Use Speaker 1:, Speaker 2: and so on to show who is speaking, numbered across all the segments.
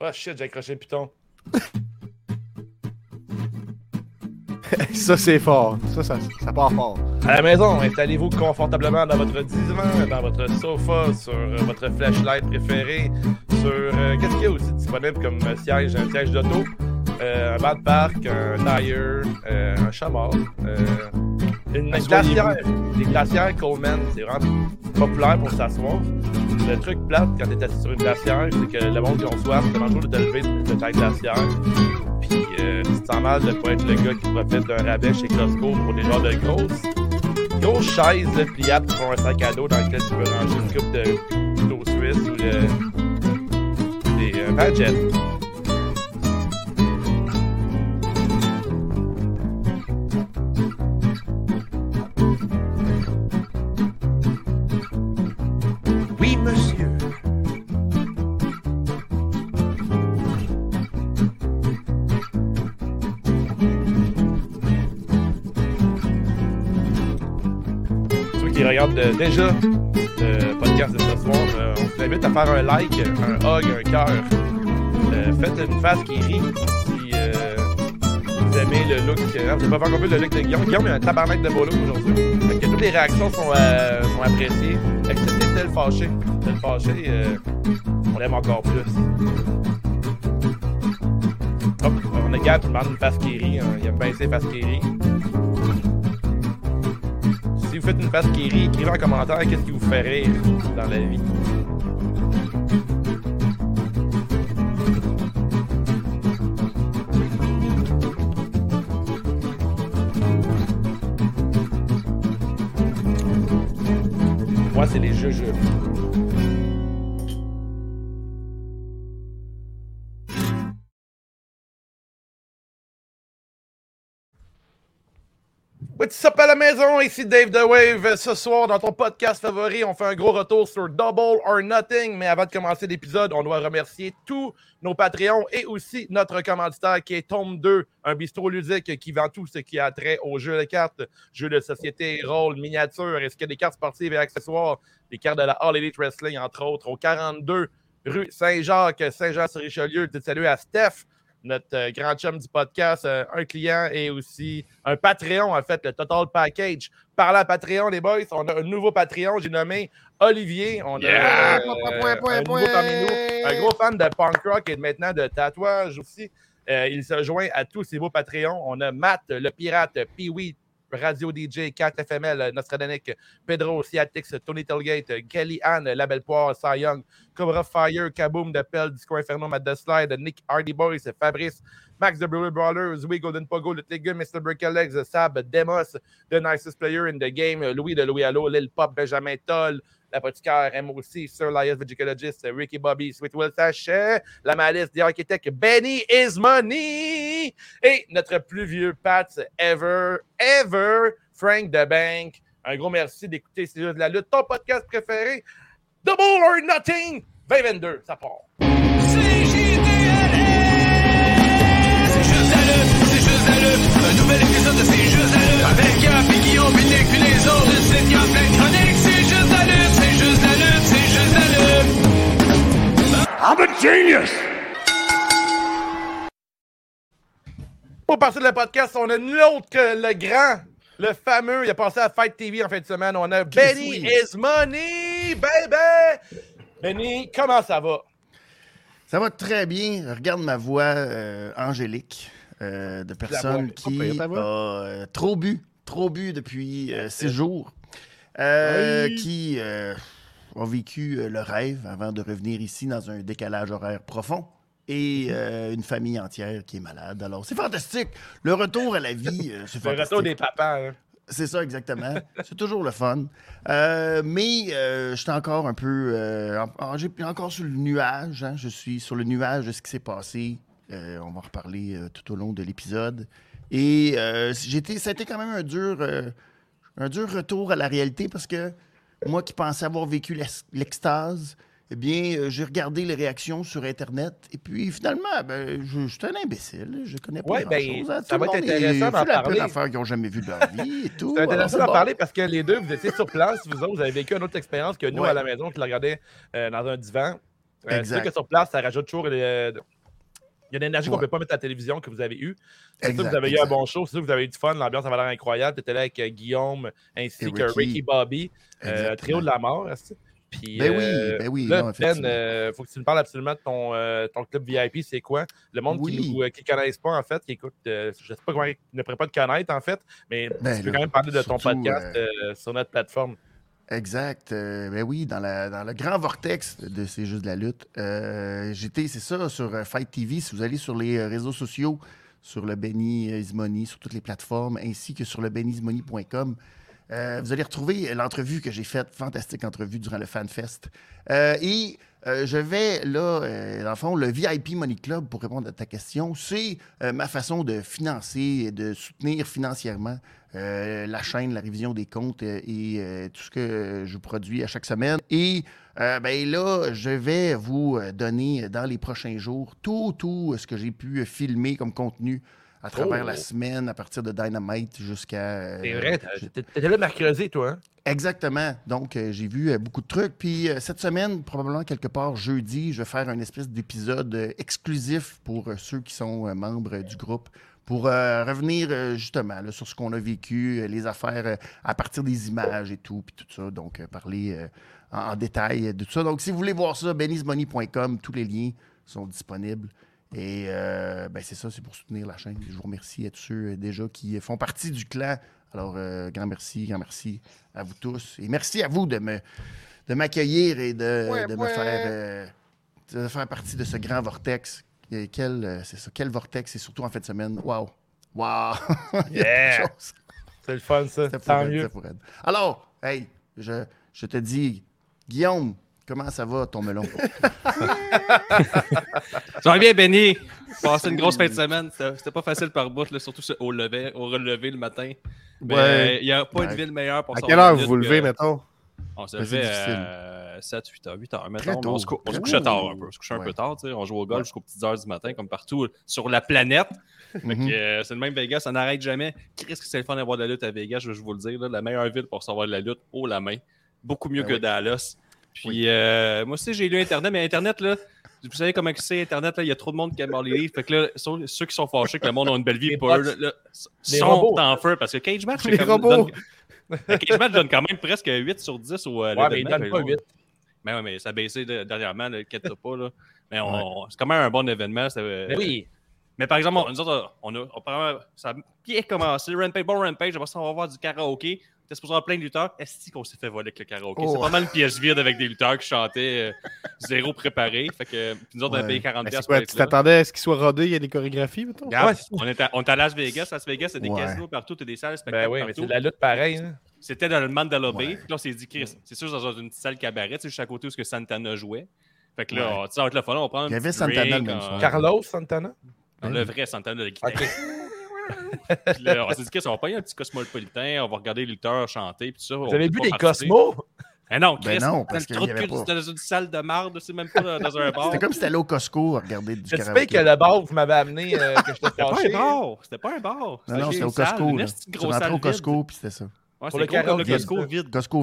Speaker 1: Oh shit, j'ai accroché le piton.
Speaker 2: ça, c'est fort. Ça, ça, ça part fort.
Speaker 1: À la maison, installez-vous confortablement dans votre divan, dans votre sofa, sur euh, votre flashlight préféré, sur. euh, Qu'est-ce qu'il y a aussi disponible comme siège Un siège d'auto, euh, un banc de parc, un tire, euh, un euh, une glacière. Les glacières Coleman, c'est vraiment populaire pour s'asseoir. Le truc plate quand t'es assis sur une glacière, c'est que le monde qui ont soif, c'est toujours de te lever de ta glacière. Puis euh, tu te sens mal de pas être le gars qui profite d'un rabais chez Costco pour des genres de grosses grosse chaise là, pliable pour un sac à dos dans lequel tu peux ranger une coupe de couteaux suisse ou de, des euh, Déjà le podcast de ce soir, euh, on vous invite à faire un like, un hug, un cœur. Euh, faites une face qui rit si euh, vous aimez le look. Euh, vous n'avez pas encore vu le look de Guillaume. Guillaume a un tabarnak de beau look aujourd'hui. Que toutes les réactions sont, appréciées. Excepté celle fâchée. Celle fâchée, euh, on l'aime encore plus. Hop, on a Gab une face qui rit. hein. Il aime bien ces faces qui rit. Faites une face qui rit, écrivez en commentaire qu'est-ce qui vous fait rire dans la vie. Moi, c'est les jeux-jeux. À la maison? Ici Dave The Wave. Ce soir, dans ton podcast favori, on fait un gros retour sur Double or Nothing. Mais avant de commencer l'épisode, on doit remercier tous nos Patreons et aussi notre commanditaire qui est Tome 2, un bistrot ludique qui vend tout ce qui a trait aux jeux de cartes, jeux de société, rôles, miniatures, est-ce qu'il y a des cartes sportives et accessoires, des cartes de la All Elite Wrestling, entre autres, au 42 rue Saint-Jacques, Saint-Jean-sur-Richelieu. Petit salut à Steph notre euh, grand chum du podcast, euh, un client et aussi un Patreon, en fait, le Total Package. Parlant à Patreon, les boys, on a un nouveau Patreon, j'ai nommé Olivier. On a
Speaker 2: Yeah!
Speaker 1: euh,
Speaker 2: Point, point,
Speaker 1: un
Speaker 2: point,
Speaker 1: nouveau parmi nous,
Speaker 2: point.
Speaker 1: un gros fan de punk rock et maintenant de tatouage aussi. Euh, il se joint à tous ces beaux Patreons. On a Matt, le pirate, Pee-Wee, Radio DJ, 4 FML, Nostradanic, Pedro, Ciatix, Tony Telgate, Kelly Ann, La Belle Poire, Cy Young, Cobra Fire, Kaboom, The Pell, Disco Inferno, Matt The Slide, Nick Hardy Boys, Fabrice, Max The Brewer Brawler, Zouis Golden Pogo, Le Légume, Mr. Bricklegs, Sab, Demos, The Nicest Player in the Game, Louis de Louis Allo, Lil Pop, Benjamin Toll, L'apothicaire, MOC, Sir Lias Vigicologist, Ricky Bobby, Sweet Will Sachet, La Malice, The Architect, Benny is Money, et notre plus vieux Pat ever, ever, Frank the Bank. Un gros merci d'écouter C'est de la lutte, ton podcast préféré, Double or Nothing, 2022, ça part.
Speaker 3: I'm a genius!
Speaker 1: Pour partir de le podcast, on a nul autre que le grand, le fameux, il a passé à Fight TV en fin de semaine. On a Benny is Money, baby! Benny, comment ça va?
Speaker 2: Ça va très bien. Regarde ma voix euh, angélique euh, de personne
Speaker 1: voix.
Speaker 2: qui a
Speaker 1: voix.
Speaker 2: euh, trop bu, trop bu depuis euh, six jours, euh, qui a vécu euh, le rêve avant de revenir ici dans un décalage horaire profond et euh, une famille entière qui est malade. Alors, c'est fantastique. Le retour à la vie, euh, c'est
Speaker 1: Le
Speaker 2: fantastique.
Speaker 1: retour des papas. hein.
Speaker 2: C'est ça, exactement. C'est toujours le fun. Euh, mais je suis encore un peu. en- en- j'ai encore sur le nuage. hein. Je suis sur le nuage de ce qui s'est passé. On va en reparler tout au long de l'épisode. Et j'étais, ça a été quand même un dur, un dur retour à la réalité parce que moi qui pensais avoir vécu l'ex- l'extase, eh bien, euh, j'ai regardé les réactions sur Internet et puis finalement, ben, je, je suis un imbécile. Je connais pas
Speaker 1: Ouais, ben,
Speaker 2: grand-chose. hein.
Speaker 1: ça va être intéressant d'en parler.
Speaker 2: d'affaires qu'ils n'ont jamais de leur vie et tout.
Speaker 1: C'est intéressant
Speaker 2: c'est
Speaker 1: d'en
Speaker 2: bon.
Speaker 1: parler parce que les deux, vous étiez sur place, vous autres, vous avez vécu une autre expérience que nous
Speaker 2: Ouais.
Speaker 1: à la maison qui la regardait euh, dans un divan. Euh, c'est sûr que sur place, ça rajoute toujours. Il y a une énergie qu'on ne peut pas mettre à la télévision que vous avez eue. C'est sûr que vous avez eu un bon show, c'est sûr que vous avez eu du fun, l'ambiance avait l'air incroyable. Tu étais là avec euh, Guillaume ainsi
Speaker 2: Et
Speaker 1: que
Speaker 2: Ricky.
Speaker 1: Ricky Bobby, euh, trio de la mort. Puis,
Speaker 2: Ben oui,
Speaker 1: euh,
Speaker 2: ben oui,
Speaker 1: Là,
Speaker 2: non,
Speaker 1: Ben, il faut que tu nous parles absolument de ton, euh, ton club VIP, c'est quoi? Le monde
Speaker 2: Oui.
Speaker 1: qui ne connaissent pas, en fait, qui écoute, euh, je ne sais pas comment ils ne pourraient pas te connaître, en fait, mais
Speaker 2: Ben
Speaker 1: tu peux
Speaker 2: là,
Speaker 1: quand même parler de ton
Speaker 2: surtout,
Speaker 1: podcast euh, sur notre plateforme.
Speaker 2: Exact. Euh, ben oui, dans, le grand vortex de C'est juste de la lutte. Euh, J'étais, c'est ça, sur euh, Fight TV. Si vous allez sur les euh, réseaux sociaux, sur le Benny Ismoney, sur toutes les plateformes, ainsi que sur le bennyismoney.com, euh, vous allez retrouver l'entrevue que j'ai faite, fantastique entrevue durant le FanFest. Et euh, je vais là, euh, dans le fond, le VIP Money Club, pour répondre à ta question, c'est euh, ma façon de financer et de soutenir financièrement la chaîne, la révision des comptes et tout ce que je produis à chaque semaine. Et ben là, je vais vous donner dans les prochains jours tout, tout ce que j'ai pu filmer comme contenu à travers
Speaker 1: Oh.
Speaker 2: la semaine, à partir de Dynamite jusqu'à... euh,
Speaker 1: C'est vrai, t'étais là mercredi, toi, hein?
Speaker 2: Exactement. Donc, euh, j'ai vu euh, beaucoup de trucs. Puis euh, cette semaine, probablement quelque part jeudi, je vais faire un espèce d'épisode exclusif pour ceux qui sont membres du groupe pour revenir justement là, sur ce qu'on a vécu, les affaires à partir des images et tout, puis tout ça. Donc, parler en, en détail de tout ça. Donc, si vous voulez voir ça, benny'smoney.com, tous les liens sont disponibles. Et euh, ben, c'est ça, c'est pour soutenir la chaîne. Je vous remercie à tous ceux euh, déjà qui font partie du clan. Alors, euh, grand merci, grand merci à vous tous. Et merci à vous de me de m'accueillir et de,
Speaker 1: Ouais,
Speaker 2: de me faire euh, de faire partie de ce grand vortex. Et quel, euh, c'est ça, quel vortex, et surtout en fin de semaine. Wow! Wow! Il y a
Speaker 1: Yeah! C'est le fun, ça. Tant mieux.
Speaker 2: Alors, hey, je, je te dis, Guillaume, comment ça va ton melon?
Speaker 3: Ça va bien, Benny. Passé une grosse fin de semaine. C'était pas facile par bout, là, surtout au, lever, au relevé le matin. Mais
Speaker 4: Ouais.
Speaker 3: il n'y a pas
Speaker 2: Ouais.
Speaker 3: une ville meilleure pour
Speaker 4: À
Speaker 3: sortir
Speaker 4: quelle heure vous vous levez,
Speaker 3: que-
Speaker 4: mettons?
Speaker 3: On se
Speaker 2: Ben,
Speaker 3: levait à 7, 8 heures, 8 heures,
Speaker 2: Très
Speaker 3: mettons.
Speaker 2: tôt.
Speaker 3: On se, cou- on se
Speaker 2: Très
Speaker 3: couchait tard un peu. On se couchait un
Speaker 2: Ouais.
Speaker 3: peu tard. tu sais. On jouait au golf
Speaker 2: Ouais.
Speaker 3: jusqu'aux petites heures du matin, comme partout euh, sur la planète.
Speaker 2: Mhm.
Speaker 3: euh, c'est le même Vegas, ça n'arrête jamais. Qu'est-ce que c'est le fun d'avoir de la lutte à Vegas, je vais vous le dire. là, la meilleure ville pour savoir de la lutte haut la main. Beaucoup mieux
Speaker 2: Ben
Speaker 3: que
Speaker 2: oui.
Speaker 3: Dallas. Puis
Speaker 2: Oui.
Speaker 3: euh, moi aussi, j'ai lu Internet, mais Internet, là, vous savez comment c'est Internet, là, il y a trop de monde qui aime les livres. Fait que là, ceux qui sont fâchés que le monde a une belle vie, pour eux, là, sont
Speaker 1: robots.
Speaker 3: en feu parce que Cage Match,
Speaker 4: Les
Speaker 3: comme-
Speaker 4: robots.
Speaker 3: donne- le Cage Match donne quand même presque 8 sur 10 au euh,
Speaker 1: Ouais, mais il donne pas
Speaker 3: mais
Speaker 1: 8.
Speaker 3: mais ouais, mais ça a baissé de- dernièrement, ne inquiète pas. Là. Mais c'est quand même un bon événement. euh,
Speaker 1: oui.
Speaker 3: Mais par exemple, on- nous autres, on a, on prend- ça a bien commencé. Rampage, bon Rampage, après ça, on va voir du karaoké. T'es supposé avoir plein de lutteurs. Est-ce qu'on s'est fait voler avec le karaoké?
Speaker 2: Oh.
Speaker 3: C'est pas mal une pièce vide avec des lutteurs qui chantaient euh, zéro préparé. Fait que puis nous autres, on a payé 40$
Speaker 4: Mais
Speaker 3: piastres
Speaker 4: c'est quoi,
Speaker 3: pour être
Speaker 4: tu t'attendais à ce qu'il soit rodé, il y a des chorégraphies, mettons?
Speaker 1: Ouais, c'est-
Speaker 3: on, est à, on est à Las Vegas. Las Vegas, c'est des
Speaker 2: Ouais.
Speaker 3: casinos partout, t'as des salles de spectacles
Speaker 1: Ben oui, mais
Speaker 3: partout.
Speaker 1: c'est de la lutte pareil. hein.
Speaker 3: C'était dans le Mandela Bay.
Speaker 2: Ouais.
Speaker 3: Puis là, on s'est dit, Chris, c'est sûr, dans une petite salle cabaret, sais, juste à côté où ce que Santana jouait. Fait que là,
Speaker 2: Ouais.
Speaker 3: on- tu sais, ça va être le fun, on prend un
Speaker 2: Il y avait Santana
Speaker 3: drink,
Speaker 2: le même
Speaker 3: on-
Speaker 2: soir.
Speaker 1: Carlos Santana?
Speaker 3: non, le vrai Santana, le guitariste.
Speaker 1: Ok.
Speaker 3: Puis là, on s'est dit, Chris, on va pas y un petit cosmopolitain, on va regarder les lutteurs chanter, puis tout ça.
Speaker 1: Vous avez vu les Cosmos?
Speaker 3: Eh non, Chris,
Speaker 2: Ben non, parce pas.
Speaker 3: c'était dans une salle de marde, c'est même pas dans un bar.
Speaker 2: C'était comme si t'allais au Costco à regarder du karaoké.
Speaker 1: sais que le bar, vous m'avez amené, euh, que j'étais
Speaker 3: C'était pas un bar, c'était pas un bar.
Speaker 2: Non, non, c'était au
Speaker 3: une salle,
Speaker 2: Costco.
Speaker 3: une
Speaker 2: là. Tu
Speaker 3: grosse salle
Speaker 2: au. Costco, puis c'était ça.
Speaker 3: Ouais,
Speaker 1: Pour
Speaker 3: c'était
Speaker 1: le
Speaker 3: gros le. Costco vide.
Speaker 2: Costco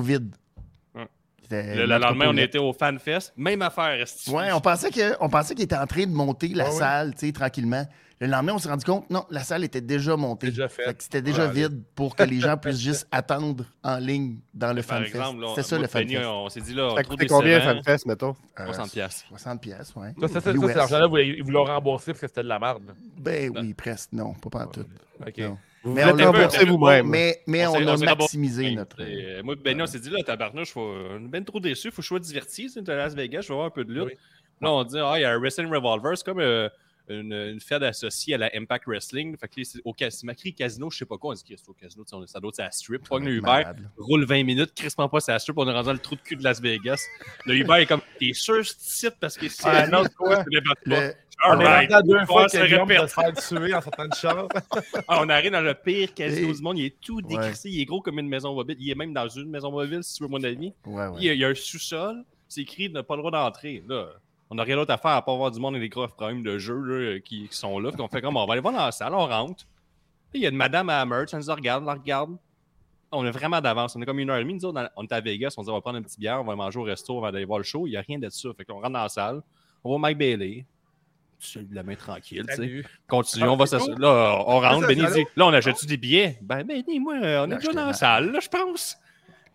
Speaker 3: Le, le lendemain, on était au FanFest. Même affaire.
Speaker 2: Ouais, on pensait que- on pensait qu'il était en train de monter la
Speaker 1: Ouais, ouais.
Speaker 2: salle, tu sais, tranquillement. Le lendemain, on s'est rendu compte, non, la salle était déjà montée.
Speaker 1: Déjà faite.
Speaker 2: C'était déjà
Speaker 1: Ouais.
Speaker 2: vide pour que les gens puissent juste attendre en ligne dans le
Speaker 3: Par
Speaker 2: FanFest. C'était ça le FanFest.
Speaker 3: on s'est dit là,
Speaker 4: Ça a
Speaker 3: trop
Speaker 4: coûté combien. FanFest, mettons?
Speaker 2: Euh,
Speaker 3: 60 piastres.
Speaker 2: 60 pièces, ouais.
Speaker 1: Ça, ça, ça, ça, cet argent-là, vous, ils vous l'ont remboursé parce que c'était de la merde? là.
Speaker 2: Ben oui, presque. Non, pas pas en tout.
Speaker 1: OK.
Speaker 2: Non.
Speaker 4: Vous
Speaker 2: Mais on
Speaker 4: rembourser
Speaker 3: fait-
Speaker 4: vous-même.
Speaker 2: Mais, mais on, a maximisé
Speaker 3: remboursé.
Speaker 2: notre.
Speaker 3: Et, euh, moi, Benny, on s'est dit, là, tabarnouche, faut, on est ben trop déçu, faut que je sois diverti. C'est de Las Vegas, je vais voir un peu de lutte.
Speaker 1: Oui.
Speaker 3: Là, on dit, ah, il y a un Wrestling Revolver, c'est comme euh, une, une fête associée à la Impact Wrestling. Fait que c'est au cas- c'est marqué casino, je sais pas quoi. On dit, Chris, c'est au casino, tu sais, on- ça doit être à la strip. Pogne le Uber, roule 20 minutes, crispement pas sa strip, on est rendu dans le trou de cul de Las Vegas. Le Uber est comme, t'es sûr, ce site parce que c'est.
Speaker 1: Ah, non, quoi?
Speaker 3: c'est.
Speaker 2: Le-
Speaker 1: On est à deux fois
Speaker 3: ça
Speaker 1: que Guillaume
Speaker 3: répète.
Speaker 1: va se faire tuer en sortant de char.
Speaker 3: Ah, on arrive dans le pire casino
Speaker 2: Et-
Speaker 3: du monde. Il est tout décrissé. Il est gros comme une maison mobile. Il est même dans une maison mobile, si tu veux mon avis.
Speaker 2: Ouais, ouais.
Speaker 3: Il, y a, il y a un sous-sol. C'est écrit n'a pas le droit d'entrer. Là, on n'a rien d'autre à faire à part voir du monde et des gros problèmes de jeu là, qui, qui sont là. Puis on fait comme on va aller voir dans la salle, on rentre. Il y a une madame à merch, elle nous regarde, on la regarde. On a vraiment d'avance. On a comme une heure et demie. Nous autres, on est à Vegas. On dit on va prendre un petit bière, on va manger au resto, on va aller voir le show. Il n'y a rien de ça. Fait qu'on rentre dans la salle. On voit Mike Bailey. Tu la main tranquille, tu sais. Continue,
Speaker 1: Ah,
Speaker 3: on va s'asseoir. Là, on rentre. Benny dit Là, on achète-tu des billets? Ben, Benny, moi, on est déjà dans la salle, là, je pense.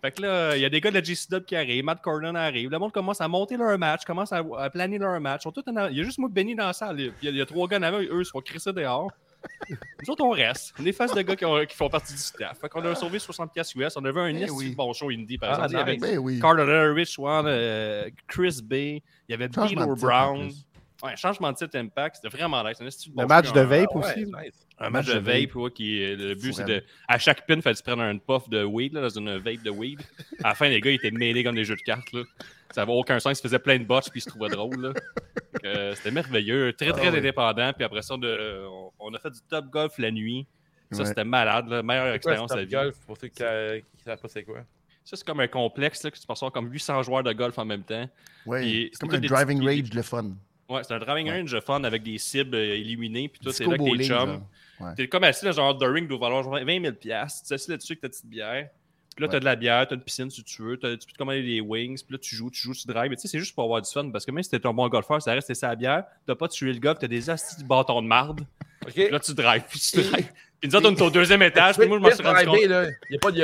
Speaker 3: Fait que là, il y a des gars de la GCW qui arrivent, Matt Corden arrive. Le monde commence à monter leur match, commence à, à planer leur match. Sont en. Il y a juste moi Benny dans la salle. Il y a, il y a trois gars en avant, eux, ils sont crissés dehors. Nous autres, on reste. On est face de gars qui, ont- qui font partie du staff. Fait qu'on a sauvé 60$ piastres US. On avait un esti
Speaker 2: oui.
Speaker 3: bon show indie, par
Speaker 1: Ah,
Speaker 3: exemple. Il y avait.
Speaker 2: Ben oui.
Speaker 3: Carter Rich euh, Chris Bay, il y avait
Speaker 2: en
Speaker 3: Brown. Ouais, changement de titre Impact, c'était vraiment nice. Un esti de
Speaker 4: Le
Speaker 3: bon
Speaker 4: match de vape
Speaker 1: Ah ouais,
Speaker 4: aussi.
Speaker 1: nice.
Speaker 3: un match de vape, ouais, qui, euh, le but, c'est de. À chaque pin, il fallait se prendre un puff de weed, là, dans une vape de weed. À la fin, les gars, ils étaient mêlés comme des jeux de cartes, là. Ça n'avait aucun sens. Ils se faisaient plein de botches, puis ils se trouvaient drôles, euh, C'était merveilleux. Très, très
Speaker 2: Ah oui.
Speaker 3: indépendant. Puis après ça, on a, on- a fait du top golf la nuit. Ça,
Speaker 2: Ouais.
Speaker 3: c'était malade, là. Meilleure expérience
Speaker 1: ce
Speaker 3: à
Speaker 1: Top
Speaker 3: vie.
Speaker 1: Golf, pour ceux qui ne savent pas c'est quoi?
Speaker 3: Ça, c'est comme un complexe, là, que tu peux recevoir comme 800 joueurs de golf en même temps. Puis,
Speaker 2: c'est comme un driving range, le fun.
Speaker 3: Ouais, c'est un driving
Speaker 2: Ouais.
Speaker 3: range fun avec des cibles euh, éliminées. Puis toi, c'est là que tes
Speaker 2: genre. Ouais.
Speaker 3: T'es comme assis dans un de ring doit valoir genre 20 000 piastres. Tu t'assis là-dessus avec ta petite bière. Puis là, t'as de la bière, t'as une piscine si tu veux, t'as- tu peux te commander des wings, puis là, tu joues, tu joues, tu drives. Mais tu sais, c'est juste pour avoir du fun, parce que même si t'es un bon golfeur, ça reste c'est sa bière, t'as pas tué le golf, t'as des astis de bâtons de marde.
Speaker 1: OK.
Speaker 3: Puis là, tu drives, puis tu drives. Puis nous autres, on est au deuxième étage, puis moi, je m'en suis rendu compte.
Speaker 1: Il n'y a, de-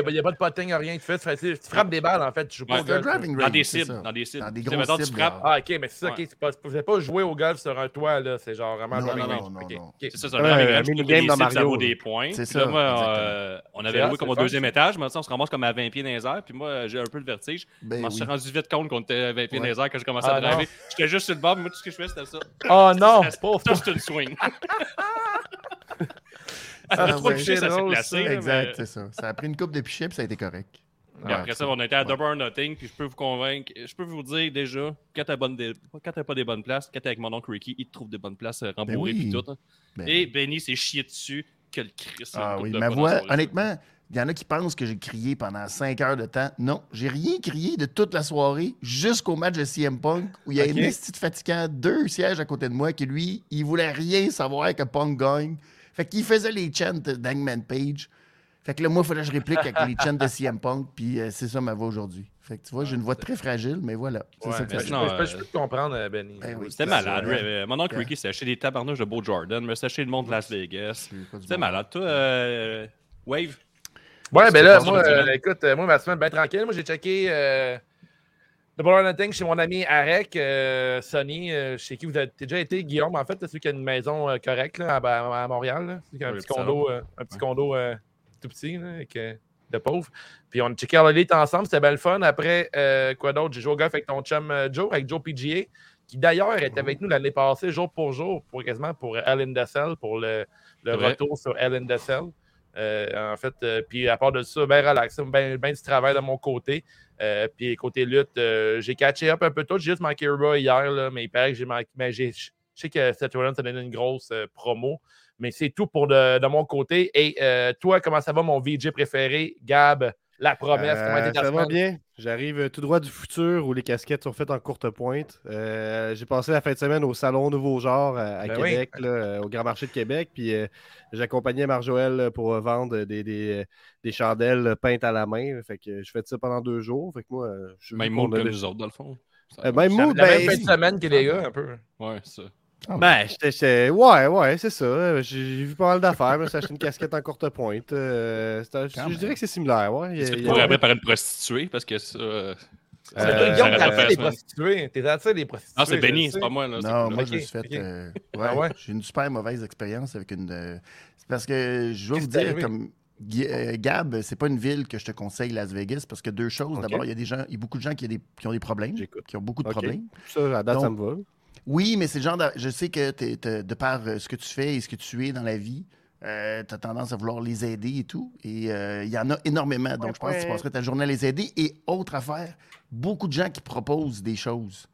Speaker 1: a, y a pas de potting, rien. Tu, fais, tu, fais- tu frappes des balles, en fait. Tu joues pas au golf.
Speaker 3: Dans des cibles, dans des cibles.
Speaker 2: Dans des
Speaker 3: Tu tu frappes.
Speaker 1: Ah, ok, mais c'est ça,
Speaker 3: Ouais.
Speaker 1: ok. pas- Vous n'avez pas joué au golf sur un toit, là. C'est genre vraiment
Speaker 2: Non,
Speaker 1: driving
Speaker 2: non,
Speaker 1: range.
Speaker 2: non,
Speaker 1: Ok,
Speaker 2: non.
Speaker 3: C'est ça, c'est un driving range. ça vaut des points.
Speaker 2: C'est ça,
Speaker 3: euh, on avait joué comme au deuxième étage. Maintenant, on se ramasse comme à 20 pieds dans les airs. Puis moi, j'ai un peu le vertige.
Speaker 2: Ben
Speaker 3: Je m'en
Speaker 2: oui.
Speaker 3: suis rendu vite compte qu'on était à 20 pieds dans les airs quand je commençais
Speaker 1: Ah,
Speaker 3: à
Speaker 1: non.
Speaker 3: driver. J'étais juste sur le bord, moi, tout ce que je fais, c'était ça.
Speaker 1: Oh non,
Speaker 3: c'est une swing.
Speaker 2: Ah,
Speaker 3: Ça a trop
Speaker 2: ouais.
Speaker 3: piché, ça s'est placé.
Speaker 2: Exact,
Speaker 3: mais-
Speaker 2: c'est ça. Ça a pris une coupe de pichets, puis ça a été correct.
Speaker 3: Puis après ça, on était à
Speaker 2: Ouais.
Speaker 3: Double or Nothing, puis je peux vous convaincre, je peux vous dire déjà, quand t'as bonne des- quand t'as pas des bonnes places, quand t'es avec mon oncle Ricky, il te trouve des bonnes places euh, rembourrées
Speaker 2: oui.
Speaker 3: puis tout. hein.
Speaker 2: Ben
Speaker 3: Et Benny s'est chié dessus, que le Christ.
Speaker 2: Ah oui, ma voix, honnêtement, il y en a qui pensent que j'ai crié pendant 5 heures de temps. Non, j'ai rien crié de toute la soirée jusqu'au match de CM Punk où il y a
Speaker 1: Ok.
Speaker 2: une petite fatigant, deux sièges à côté de moi, qui lui, il voulait rien savoir que Punk gagne. Fait qu'il faisait les chants d'Hangman Page. Fait que là, moi, il fallait que je réplique avec les chants de CM Punk, puis euh, c'est ça ma voix aujourd'hui. Fait que tu vois, j'ai une voix très fragile, mais voilà. C'est
Speaker 1: Ouais,
Speaker 2: ça que
Speaker 1: mais
Speaker 2: ça
Speaker 1: je,
Speaker 3: non,
Speaker 1: peux- je peux-
Speaker 3: euh,
Speaker 1: je peux te comprendre, euh, Benny.
Speaker 2: Ben oui.
Speaker 3: C'était malade.
Speaker 2: ça,
Speaker 3: Mon oncle
Speaker 2: Ouais.
Speaker 3: Ricky s'est acheté des tabarnouches de Beau Jordan, mais s'est acheté le monde de Las Vegas. C'était malade. Toi, euh, Wave,
Speaker 1: Ouais, ben là, moi, euh, écoute, moi, ma semaine bien tranquille. Moi, j'ai checké euh, or Nothing chez mon ami Arek, euh, Sonny, euh, chez qui vous avez déjà été, Guillaume, en fait, c'est celui qui a une maison euh, correcte là, à, à Montréal. là. Qui a un
Speaker 3: Oui,
Speaker 1: petit condo, euh, un petit condo euh, tout petit, là, avec, euh, de pauvre. Puis on a checké All Elite ensemble, c'était bien le fun. Après, euh, quoi d'autre? J'ai joué au golf avec ton chum euh, Joe, avec Joe PGA, qui d'ailleurs était avec nous l'année passée, jour pour jour, pour quasiment pour Ellen Dessel, pour le, retour sur Ellen Dessel. Euh, en fait, euh, puis à part de ça, bien relax, bien ben du travail de mon côté. Euh, puis côté lutte, j'ai catché up un peu tout. J'ai juste manqué Raw hier, là, mais il paraît que j'ai manqué. Mais j'ai- je sais que Seth Rollins a donné une grosse promo. Mais c'est tout pour de, de mon côté. Et toi, comment ça va, mon VJ préféré? Gab, la promesse, comment
Speaker 4: ça va bien. J'arrive euh, tout droit du futur où les casquettes sont faites en courte pointe. Euh, J'ai passé la fin de semaine au Salon Nouveau Genre à, à
Speaker 1: Ben
Speaker 4: Québec, là, euh, au Grand Marché de Québec. Puis euh, j'accompagnais Marjoël pour euh, vendre des, des, des chandelles peintes à la main. Fait que je fais ça pendant deux jours. Fait que moi, euh, je
Speaker 3: même mood que nous autres, dans le fond. Ça-
Speaker 4: Euh, même
Speaker 1: La,
Speaker 4: mood,
Speaker 1: la
Speaker 4: ben,
Speaker 1: même fin de semaine que les gars, un peu.
Speaker 3: Ouais, ça.
Speaker 4: Ben, j'étais- j'étais- ouais, ouais, c'est ça. J'ai j'ai vu pas mal d'affaires. Suis acheté une casquette en courte pointe. Euh, je dirais que c'est similaire, ouais.
Speaker 3: Est-ce que tu pourrais préparer une prostituée? Parce que ça. euh,
Speaker 1: C'est
Speaker 4: Euh,
Speaker 1: toi, Guillaume,
Speaker 3: ça
Speaker 1: t'as les
Speaker 3: semaine.
Speaker 1: prostituées. T'es attiré les prostituées.
Speaker 3: Non, c'est Benny, c'est pas moi. Là,
Speaker 2: Non, moi,
Speaker 1: Ok,
Speaker 2: je me suis fait. euh,
Speaker 1: Ah
Speaker 2: ouais,
Speaker 1: ouais?
Speaker 2: J'ai une super mauvaise expérience avec une. euh, c'est parce que je
Speaker 1: Qu'est-ce
Speaker 2: vous dire, comme. Euh, Gab, c'est pas une ville que je te conseille, Las Vegas, parce que deux choses. D'abord, il y a des gens, il y a beaucoup de gens qui, ont des, qui ont des problèmes,
Speaker 4: J'écoute.
Speaker 2: qui ont beaucoup de problèmes.
Speaker 4: Ça, à date, ça me va.
Speaker 2: Oui, mais c'est le genre. de- je sais que t'es- t'es- de par euh, ce que tu fais et ce que tu es dans la vie, tu as tendance à vouloir les aider et tout. Et euh, il y en a énormément. Donc, je pense que tu passerais ta journée à les aider. Et autre affaire, beaucoup de gens qui proposent des choses.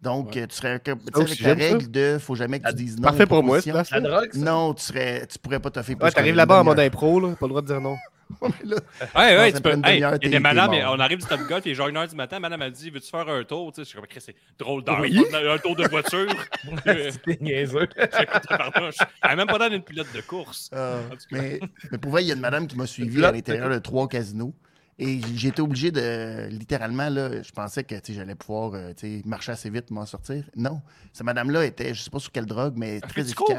Speaker 2: Donc,
Speaker 3: Ouais.
Speaker 2: euh, tu serais que- tu sais,
Speaker 4: aussi,
Speaker 2: avec la
Speaker 4: j'aime ça.
Speaker 2: règle de faut jamais que tu dises non.
Speaker 4: Parfait pour moi, place
Speaker 1: La drogue, ça?
Speaker 2: Non, tu serais, tu pourrais pas te faire
Speaker 4: Ouais, t'arrives là-bas en mode impro, là. Pas le droit de dire non.
Speaker 2: Ouais, là,
Speaker 3: Ouais, tu peux.
Speaker 2: une
Speaker 3: Hey, il y a
Speaker 2: t'es-
Speaker 3: des madames, on arrive du Top Golf, il est genre 1h du matin, madame a dit Veux-tu faire un tour? Tu sais, Je suis comme, c'est drôle d'heure,
Speaker 2: Oui.
Speaker 3: un tour de voiture.
Speaker 1: C'était niaiseux.
Speaker 3: Elle même pas dans une pilote de course.
Speaker 2: euh,
Speaker 3: cas.
Speaker 2: mais, mais pour vrai, il y a une madame qui m'a suivi à l'intérieur de trois casinos. Et j'ai été obligé de, littéralement, là, je pensais que j'allais pouvoir euh, marcher assez vite, m'en sortir. Non, cette madame-là était, je sais pas sur quelle drogue, mais très
Speaker 3: fait du cours?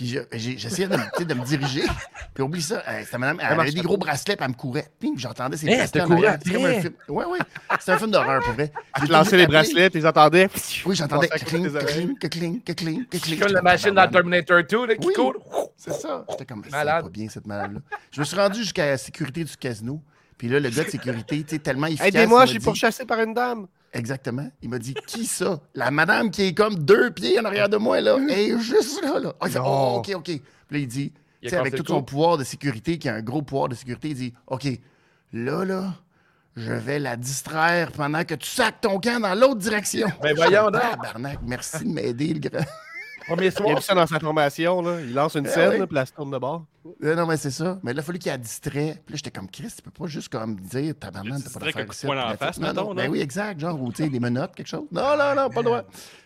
Speaker 2: Puis je- j'ai- j'essayais de, me- de diriger. Puis oublie ça, cette madame, elle avait des gros bracelets, puis elle me courait. Puis j'entendais ses
Speaker 1: Hey,
Speaker 2: bracelets
Speaker 1: elle te
Speaker 2: comme un film. Ouais, ouais. C'est un film d'horreur, pour vrai.
Speaker 4: Tu
Speaker 2: J'étais
Speaker 4: lançais
Speaker 2: obligé
Speaker 4: les bracelets, tu les entendais.
Speaker 2: Oui, j'entendais cling, cling, cling, cling, cling.
Speaker 1: Comme la machine dans Terminator 2 là, qui
Speaker 2: Oui.
Speaker 1: court.
Speaker 2: C'est ça. J'étais comme, c'est
Speaker 1: Malade.
Speaker 2: pas bien cette madame-là. Je me suis rendu jusqu'à la sécurité du casino. Puis là, le gars de sécurité, tu sais, tellement efficace.
Speaker 4: Aidez-moi, je suis pourchassé par une dame.
Speaker 2: Exactement. Il m'a dit, qui ça? La madame qui est comme deux pieds en arrière de moi, là. Elle est juste là, là. Ah, il fait, oh, OK, OK. Puis là, il dit,
Speaker 1: Il
Speaker 2: avec tout son pouvoir de sécurité, qui a un gros pouvoir de sécurité, il dit, OK, là, là, je vais la distraire pendant que tu sacs ton camp dans l'autre direction.
Speaker 1: Ben voyons donc.
Speaker 2: Tabarnak, merci de m'aider, le grand.
Speaker 1: Premier
Speaker 4: Il a
Speaker 1: soir.
Speaker 4: ça dans sa formation, là. Il lance une
Speaker 2: Eh
Speaker 4: scène,
Speaker 2: oui.
Speaker 4: là, puis la se tourne de bord.
Speaker 2: Euh, non, mais c'est ça. Mais là, il a fallu qu'il a distrait. Puis là, j'étais comme Chris, tu peux pas juste comme dire tabarnak,
Speaker 3: Tu
Speaker 2: t'as pas d'affaire ici.
Speaker 3: la
Speaker 2: elle
Speaker 3: face,
Speaker 2: non,
Speaker 3: mettons,
Speaker 2: non.
Speaker 3: là.
Speaker 2: Ben oui, exact. Genre, ou tu sais, des menottes, quelque chose. Non, non, non, pas le droit.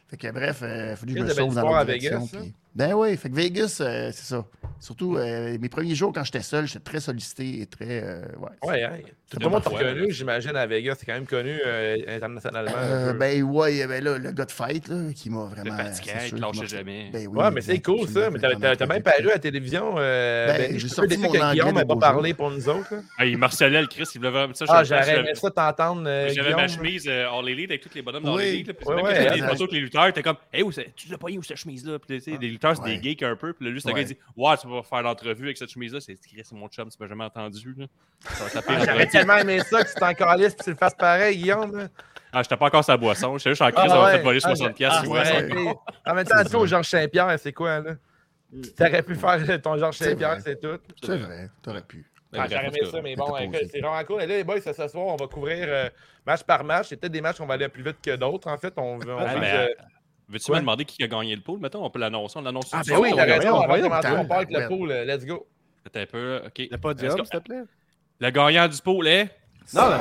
Speaker 2: Fait que bref, il a fallu que je me sauve dans
Speaker 1: Vegas,
Speaker 2: direction. puis- Ben oui, fait que Vegas, euh, c'est ça. Surtout euh, mes premiers jours quand j'étais seul, j'étais très sollicité et très. euh, ouais.
Speaker 1: Ouais, hein.
Speaker 2: C'est
Speaker 1: Tout le monde
Speaker 3: pas
Speaker 1: reconnu, j'imagine, à Vegas. C'est quand même connu euh, internationalement.
Speaker 2: Euh, ben ouais, ben là, le gars de fête là, qui m'a vraiment. c'est
Speaker 3: il te jamais.
Speaker 2: Ben oui,
Speaker 1: ouais, mais c'est cool ça. Mais t'as même
Speaker 2: fait-
Speaker 1: paru à la télévision. Euh,
Speaker 2: Ben,
Speaker 1: ben,
Speaker 2: j'ai
Speaker 1: je suis
Speaker 2: sorti mon
Speaker 1: que
Speaker 2: anglais
Speaker 1: Guillaume n'a pas parlé pour nous autres.
Speaker 3: Ah, il marcelait le Chris, il voulait vraiment ça.
Speaker 1: Ah, j'aurais aimé ça t'entendre, euh,
Speaker 3: J'avais ma chemise All Elite avec tous les bonhommes dans
Speaker 2: Oui.
Speaker 3: les Elite. Puis même
Speaker 2: exact.
Speaker 3: photos avec les lutteurs, t'es comme, hey, où c'est- tu l'as pas eu où cette chemise-là? Puis tu sais, les lutteurs, c'est des geeks un peu. Puis là, juste le gars, il dit, ouais, tu vas faire l'entrevue avec cette chemise-là. C'est Chris, c'est mon chum, tu m'as jamais entendu. Ça va taper
Speaker 1: Ah, tellement aimé ça que tu t'en calisses et tu le fasses pareil, Guillaume. là.
Speaker 3: Ah, j'étais pas encore sa boisson. J'étais juste en
Speaker 1: Ah,
Speaker 3: crise, m'a
Speaker 1: ouais.
Speaker 3: fait voler
Speaker 1: Ah,
Speaker 3: 60$. piastres,
Speaker 1: ah,
Speaker 3: tu
Speaker 1: ouais, En même temps,
Speaker 2: C'est
Speaker 1: toi,
Speaker 2: ça.
Speaker 1: Georges Saint-Pierre, c'est quoi, là? T'aurais pu faire ton Georges Saint-Pierre, c'est tout.
Speaker 2: C'est vrai, t'aurais pu.
Speaker 1: Ah, J'aurais aimé ça, mais bon, c'est vraiment cool. Et là, les boys, ce ce soir, on va couvrir euh, match par match. C'est peut-être des matchs qu'on va aller plus vite que d'autres, en fait. On, on
Speaker 3: Ah, mais,
Speaker 1: euh,
Speaker 3: Veux-tu
Speaker 1: Quoi?
Speaker 3: me demander qui a gagné le pool? Mettons, on peut l'annoncer. On l'annonce
Speaker 1: Ah,
Speaker 3: tout
Speaker 1: ben
Speaker 3: de
Speaker 1: oui,
Speaker 3: suite.
Speaker 1: t'as raison. de
Speaker 2: ouais,
Speaker 1: commencer, on part avec le pool. euh, Let's go.
Speaker 3: Attends un peu. OK.
Speaker 4: Le podium, s'il te plaît.
Speaker 3: Le gagnant du pool est.
Speaker 4: Non, là.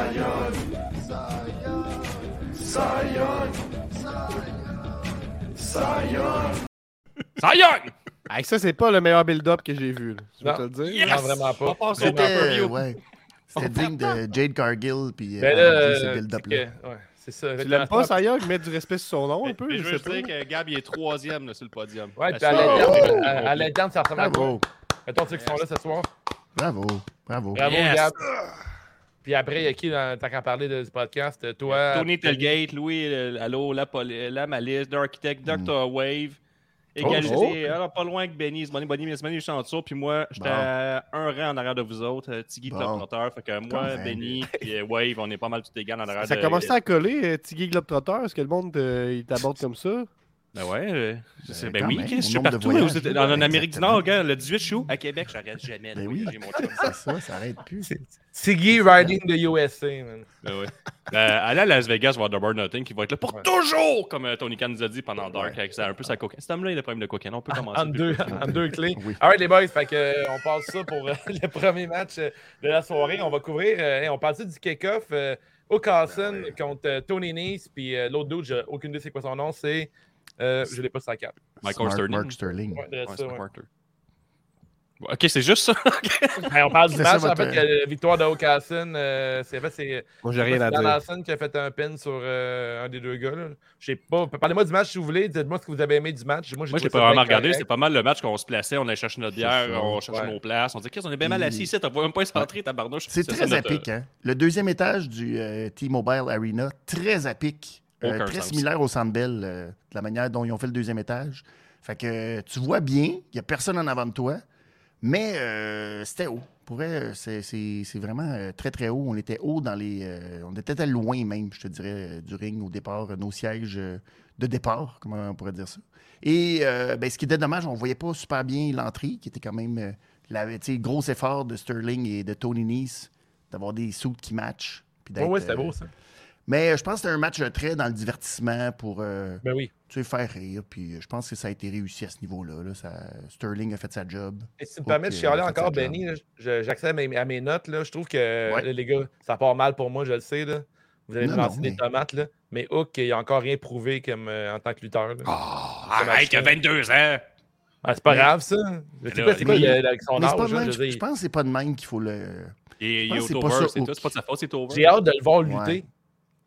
Speaker 3: Young!
Speaker 4: Hey, ça, c'est pas le meilleur build-up que j'ai vu. là. Je vais te le dire.
Speaker 3: Yes!
Speaker 1: Non, vraiment pas.
Speaker 3: On passe au
Speaker 1: Vraiment
Speaker 2: C'était ouais, digne de Jade Cargill puis euh,
Speaker 1: Ben là,
Speaker 2: ce
Speaker 1: euh,
Speaker 2: build-up-là.
Speaker 1: c'est que- ouais, c'est ça.
Speaker 4: Tu l'aimes pas? Mettre du respect sur son nom un peu?
Speaker 3: mais
Speaker 4: je
Speaker 3: je veux dire que Gab, il est troisième là, sur le podium.
Speaker 1: Ouais,
Speaker 3: La
Speaker 1: puis à l'interne, ça ressemble à quoi? Mettons ceux qui sont là ce soir.
Speaker 2: Bravo, bravo.
Speaker 1: Bravo,
Speaker 3: Yes.
Speaker 1: Gab. Puis après, il y a qui, dans- tant qu'à parler de, du podcast? Toi,
Speaker 3: Tony Telgate, Louis euh, Allo, la, la Malice, D'Architect, Dr. Wave. Égalité,
Speaker 2: oh.
Speaker 3: alors pas loin que Benny, Bonnie, je suis en dessous. Puis moi, j'étais
Speaker 2: Bon.
Speaker 3: à un rang en arrière de vous autres, euh, Tiggy
Speaker 2: Bon.
Speaker 3: Globetrotter. Fait que moi. Benny et Wave, on est pas mal tout égales en arrière
Speaker 4: Ça a
Speaker 3: de...
Speaker 4: commencé à coller, euh, Tiggy Globetrotter. Est-ce que le monde euh, il t'aborde comme ça?
Speaker 3: Ben ouais, euh, je sais- ben
Speaker 2: quand
Speaker 3: oui,
Speaker 2: même,
Speaker 3: Chris, je suis
Speaker 2: de
Speaker 3: partout.
Speaker 2: voyages, là,
Speaker 3: en Amérique du. Nord, gars, le 18 chou, à Québec, j'arrête jamais de
Speaker 2: Ben oui.
Speaker 3: voyager, mon chum.
Speaker 2: C'est ça, ça arrête plus.
Speaker 1: Siggy riding the USA, man.
Speaker 3: Ben ouais. Ben, aller à Las Vegas voir Double or Nothing qui va être là pour
Speaker 1: Ouais.
Speaker 3: toujours, comme euh, Tony Khan nous a dit pendant Dark.
Speaker 2: Ouais.
Speaker 3: ça, un peu sa cocaïne. Cet homme-là, il a des problèmes de cocaïne. On peut commencer.
Speaker 1: En deux, en deux clés.
Speaker 2: Oui.
Speaker 1: Alright, les boys, fait que, euh, on passe ça pour euh, le premier match euh, de la soirée. On va couvrir, euh, on passe du kick-off. Euh, au Carson contre euh, Tony Nice, puis euh, l'autre dude, j'ai aucune idée c'est quoi son nom, c'est. Euh, je l'ai pas sur la carte.
Speaker 3: Michael
Speaker 2: Smart
Speaker 3: Sterling.
Speaker 2: Mark Sterling.
Speaker 1: Ouais, de
Speaker 3: Ouais,
Speaker 1: ça,
Speaker 3: c'est
Speaker 1: ouais.
Speaker 3: Carter. Ouais, Ok, c'est juste ça.
Speaker 1: Hey, on parle du
Speaker 2: C'est ça,
Speaker 1: match, en fait, la victoire de. Euh, c'est fait, c'est
Speaker 4: Moi, j'ai rien à dire.
Speaker 1: Larson qui a fait un pin sur euh, un des deux gars. Je sais pas. Parlez-moi du match si vous voulez. Dites-moi ce que vous avez aimé du match. Moi,
Speaker 3: je l'ai pas vraiment regardé. C'est pas mal le match qu'on se plaçait. On allait chercher notre bière, on cherchait
Speaker 1: Ouais.
Speaker 3: nos places. On disait, qu'est-ce qu'on est bien mal assis ici. T'as pas même pas centré, tabarnouche.
Speaker 2: C'est
Speaker 3: ça,
Speaker 2: très à pic, hein? Le deuxième étage du euh, T-Mobile Arena, très à pic. Euh, très
Speaker 3: sens.
Speaker 2: similaire au Centre Bell, euh, de la manière dont ils ont fait le deuxième étage. Fait que euh, tu vois bien, il n'y a personne en avant de toi, mais c'était haut. Pour c'est- vraiment très, très haut. On était haut dans les... on était très loin même, je te dirais, du ring au départ, nos sièges de départ, comment on pourrait dire ça. Et ben, ce qui était dommage, on ne voyait pas super bien l'entrée, qui était quand même... la, gros effort de Sterling et de Tony Nice d'avoir des suits qui matchent. puis
Speaker 1: Ouais, c'était beau ça.
Speaker 2: Mais euh, je pense que c'était un match très dans le divertissement pour euh,
Speaker 1: Ben oui.
Speaker 2: tu sais, faire rire. Puis euh, je pense que ça a été réussi à ce niveau-là. là. Ça- Sterling a fait sa job.
Speaker 1: Et si tu me permets de chialer
Speaker 2: a
Speaker 1: encore, Benny, j'accède à mes, à mes notes. Là. Je trouve que,
Speaker 2: Ouais.
Speaker 1: là, les gars, ça part mal pour moi, je le sais. Là. Vous allez me lancer des tomates. Là. Mais Hook, il n'a encore rien prouvé comme, euh, en tant que lutteur. là.
Speaker 3: Ah,
Speaker 1: Ça
Speaker 3: arrête, il a
Speaker 1: marche,
Speaker 3: 22 ans.
Speaker 1: Ah, c'est pas
Speaker 2: mais-
Speaker 1: grave, ça. C'est quoi avec son âge? je
Speaker 2: pense que c'est pas de même qu'il faut le.
Speaker 3: Il est over, tout. C'est pas de sa faute, c'est over.
Speaker 1: J'ai hâte de le voir lutter.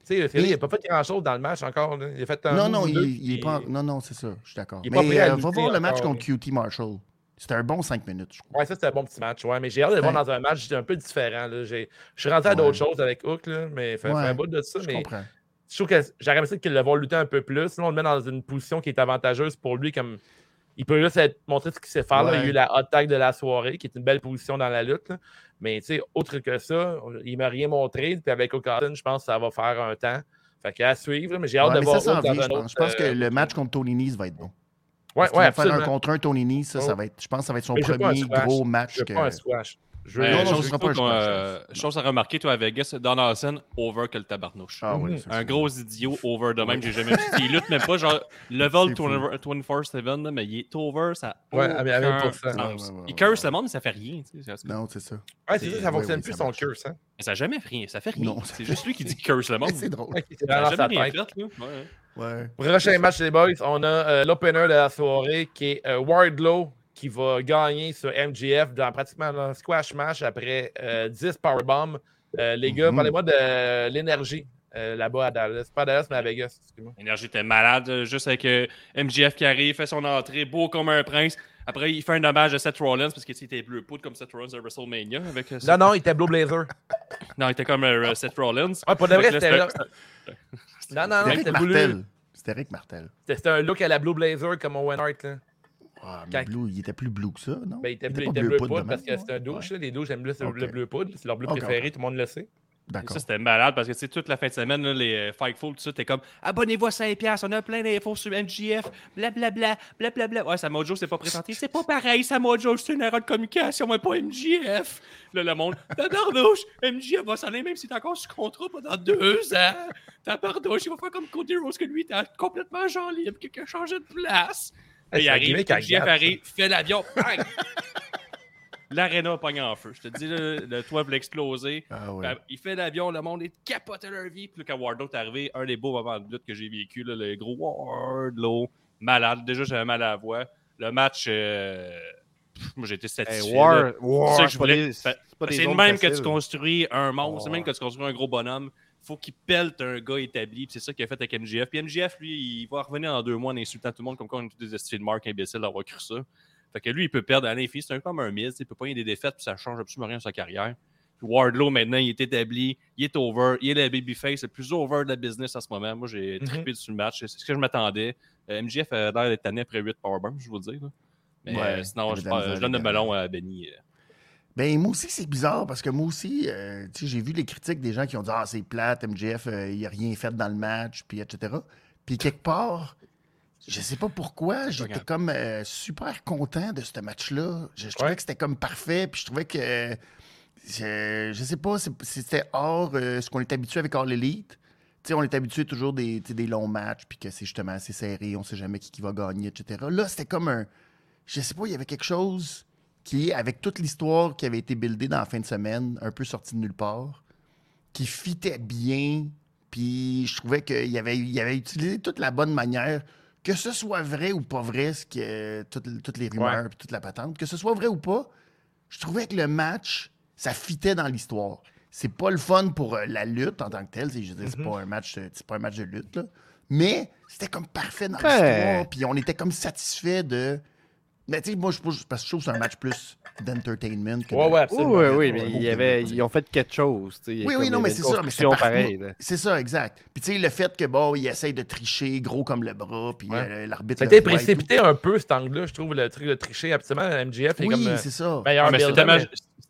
Speaker 1: Sais, il n'a pas fait grand-chose dans le match encore. là. Il a fait un
Speaker 2: Non, non, il,
Speaker 1: deux,
Speaker 2: il est
Speaker 1: puis-
Speaker 2: pas. Non, non, c'est ça. Je suis d'accord. Mais euh, va voir le match contre QT Marshall. C'était un bon 5 minutes, je crois.
Speaker 1: Ouais, ça, c'était un bon petit match. Ouais, mais j'ai hâte de le voir
Speaker 2: Ouais.
Speaker 1: dans un match un peu différent. là. Je suis rentré à
Speaker 2: Ouais.
Speaker 1: d'autres choses avec Hook, là, mais fait, fait
Speaker 2: Ouais,
Speaker 1: un bout de ça.
Speaker 2: Je
Speaker 1: mais
Speaker 2: comprends.
Speaker 1: je trouve que j'aurais aimé qu'il le voit lutter un peu plus. Sinon, on le met dans une position qui est avantageuse pour lui. comme Il peut juste être, montrer ce qu'il sait faire. Il y a eu la hot tag de la soirée, qui est une belle position dans la lutte. là. Mais tu sais, autre que ça, il m'a rien montré. Puis avec O'Cotton, je pense que ça va faire un temps. Fait qu'à suivre, mais j'ai hâte
Speaker 2: Ouais,
Speaker 1: de voir
Speaker 2: ça
Speaker 1: un
Speaker 2: je pense.
Speaker 1: autre,
Speaker 2: Je pense que
Speaker 1: euh,
Speaker 2: le match contre Tony Nese va être bon.
Speaker 1: Ouais, ouais,
Speaker 2: faire un contre un Tony Nese, ça, ça
Speaker 1: Ouais.
Speaker 2: va être, je pense que ça va être son premier gros match.
Speaker 1: Je
Speaker 2: que-
Speaker 1: pas un squash. Je veux
Speaker 3: Euh,
Speaker 2: Non, non,
Speaker 3: chose,
Speaker 2: pas
Speaker 3: euh, chose à remarquer, toi, à Vegas, Donaldson, over que le tabarnouche.
Speaker 2: Ah oui,
Speaker 1: Mhm.
Speaker 2: ça,
Speaker 3: Un gros idiot over de même, j'ai jamais vu. Il lutte même pas, genre level
Speaker 2: C'est fou.
Speaker 3: 24-7, là, mais il est over, ça a
Speaker 1: Ouais, avec- avec
Speaker 3: aucun
Speaker 1: 1%.
Speaker 3: sens.
Speaker 2: Ouais, ouais, ouais,
Speaker 3: Il curse
Speaker 2: ouais.
Speaker 3: le monde, mais ça fait rien. tu sais, ça-
Speaker 2: Non, c'est ça.
Speaker 1: Ouais, c'est ça, ça fonctionne plus son curse. Hein?
Speaker 3: Mais ça jamais rien, ça fait rien.
Speaker 2: Non.
Speaker 3: C'est juste lui qui dit curse le monde.
Speaker 2: C'est drôle.
Speaker 1: C'est dans sa tête.
Speaker 3: fait. Ouais.
Speaker 1: Prochain match les boys, on a euh, l'opener de la soirée qui est euh, Wardlow qui va gagner sur MGF dans pratiquement un squash match après euh, 10 powerbombs. Euh, les gars,
Speaker 2: Mhm.
Speaker 1: parlez-moi de euh, l'énergie euh, là-bas à Dallas. Pas à Dallas, mais à Vegas.
Speaker 3: L'énergie était malade, euh, juste avec euh, MJF qui arrive, fait son entrée, beau comme un prince. Après, il fait un hommage à Seth Rollins parce qu'il était bleu poudre comme Seth Rollins à WrestleMania. Avec, euh,
Speaker 1: Non, non, il était Blue Blazer.
Speaker 3: non, il était comme euh, Seth Rollins.
Speaker 1: Ouais, pour de vrai, c'était
Speaker 3: là.
Speaker 1: Non, non, non,
Speaker 2: C'était
Speaker 1: c'était
Speaker 2: Rick
Speaker 1: voulu.
Speaker 2: Martel. C'était Rick Martel.
Speaker 1: C'était c'était un look à la Blue Blazer comme Owen Hart. Là.
Speaker 2: Ah, mais
Speaker 1: Quand-
Speaker 2: Blue, il était plus blue que ça, non?
Speaker 1: Ben, il était bleu, il était bleu
Speaker 2: poudre
Speaker 1: parce que c'est un
Speaker 2: ouais.
Speaker 1: douche. là. Les douches aiment le,
Speaker 2: Ok.
Speaker 1: le bleu poudre. C'est leur bleu
Speaker 2: Ok,
Speaker 1: préféré, tout le monde le sait.
Speaker 2: D'accord.
Speaker 3: Ça, c'était malade parce que tu sais, toute la fin de semaine, là, les euh, Fightful, tout ça, t'es comme abonnez-vous à 5$, on a plein d'infos sur MGF, blablabla, blablabla. Ouais, Samoa Joe s'est pas présenté. C'est pas pareil, Samoa Joe, c'est une erreur de communication, mais pas MGF. Là, le monde, tabarnouche, MGF va s'en aller même s'il est encore sous contrat pendant deux ans. Tabarnouche, il va faire comme Cody Rose, que lui, était complètement genre libre, quelqu'un a changé de place. Il arrive,
Speaker 1: Gap,
Speaker 3: arrive, fait l'avion, bang! L'aréna pogne en feu. Je te dis, le, le toit voulait exploser.
Speaker 2: Ah
Speaker 3: Il fait l'avion, le monde est capoté leur vie. Puis là, quand Wardlow est arrivé, un des beaux moments de lutte que j'ai vécu, là, le gros Wardlow, malade. Déjà, j'avais mal à la voix. Le match, euh, pff, moi,
Speaker 4: Hey,
Speaker 3: satisfait. là.
Speaker 4: War, War,
Speaker 3: C'est voulais.
Speaker 4: c'est
Speaker 3: C'est le même que tu construis un monstre, c'est le même que tu construis un gros bonhomme. Faut qu'il pelte un gars établi. C'est ça qu'il a fait avec MGF. Puis MGF, lui, il va revenir en deux mois en insultant tout le monde comme quoi on est tous des de marque imbéciles d'avoir cru ça. Fait que lui, il peut perdre à l'infini. C'est un comme un miss. Il peut pas y avoir des défaites, puis ça change absolument rien à sa carrière. Puis Wardlow, maintenant, il est établi, il est over, il est le babyface le plus over de la business en ce moment. Moi, j'ai
Speaker 1: Mhm.
Speaker 3: trippé sur le match. C'est ce que je m'attendais. Euh, MGF a l'air d'être tanné après 8 powerbombs, je vous le dis. là. Mais
Speaker 2: Ouais,
Speaker 3: sinon, je,
Speaker 2: la
Speaker 3: donne le melon à Benny. euh.
Speaker 2: Ben, moi aussi, c'est bizarre parce que moi aussi, euh, j'ai vu les critiques des gens qui ont dit Ah, c'est plate, MJF, euh, il a rien fait dans le match, puis etc. Puis quelque part, je sais pas pourquoi, j'étais comme euh, super content de ce match-là. Je, je trouvais que c'était comme parfait, puis je trouvais que. je, je sais pas, c'était hors euh, ce qu'on est habitué avec All Elite. Tu sais, on est habitué toujours des, des longs matchs, puis que c'est justement assez serré, on sait jamais qui, qui va gagner, etc. Là, c'était comme un. Je sais pas, il y avait quelque chose qui, avec toute l'histoire qui avait été buildée dans la fin de semaine, un peu sortie de nulle part, qui fitait bien, puis je trouvais qu'il avait, il avait utilisé toute la bonne manière, que ce soit vrai ou pas vrai, ce que, toutes, toutes les rumeurs,
Speaker 1: Ouais.
Speaker 2: puis toute la patente, que ce soit vrai ou pas, je trouvais que le match, ça fitait dans l'histoire. C'est pas le fun pour euh, la lutte en tant que telle, c'est je dire, c'est
Speaker 1: Mhm.
Speaker 2: pas un match, euh, c'est pas un match de lutte, là. mais c'était comme parfait dans
Speaker 4: Ouais.
Speaker 2: l'histoire, puis on était comme satisfait de. Mais tu sais, moi, je, parce que je trouve que c'est un match plus d'entertainment. que de-
Speaker 1: Ouais, ouais,
Speaker 4: Oui,
Speaker 1: absolument.
Speaker 4: oui, oui,
Speaker 2: Ouais,
Speaker 4: mais
Speaker 2: ouais,
Speaker 4: il y
Speaker 2: ouais,
Speaker 4: avait,
Speaker 2: ouais.
Speaker 4: ils ont fait quelque chose. tu sais,
Speaker 2: Oui, oui, non, mais c'est ça. Mais c'est
Speaker 4: pareil.
Speaker 2: C'est ça, exact. Puis tu sais, le fait que, bon, il essaye de tricher, gros comme le bras, puis
Speaker 1: Ouais.
Speaker 2: euh, l'arbitre.
Speaker 1: Ça a
Speaker 2: le
Speaker 1: été
Speaker 2: voit et
Speaker 1: précipité un peu, cet angle-là, je trouve, le truc de tricher. Absolument, MGF est
Speaker 2: Oui,
Speaker 1: comme euh,
Speaker 2: c'est ça.
Speaker 1: meilleur
Speaker 3: Ah, mais c'est
Speaker 1: builder,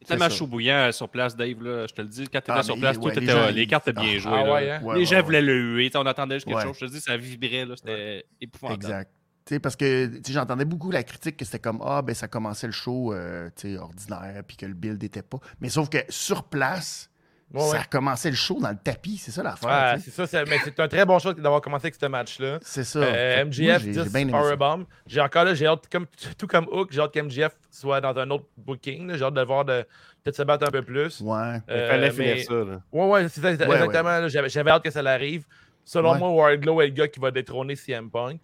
Speaker 3: tellement, chaud bouillant euh, sur place, Dave. Là, je te le dis, quand tu étais
Speaker 2: Ah,
Speaker 3: sur place,
Speaker 2: ouais,
Speaker 3: tout
Speaker 2: les
Speaker 3: était,
Speaker 2: gens,
Speaker 3: les cartes étaient
Speaker 2: Ah,
Speaker 3: bien jouées.
Speaker 1: ah ouais, hein?
Speaker 2: Ouais,
Speaker 3: les
Speaker 2: ouais,
Speaker 3: gens
Speaker 2: ouais.
Speaker 3: voulaient le huer. On entendait juste quelque
Speaker 2: Ouais.
Speaker 3: chose. Je te dis, ça vibrait. là, C'était épouvantable.
Speaker 2: Exact. Tu sais, parce que j'entendais beaucoup la critique que c'était comme Ah, ben ça commençait le show euh, ordinaire, puis que le build n'était pas. Mais sauf que sur place,
Speaker 1: Ouais,
Speaker 2: ça
Speaker 1: ouais.
Speaker 2: commencé le show dans le tapis. C'est ça l'affaire. Tu sais.
Speaker 1: c'est ça, c'est- mais c'est un très bon choix d'avoir commencé avec ce match-là.
Speaker 2: C'est ça.
Speaker 1: Euh, MGF,
Speaker 2: moi, j'ai- j'ai
Speaker 1: 10
Speaker 2: bien aimé ça.
Speaker 1: Powerbomb. J'ai encore là, j'ai hâte, comme, tout comme Hook, j'ai hâte qu'MGF soit dans un autre booking. J'ai hâte de voir de peut-être se battre un peu plus.
Speaker 2: Ouais.
Speaker 4: Il
Speaker 1: Euh,
Speaker 4: fallait
Speaker 1: mais-
Speaker 4: finir ça. Là.
Speaker 1: Ouais, ouais, c'est ça,
Speaker 2: Ouais,
Speaker 1: exactement. J'avais, j'avais hâte que ça l'arrive. Selon
Speaker 2: Ouais.
Speaker 1: moi, Wardlow est le gars qui va détrôner CM Punk.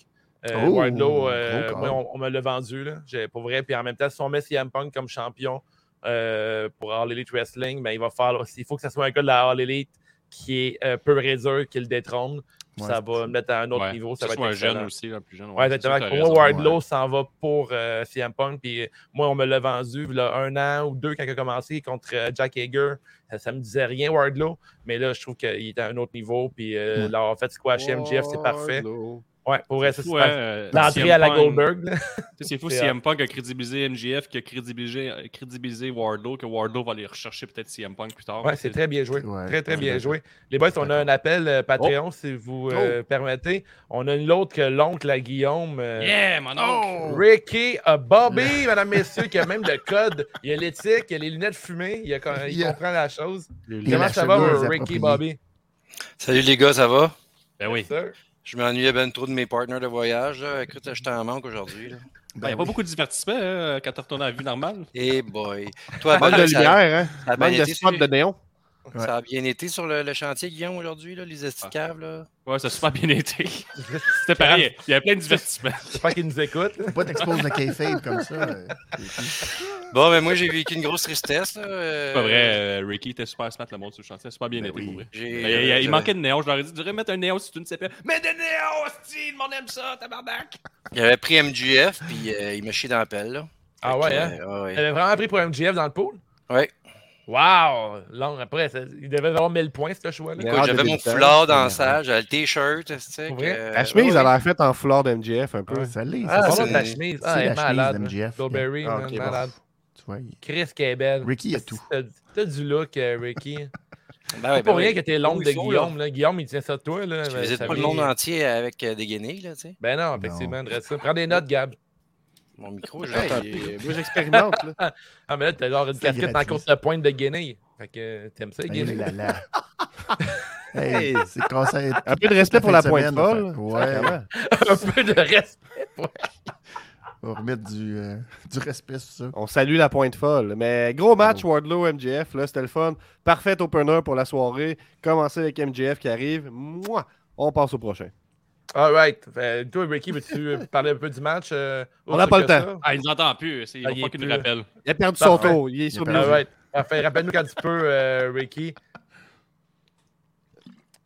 Speaker 1: Euh,
Speaker 2: Oh,
Speaker 1: Wardlow, euh, moi, on, on me l'a vendu, là. Pour vrai. Puis en même temps, si on met CM Punk comme champion euh, pour All Elite Wrestling, ben, il va faire aussi. Il faut que ce soit un gars de la All Elite qui est euh, peu réduit, qui le détrône.
Speaker 2: Ouais,
Speaker 1: ça va me mettre à un autre
Speaker 3: Ouais.
Speaker 1: niveau. Ça va être
Speaker 3: un jeune aussi, là, plus jeune.
Speaker 1: Ouais,
Speaker 3: c'est
Speaker 1: exactement. Pour moi. Wardlow s'en va pour euh, CM Punk. Puis moi, on me l'a vendu là, un an ou deux quand il a commencé contre euh, Jack Hager. Ça, ça me disait rien, Wardlow. Mais là, je trouve qu'il est à un autre niveau. Puis euh,
Speaker 2: Ouais.
Speaker 1: là, en fait, squash MGF, c'est parfait. Ouais, pour vrai, c'est
Speaker 3: hein, euh,
Speaker 1: L'entrée à la
Speaker 3: Punk-
Speaker 1: Goldberg.
Speaker 3: C'est fou, CM Punk a crédibilisé MGF, qui a crédibilisé, crédibilisé Wardlow, que Wardlow va aller rechercher peut-être CM Punk plus tard.
Speaker 1: Ouais, c'est très bien joué.
Speaker 2: Ouais,
Speaker 1: très, très bien joué. Les boys, on a un appel euh, Patreon, si vous euh, permettez. On a une autre que l'oncle à Guillaume. euh,
Speaker 3: Yeah, mon oncle!
Speaker 1: Ricky a Bobby, mesdames, messieurs, qui a même le code. Il y a l'éthique, il y a les lunettes fumées, il, a- il comprend la chose. Comment ça va. Ricky Bobby?
Speaker 5: Salut les gars, ça va?
Speaker 3: Ben oui.
Speaker 5: Je m'ennuyais ben trop de mes partenaires de voyage. Là. Écoute, j'étais en manque aujourd'hui. là.
Speaker 3: Il
Speaker 2: Ben
Speaker 3: n'y a pas
Speaker 2: oui.
Speaker 3: beaucoup de divertissement hein, quand tu retournes à la vie normale.
Speaker 5: Eh boy. Toi,
Speaker 4: Manque
Speaker 5: Ben,
Speaker 4: de lumière, hein? Manque de spot de néon.
Speaker 5: Ça a bien été sur le, le chantier, Guillaume, aujourd'hui, là, les esticaves. Là?
Speaker 3: Ouais, ça a super bien été. C'était pareil. Il y avait plein de divertissements.
Speaker 1: J'espère qu'il nous écoute.
Speaker 2: Faut pas t'exposer le kayfabe comme ça. euh.
Speaker 5: Bon, ben moi, j'ai vécu une grosse tristesse. là. euh,
Speaker 3: pas vrai, euh, Ricky était super smart le monde sur le chantier. Super bien
Speaker 2: Ben
Speaker 3: été
Speaker 2: oui.
Speaker 3: pour vrai. Il, il- il manquait de néon. Je leur ai dit, tu devrais mettre un néon si tu ne sais pas. Mets des néons, hostie! Le monde aime ça, tabarnak!
Speaker 5: J'avais pris MGF, puis euh, il m'a chié dans la pelle. Là.
Speaker 1: Ah ouais, hein?
Speaker 5: euh, ouais, ouais.
Speaker 1: Elle avait vraiment pris pour MGF dans le pool?
Speaker 5: Ouais.
Speaker 1: Wow! Long après, ça- il devait avoir 1000 points, ce choix-là.
Speaker 4: Ah,
Speaker 5: j'avais mon foulard dans la salle, j'avais le t-shirt.
Speaker 1: Pour
Speaker 4: La chemise
Speaker 5: ouais,
Speaker 4: a l'air faite en fleur d'MGF un peu.
Speaker 2: Ouais, ça l'est.
Speaker 5: Ah,
Speaker 2: ça,
Speaker 5: c'est-
Speaker 1: ta chemise.
Speaker 2: c'est
Speaker 1: Ah, elle est
Speaker 2: la
Speaker 1: malade.
Speaker 2: d'MGF.
Speaker 1: Strawberry,
Speaker 4: Ah,
Speaker 1: man,
Speaker 4: ok, bon.
Speaker 1: malade.
Speaker 2: Tu vois, il-
Speaker 1: Chris qui est belle.
Speaker 2: Ricky, il a tout.
Speaker 1: T'as du look, euh, Ricky.
Speaker 5: Ben
Speaker 1: C'est
Speaker 5: ouais,
Speaker 1: pour
Speaker 5: ben
Speaker 1: rien
Speaker 5: ouais.
Speaker 1: que t'es l'oncle
Speaker 5: Oui,
Speaker 1: de
Speaker 5: sont,
Speaker 1: Guillaume. Là? Guillaume, il tient ça de toi. Là.
Speaker 5: Je
Speaker 1: Ben,
Speaker 5: visite
Speaker 1: ça
Speaker 5: pas le monde entier avec euh, des guenilles, là, tu sais.
Speaker 1: Ben non, effectivement, de ça. Prends des notes, Gab.
Speaker 5: Mon micro, je
Speaker 4: Hey,
Speaker 5: l'entends
Speaker 4: euh, moi, j'expérimente. là.
Speaker 1: Ah, mais là, t'as genre une casquette en course de pointe de Guinée. Fait que t'aimes ça,
Speaker 2: Hey,
Speaker 1: Guinée?
Speaker 2: là, là. Hey, c'est conseil.
Speaker 4: Un peu de respect pour la pointe folle.
Speaker 2: Ouais.
Speaker 1: Un peu de respect.
Speaker 2: on va remettre du, euh, du respect sur ça.
Speaker 4: On salue la pointe folle. Mais gros match, Wardlow, MGF. Là, c'était le fun. Parfait opener pour la soirée. Commencer avec MGF qui arrive. Moi, on passe au prochain.
Speaker 1: All right. Fait, toi, Ricky, veux-tu parler un peu du match? euh,
Speaker 4: On n'a pas le temps.
Speaker 3: Ah, il nous entend plus. c'est- Il
Speaker 1: Ah, est
Speaker 3: qu'il nous rappelle.
Speaker 4: Il a perdu son tour. Il est sur musique.
Speaker 1: All right. Parfait. Rappelle-nous quand tu peux, euh, Ricky.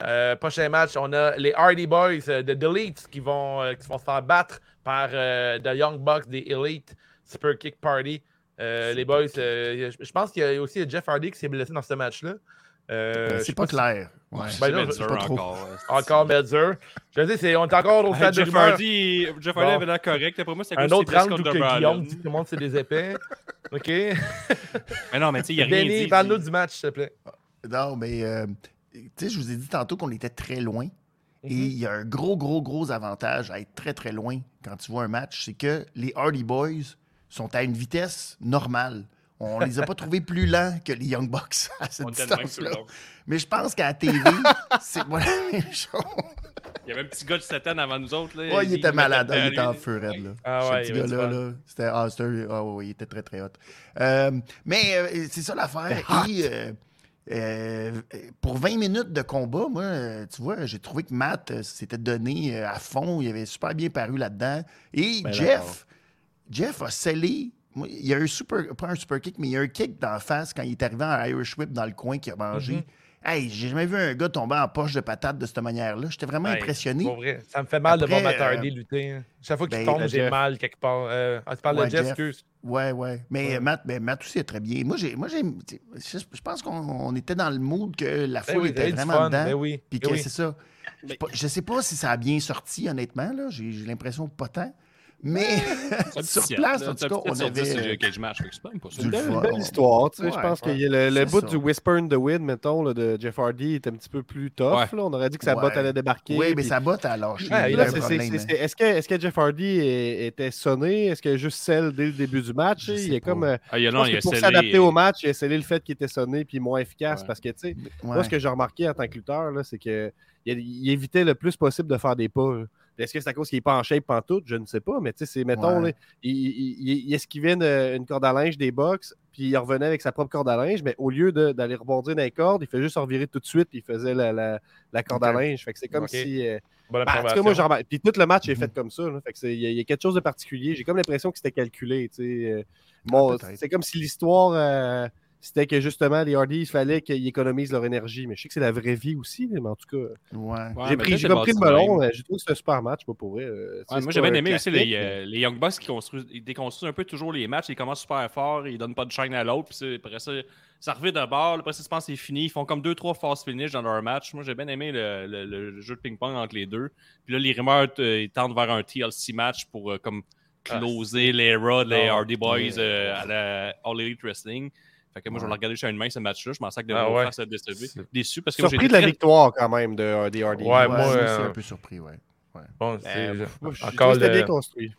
Speaker 1: Euh, prochain match, on a les Hardy Boys euh, de Delete qui vont, euh, qui vont se faire battre par euh, The Young Bucks des Elite Super Kick Party. Euh, les boys, euh, je pense qu'il y a aussi Jeff Hardy qui s'est blessé dans ce match-là. Euh,
Speaker 2: c'est pas clair. Ouais.
Speaker 1: Ben là,
Speaker 2: pas trop.
Speaker 3: encore.
Speaker 1: Encore. Je veux dire, c'est- on est encore au
Speaker 3: Hey,
Speaker 1: stade de
Speaker 3: Jeff. Hardy, Jeff Hardy
Speaker 1: Bon.
Speaker 3: avait l'air correct. Après moi, c'est
Speaker 1: Un autre
Speaker 3: contre
Speaker 1: que. Guillaume dit que tout le monde c'est des épais. OK.
Speaker 3: Mais non, mais tu sais, il n'y a rien
Speaker 1: Benny,
Speaker 3: dit.
Speaker 1: parle-nous du match, s'il te plaît.
Speaker 2: Non, mais euh, tu sais, je vous ai dit tantôt qu'on était très loin. Et
Speaker 1: Mhm.
Speaker 2: il y a un gros, gros, gros avantage à être très, très loin quand tu vois un match, c'est que les Hardy Boys sont à une vitesse normale. On les a pas trouvés plus lents que les Young Bucks à cette distance-là. Mais je pense qu'à la TV, c'est pas la même chose.
Speaker 3: Il y avait un petit gars de 7 ans avant nous autres. Là,
Speaker 2: Ouais, il était malade,
Speaker 3: mettait
Speaker 2: il était en feu raide, là.
Speaker 1: Ah
Speaker 2: Ce
Speaker 1: ouais,
Speaker 2: gars-là,
Speaker 1: fun.
Speaker 2: là, c'était ah, ah ouais, il était très, très hot. Euh, mais euh, c'est ça l'affaire. Et euh, pour 20 minutes de combat, moi, tu vois, j'ai trouvé que Matt s'était donné à fond. Il avait super bien paru là-dedans. Et
Speaker 4: Ben
Speaker 2: Jeff, Jeff a scellé. Moi, Il y a un super, pas un super kick, mais il y a un kick d'en face quand il est arrivé en Irish Whip dans le coin qu'il a mangé.
Speaker 1: Mhm.
Speaker 2: Hey, j'ai jamais vu un gars tomber en poche de patate de cette manière-là. J'étais vraiment impressionné.
Speaker 1: Pour vrai, ça me fait mal de voir Matt Hardy
Speaker 2: euh,
Speaker 1: lutter. hein. Chaque fois qu'il
Speaker 2: ben,
Speaker 1: tombe, j'ai mal quelque part. Euh, ah, tu parles
Speaker 2: Ouais,
Speaker 1: de Jeff,
Speaker 2: Jeff.
Speaker 1: excuse.
Speaker 2: Ouais, ouais. Mais
Speaker 1: Ouais.
Speaker 2: Matt, ben, Matt aussi est très bien. Moi, j'ai, moi, je, pense qu'on on était dans le mood que la
Speaker 1: Ben
Speaker 2: foule
Speaker 1: oui,
Speaker 2: était vraiment
Speaker 1: fun.
Speaker 2: dedans.
Speaker 1: Ben oui.
Speaker 2: Puis que
Speaker 1: oui.
Speaker 2: c'est ça. Je sais pas- Je sais pas si ça a bien sorti, honnêtement. Là. J'ai, j'ai l'impression que pas tant. Mais sur place, en tout cas, on avait.
Speaker 3: c'est Cage Match, fait que c'est.
Speaker 2: Du
Speaker 4: Belle, histoire, tu sais. Je pense que le, bout du Whisper in the Wind, mettons, de Jeff Hardy est un petit peu plus tough. On aurait dit que sa botte allait débarquer.
Speaker 2: Oui, mais sa botte a lâché.
Speaker 4: Est-ce que, Jeff Hardy était sonné? Est-ce que juste celle dès le début du match? Il est comme. euh,
Speaker 3: Ah,
Speaker 4: pour s'adapter
Speaker 3: euh,
Speaker 4: au match, il a scellé le fait qu'il était sonné puis moins efficace. Parce que, tu sais, moi, ce que j'ai remarqué en tant que lutteur, c'est que il, il évitait le plus possible de faire des pas. Est-ce que c'est à cause qu'il n'est pas en shape pantoute? Je ne sais pas, mais tu sais, c'est, mettons,
Speaker 2: Ouais.
Speaker 4: là, il, il- il- il esquivait une, une corde à linge des box, puis il revenait avec sa propre corde à linge, mais au lieu d'aller rebondir dans les cordes, il fait juste revirer tout de suite, puis il faisait la, la- la corde à linge. Fait que c'est comme si. euh, ben, en tout cas, moi, Puis tout le match est
Speaker 2: Mhm.
Speaker 4: fait comme ça. là. Fait que c'est- il y, a- il y a quelque chose de particulier. J'ai comme l'impression que c'était calculé. tu sais. Euh, bon,
Speaker 2: Ah,
Speaker 4: c'est comme si l'histoire, euh, c'était que justement, les Hardy, il fallait qu'ils économisent leur énergie. Mais je sais que c'est la vraie vie aussi. mais en tout cas,
Speaker 2: Ouais.
Speaker 3: Ouais,
Speaker 4: j'ai pris, j'ai
Speaker 3: c'est
Speaker 4: comme pris le melon. mais J'ai trouvé que c'était un super match, moi, pour vrai. Euh,
Speaker 3: Ouais, moi, j'ai
Speaker 4: pas
Speaker 3: bien
Speaker 4: un
Speaker 3: aimé aussi les,
Speaker 4: mais-
Speaker 3: euh, les Young Bucks qui construisent, ils déconstruisent un peu toujours les matchs. Ils commencent super fort, ils donnent pas de shine à l'autre. Puis après ça, ça revient de bord. Après ça, je pense que c'est fini. Ils font comme deux, trois fast finish dans leur match. Moi, j'ai bien aimé le, le- le jeu de ping-pong entre les deux. Puis là, les rumeurs, euh, ils tendent vers un TLC match pour euh, comme closer les Raw, les. Hardy Boys euh, à la All Elite Wrestling. Fait que moi, je vais le regarder chez une main ce match-là. Je pensais que de
Speaker 1: Ah ouais.
Speaker 3: déçu. Déçu parce que
Speaker 4: Surpris de la
Speaker 3: très-
Speaker 4: victoire quand même de, euh, des Hardy.
Speaker 1: Ouais,
Speaker 2: Ouais,
Speaker 1: moi,
Speaker 2: moi aussi,
Speaker 1: euh,
Speaker 2: un peu surpris, ouais.
Speaker 1: Bon, c'est-
Speaker 4: Euh,
Speaker 1: je-
Speaker 4: moi, je- j'ai
Speaker 1: encore le-
Speaker 4: bien construit.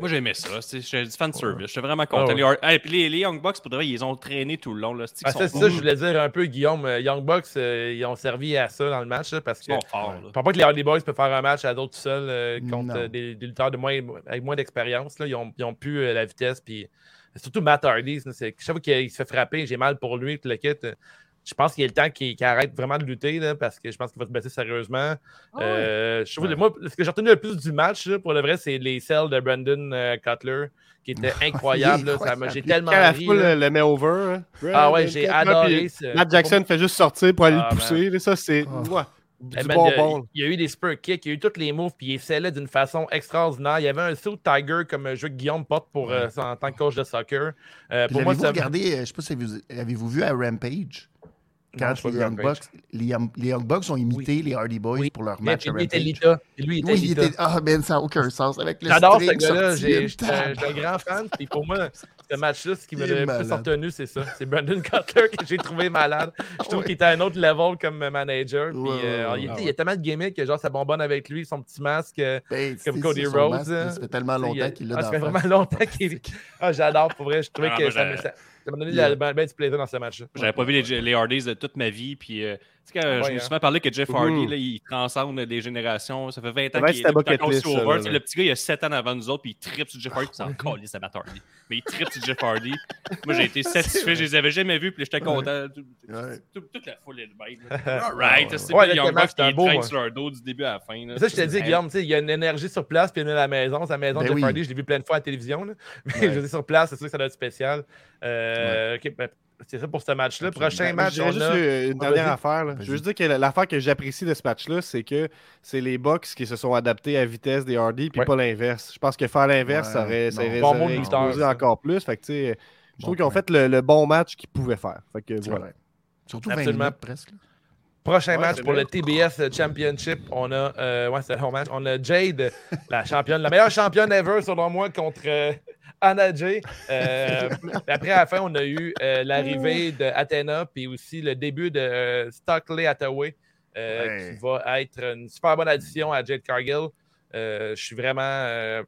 Speaker 3: Moi, j'aimais ça. c'est- J'étais du fan service. J'étais vraiment content.
Speaker 1: Ah ouais.
Speaker 3: Les, Hey, puis les, les Young Bucks, pour de vrai, ils ont traîné tout le long. Là.
Speaker 1: Ah, ça, c'est ça, je voulais dire un peu, Guillaume. euh, Young Bucks, euh, ils ont servi à ça dans le match là, parce que
Speaker 3: forts.
Speaker 1: Je
Speaker 3: là.
Speaker 1: pas que les Hardy Boys peuvent faire un match à d'autres tout seuls euh, contre euh, des, des lutteurs de moins, avec moins d'expérience. là. Ils ont, ils ont plus euh, la vitesse. Puis, surtout Matt Hardy. Chaque fois qu'il se fait frapper, j'ai mal pour lui. tout le kit. Je pense qu'il est le temps qu'il qu'il arrête vraiment de lutter là, parce que je pense qu'il va se blesser sérieusement. Euh, je trouve-
Speaker 2: Ouais.
Speaker 1: Moi, ce que j'ai retenu le plus du match, là, pour le vrai, c'est les selles de Brandon euh, Cutler qui étaient incroyables. là. Ça m'a- J'ai tellement
Speaker 4: Quand la
Speaker 1: ri,
Speaker 4: foule
Speaker 1: là.
Speaker 4: le met over. hein.
Speaker 1: Ah ouais, j'ai
Speaker 4: Cutler,
Speaker 1: adoré.
Speaker 4: puis
Speaker 1: ce-
Speaker 4: Matt Jackson fait juste sortir pour aller
Speaker 1: Ah,
Speaker 4: le pousser. là, Ça, c'est
Speaker 2: Ah.
Speaker 4: ouais, du
Speaker 1: Eh ben, il, il y a eu des spur kicks, il y a eu tous les moves, puis il scellait d'une façon extraordinaire. Il y avait un saut Tiger comme un jeu que Guillaume porte pour, euh, en tant que coach de soccer. Euh, pour moi, ça
Speaker 2: regardé, euh, je sais pas si vous avez-vous vu à Rampage? Quand les, Young. Bucks, les, Young, les Young Bucks ont imité les Hardy Boys
Speaker 1: Oui.
Speaker 2: pour leur match à
Speaker 1: lui était
Speaker 2: Rampage.
Speaker 1: Lita. Lui, il était
Speaker 2: Oui, il était. Ah, ben, ça n'a aucun sens. Avec le
Speaker 1: J'adore ce gars-là. J'ai- un grand fan. Puis pour moi, ce match-là, ce qui m'a le plus retenu, c'est ça. C'est Brandon Cutler que j'ai trouvé malade. Je trouve
Speaker 2: Ouais.
Speaker 1: qu'il était à un autre level comme manager. Puis,
Speaker 2: Ouais, ouais,
Speaker 1: euh,
Speaker 2: ouais,
Speaker 1: il,
Speaker 2: ouais.
Speaker 1: était- il y a tellement de gimmicks que genre, ça bonbonne avec lui, son petit masque. euh,
Speaker 2: Ben,
Speaker 1: comme Cody Rhodes,
Speaker 2: masque,
Speaker 1: hein.
Speaker 2: Ça fait tellement
Speaker 1: il y a-
Speaker 2: longtemps qu'il l'a
Speaker 1: ah,
Speaker 2: dans
Speaker 1: Ça fait vraiment longtemps qu'il. Ah, j'adore, pour vrai. Je trouvais
Speaker 3: Ah,
Speaker 1: que ça
Speaker 3: j'ai-
Speaker 1: m'a- ça ça m'a donné
Speaker 2: Yeah.
Speaker 1: la- ben, du plaisir dans ce match-là.
Speaker 3: J'avais pas vu les, les Hardys de toute ma vie. Puis, euh, tu sais, quand
Speaker 1: Ah
Speaker 3: je me
Speaker 1: hein.
Speaker 3: suis souvent parlé que Jeff Hardy, là, il transcende des générations. Ça fait 20
Speaker 4: C'est
Speaker 3: ans qu'il
Speaker 4: que
Speaker 3: est se
Speaker 4: ça,
Speaker 3: over. Le petit gars, il a 7 ans avant nous autres, puis il tripe sur Jeff Hardy. puis C'est encore c'est Matt Hardy. Mais il tripe sur Jeff Hardy. Moi, j'ai été satisfait. Je les avais jamais vus, puis j'étais content. Tout-
Speaker 2: Ouais.
Speaker 3: tout- Toute la foule est là. All right.
Speaker 2: Ouais,
Speaker 3: c'est
Speaker 1: ouais.
Speaker 3: les Young Bucks qui
Speaker 1: beau,
Speaker 3: traînent
Speaker 1: hein.
Speaker 3: sur leur dos du début à la fin. là.
Speaker 1: Ça, je te dis, Guillaume, tu sais, il y a une énergie sur place, puis il y en a à la maison. C'est la maison
Speaker 2: Ben
Speaker 1: de Jeff
Speaker 2: oui.
Speaker 1: Hardy, je l'ai vu plein de fois à la télévision. là. Mais je dis sur place, c'est sûr que ça doit être spécial. Euh, ok, ben, c'est ça pour ce match-là. Prochain
Speaker 2: Ben,
Speaker 1: match, on
Speaker 4: juste
Speaker 1: a.
Speaker 4: une
Speaker 1: Ah,
Speaker 4: dernière affaire. là. Je veux juste dire que la- l'affaire que j'apprécie de ce match-là, c'est que c'est les Bucks qui se sont adaptés à la vitesse des Hardy, puis
Speaker 1: Ouais.
Speaker 4: pas l'inverse. Je pense que faire l'inverse, ça aurait, ça aurait-
Speaker 1: Bon
Speaker 4: ça aurait encore plus. Fait que, je trouve qu'ils ont fait le, le bon match qu'ils pouvaient faire. Fait que,
Speaker 2: C'est
Speaker 4: voilà.
Speaker 2: vrai. Surtout 20
Speaker 1: Absolument.
Speaker 2: minutes presque. là.
Speaker 1: Prochain
Speaker 4: Ouais,
Speaker 1: match pour le TBS Championship, on a, euh, ouais, c'est un bon match. On a Jade, la championne, la meilleure championne ever selon moi contre euh, Anna Jay. Euh, après, à la fin, on a eu euh, l'arrivée de Athena, puis aussi le début de euh, Stockley Hathaway, euh,
Speaker 2: Ouais.
Speaker 1: qui va être une super bonne addition à Jade Cargill. Je suis vraiment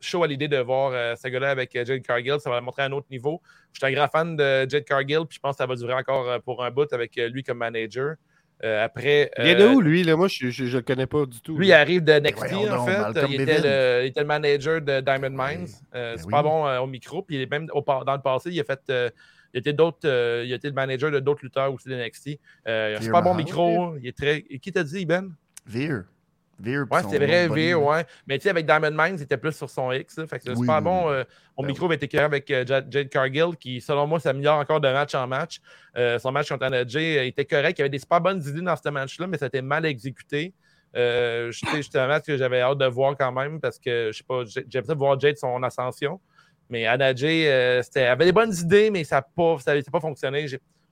Speaker 1: chaud à l'idée de voir ce gars-là avec Jade Cargill. Ça va le montrer à un autre niveau. Je suis un grand fan de Jade Cargill, puis je pense que ça va durer encore pour un bout avec lui comme manager. Euh, après,
Speaker 4: Il vient de
Speaker 1: euh,
Speaker 4: où, lui? Là? Moi, je, je le connais pas du tout.
Speaker 1: lui, il arrive de NXT, en fait. Il était, le, il était le manager de Diamond
Speaker 2: Oui.
Speaker 1: Mines. Euh,
Speaker 2: Ben
Speaker 1: c'est
Speaker 2: oui.
Speaker 1: pas bon euh, au micro. Puis il est même au dans le passé, il a fait. euh, il était d'autres. euh, il était le manager de d'autres lutteurs aussi de NXT. Euh, il a un
Speaker 2: Veer
Speaker 1: super bon micro. Il est très. et Qui t'a dit, Ben?
Speaker 2: Veer. Veer.
Speaker 1: Ouais, c'est vrai, Veer, ouais. Mais tu sais, avec Diamond Mines, il était plus sur son X. là. Fait que c'est
Speaker 2: Oui,
Speaker 1: super
Speaker 2: oui,
Speaker 1: bon.
Speaker 2: oui.
Speaker 1: euh, mon
Speaker 2: Ben
Speaker 1: micro va être éclairé avec euh, Jade Cargill, qui, selon moi, s'améliore encore de match en match. Euh, son match contre Anna Jay euh, était correct. Il y avait des super bonnes idées dans ce match-là, mais ça a été mal exécuté. Euh, C'était un match que j'avais hâte de voir quand même parce que, je sais pas, j'ai- j'aime ça de voir Jade son ascension. Mais Anna Jay, euh, c'était- avait des bonnes idées, mais ça n'a pas, ça, ça pas fonctionné.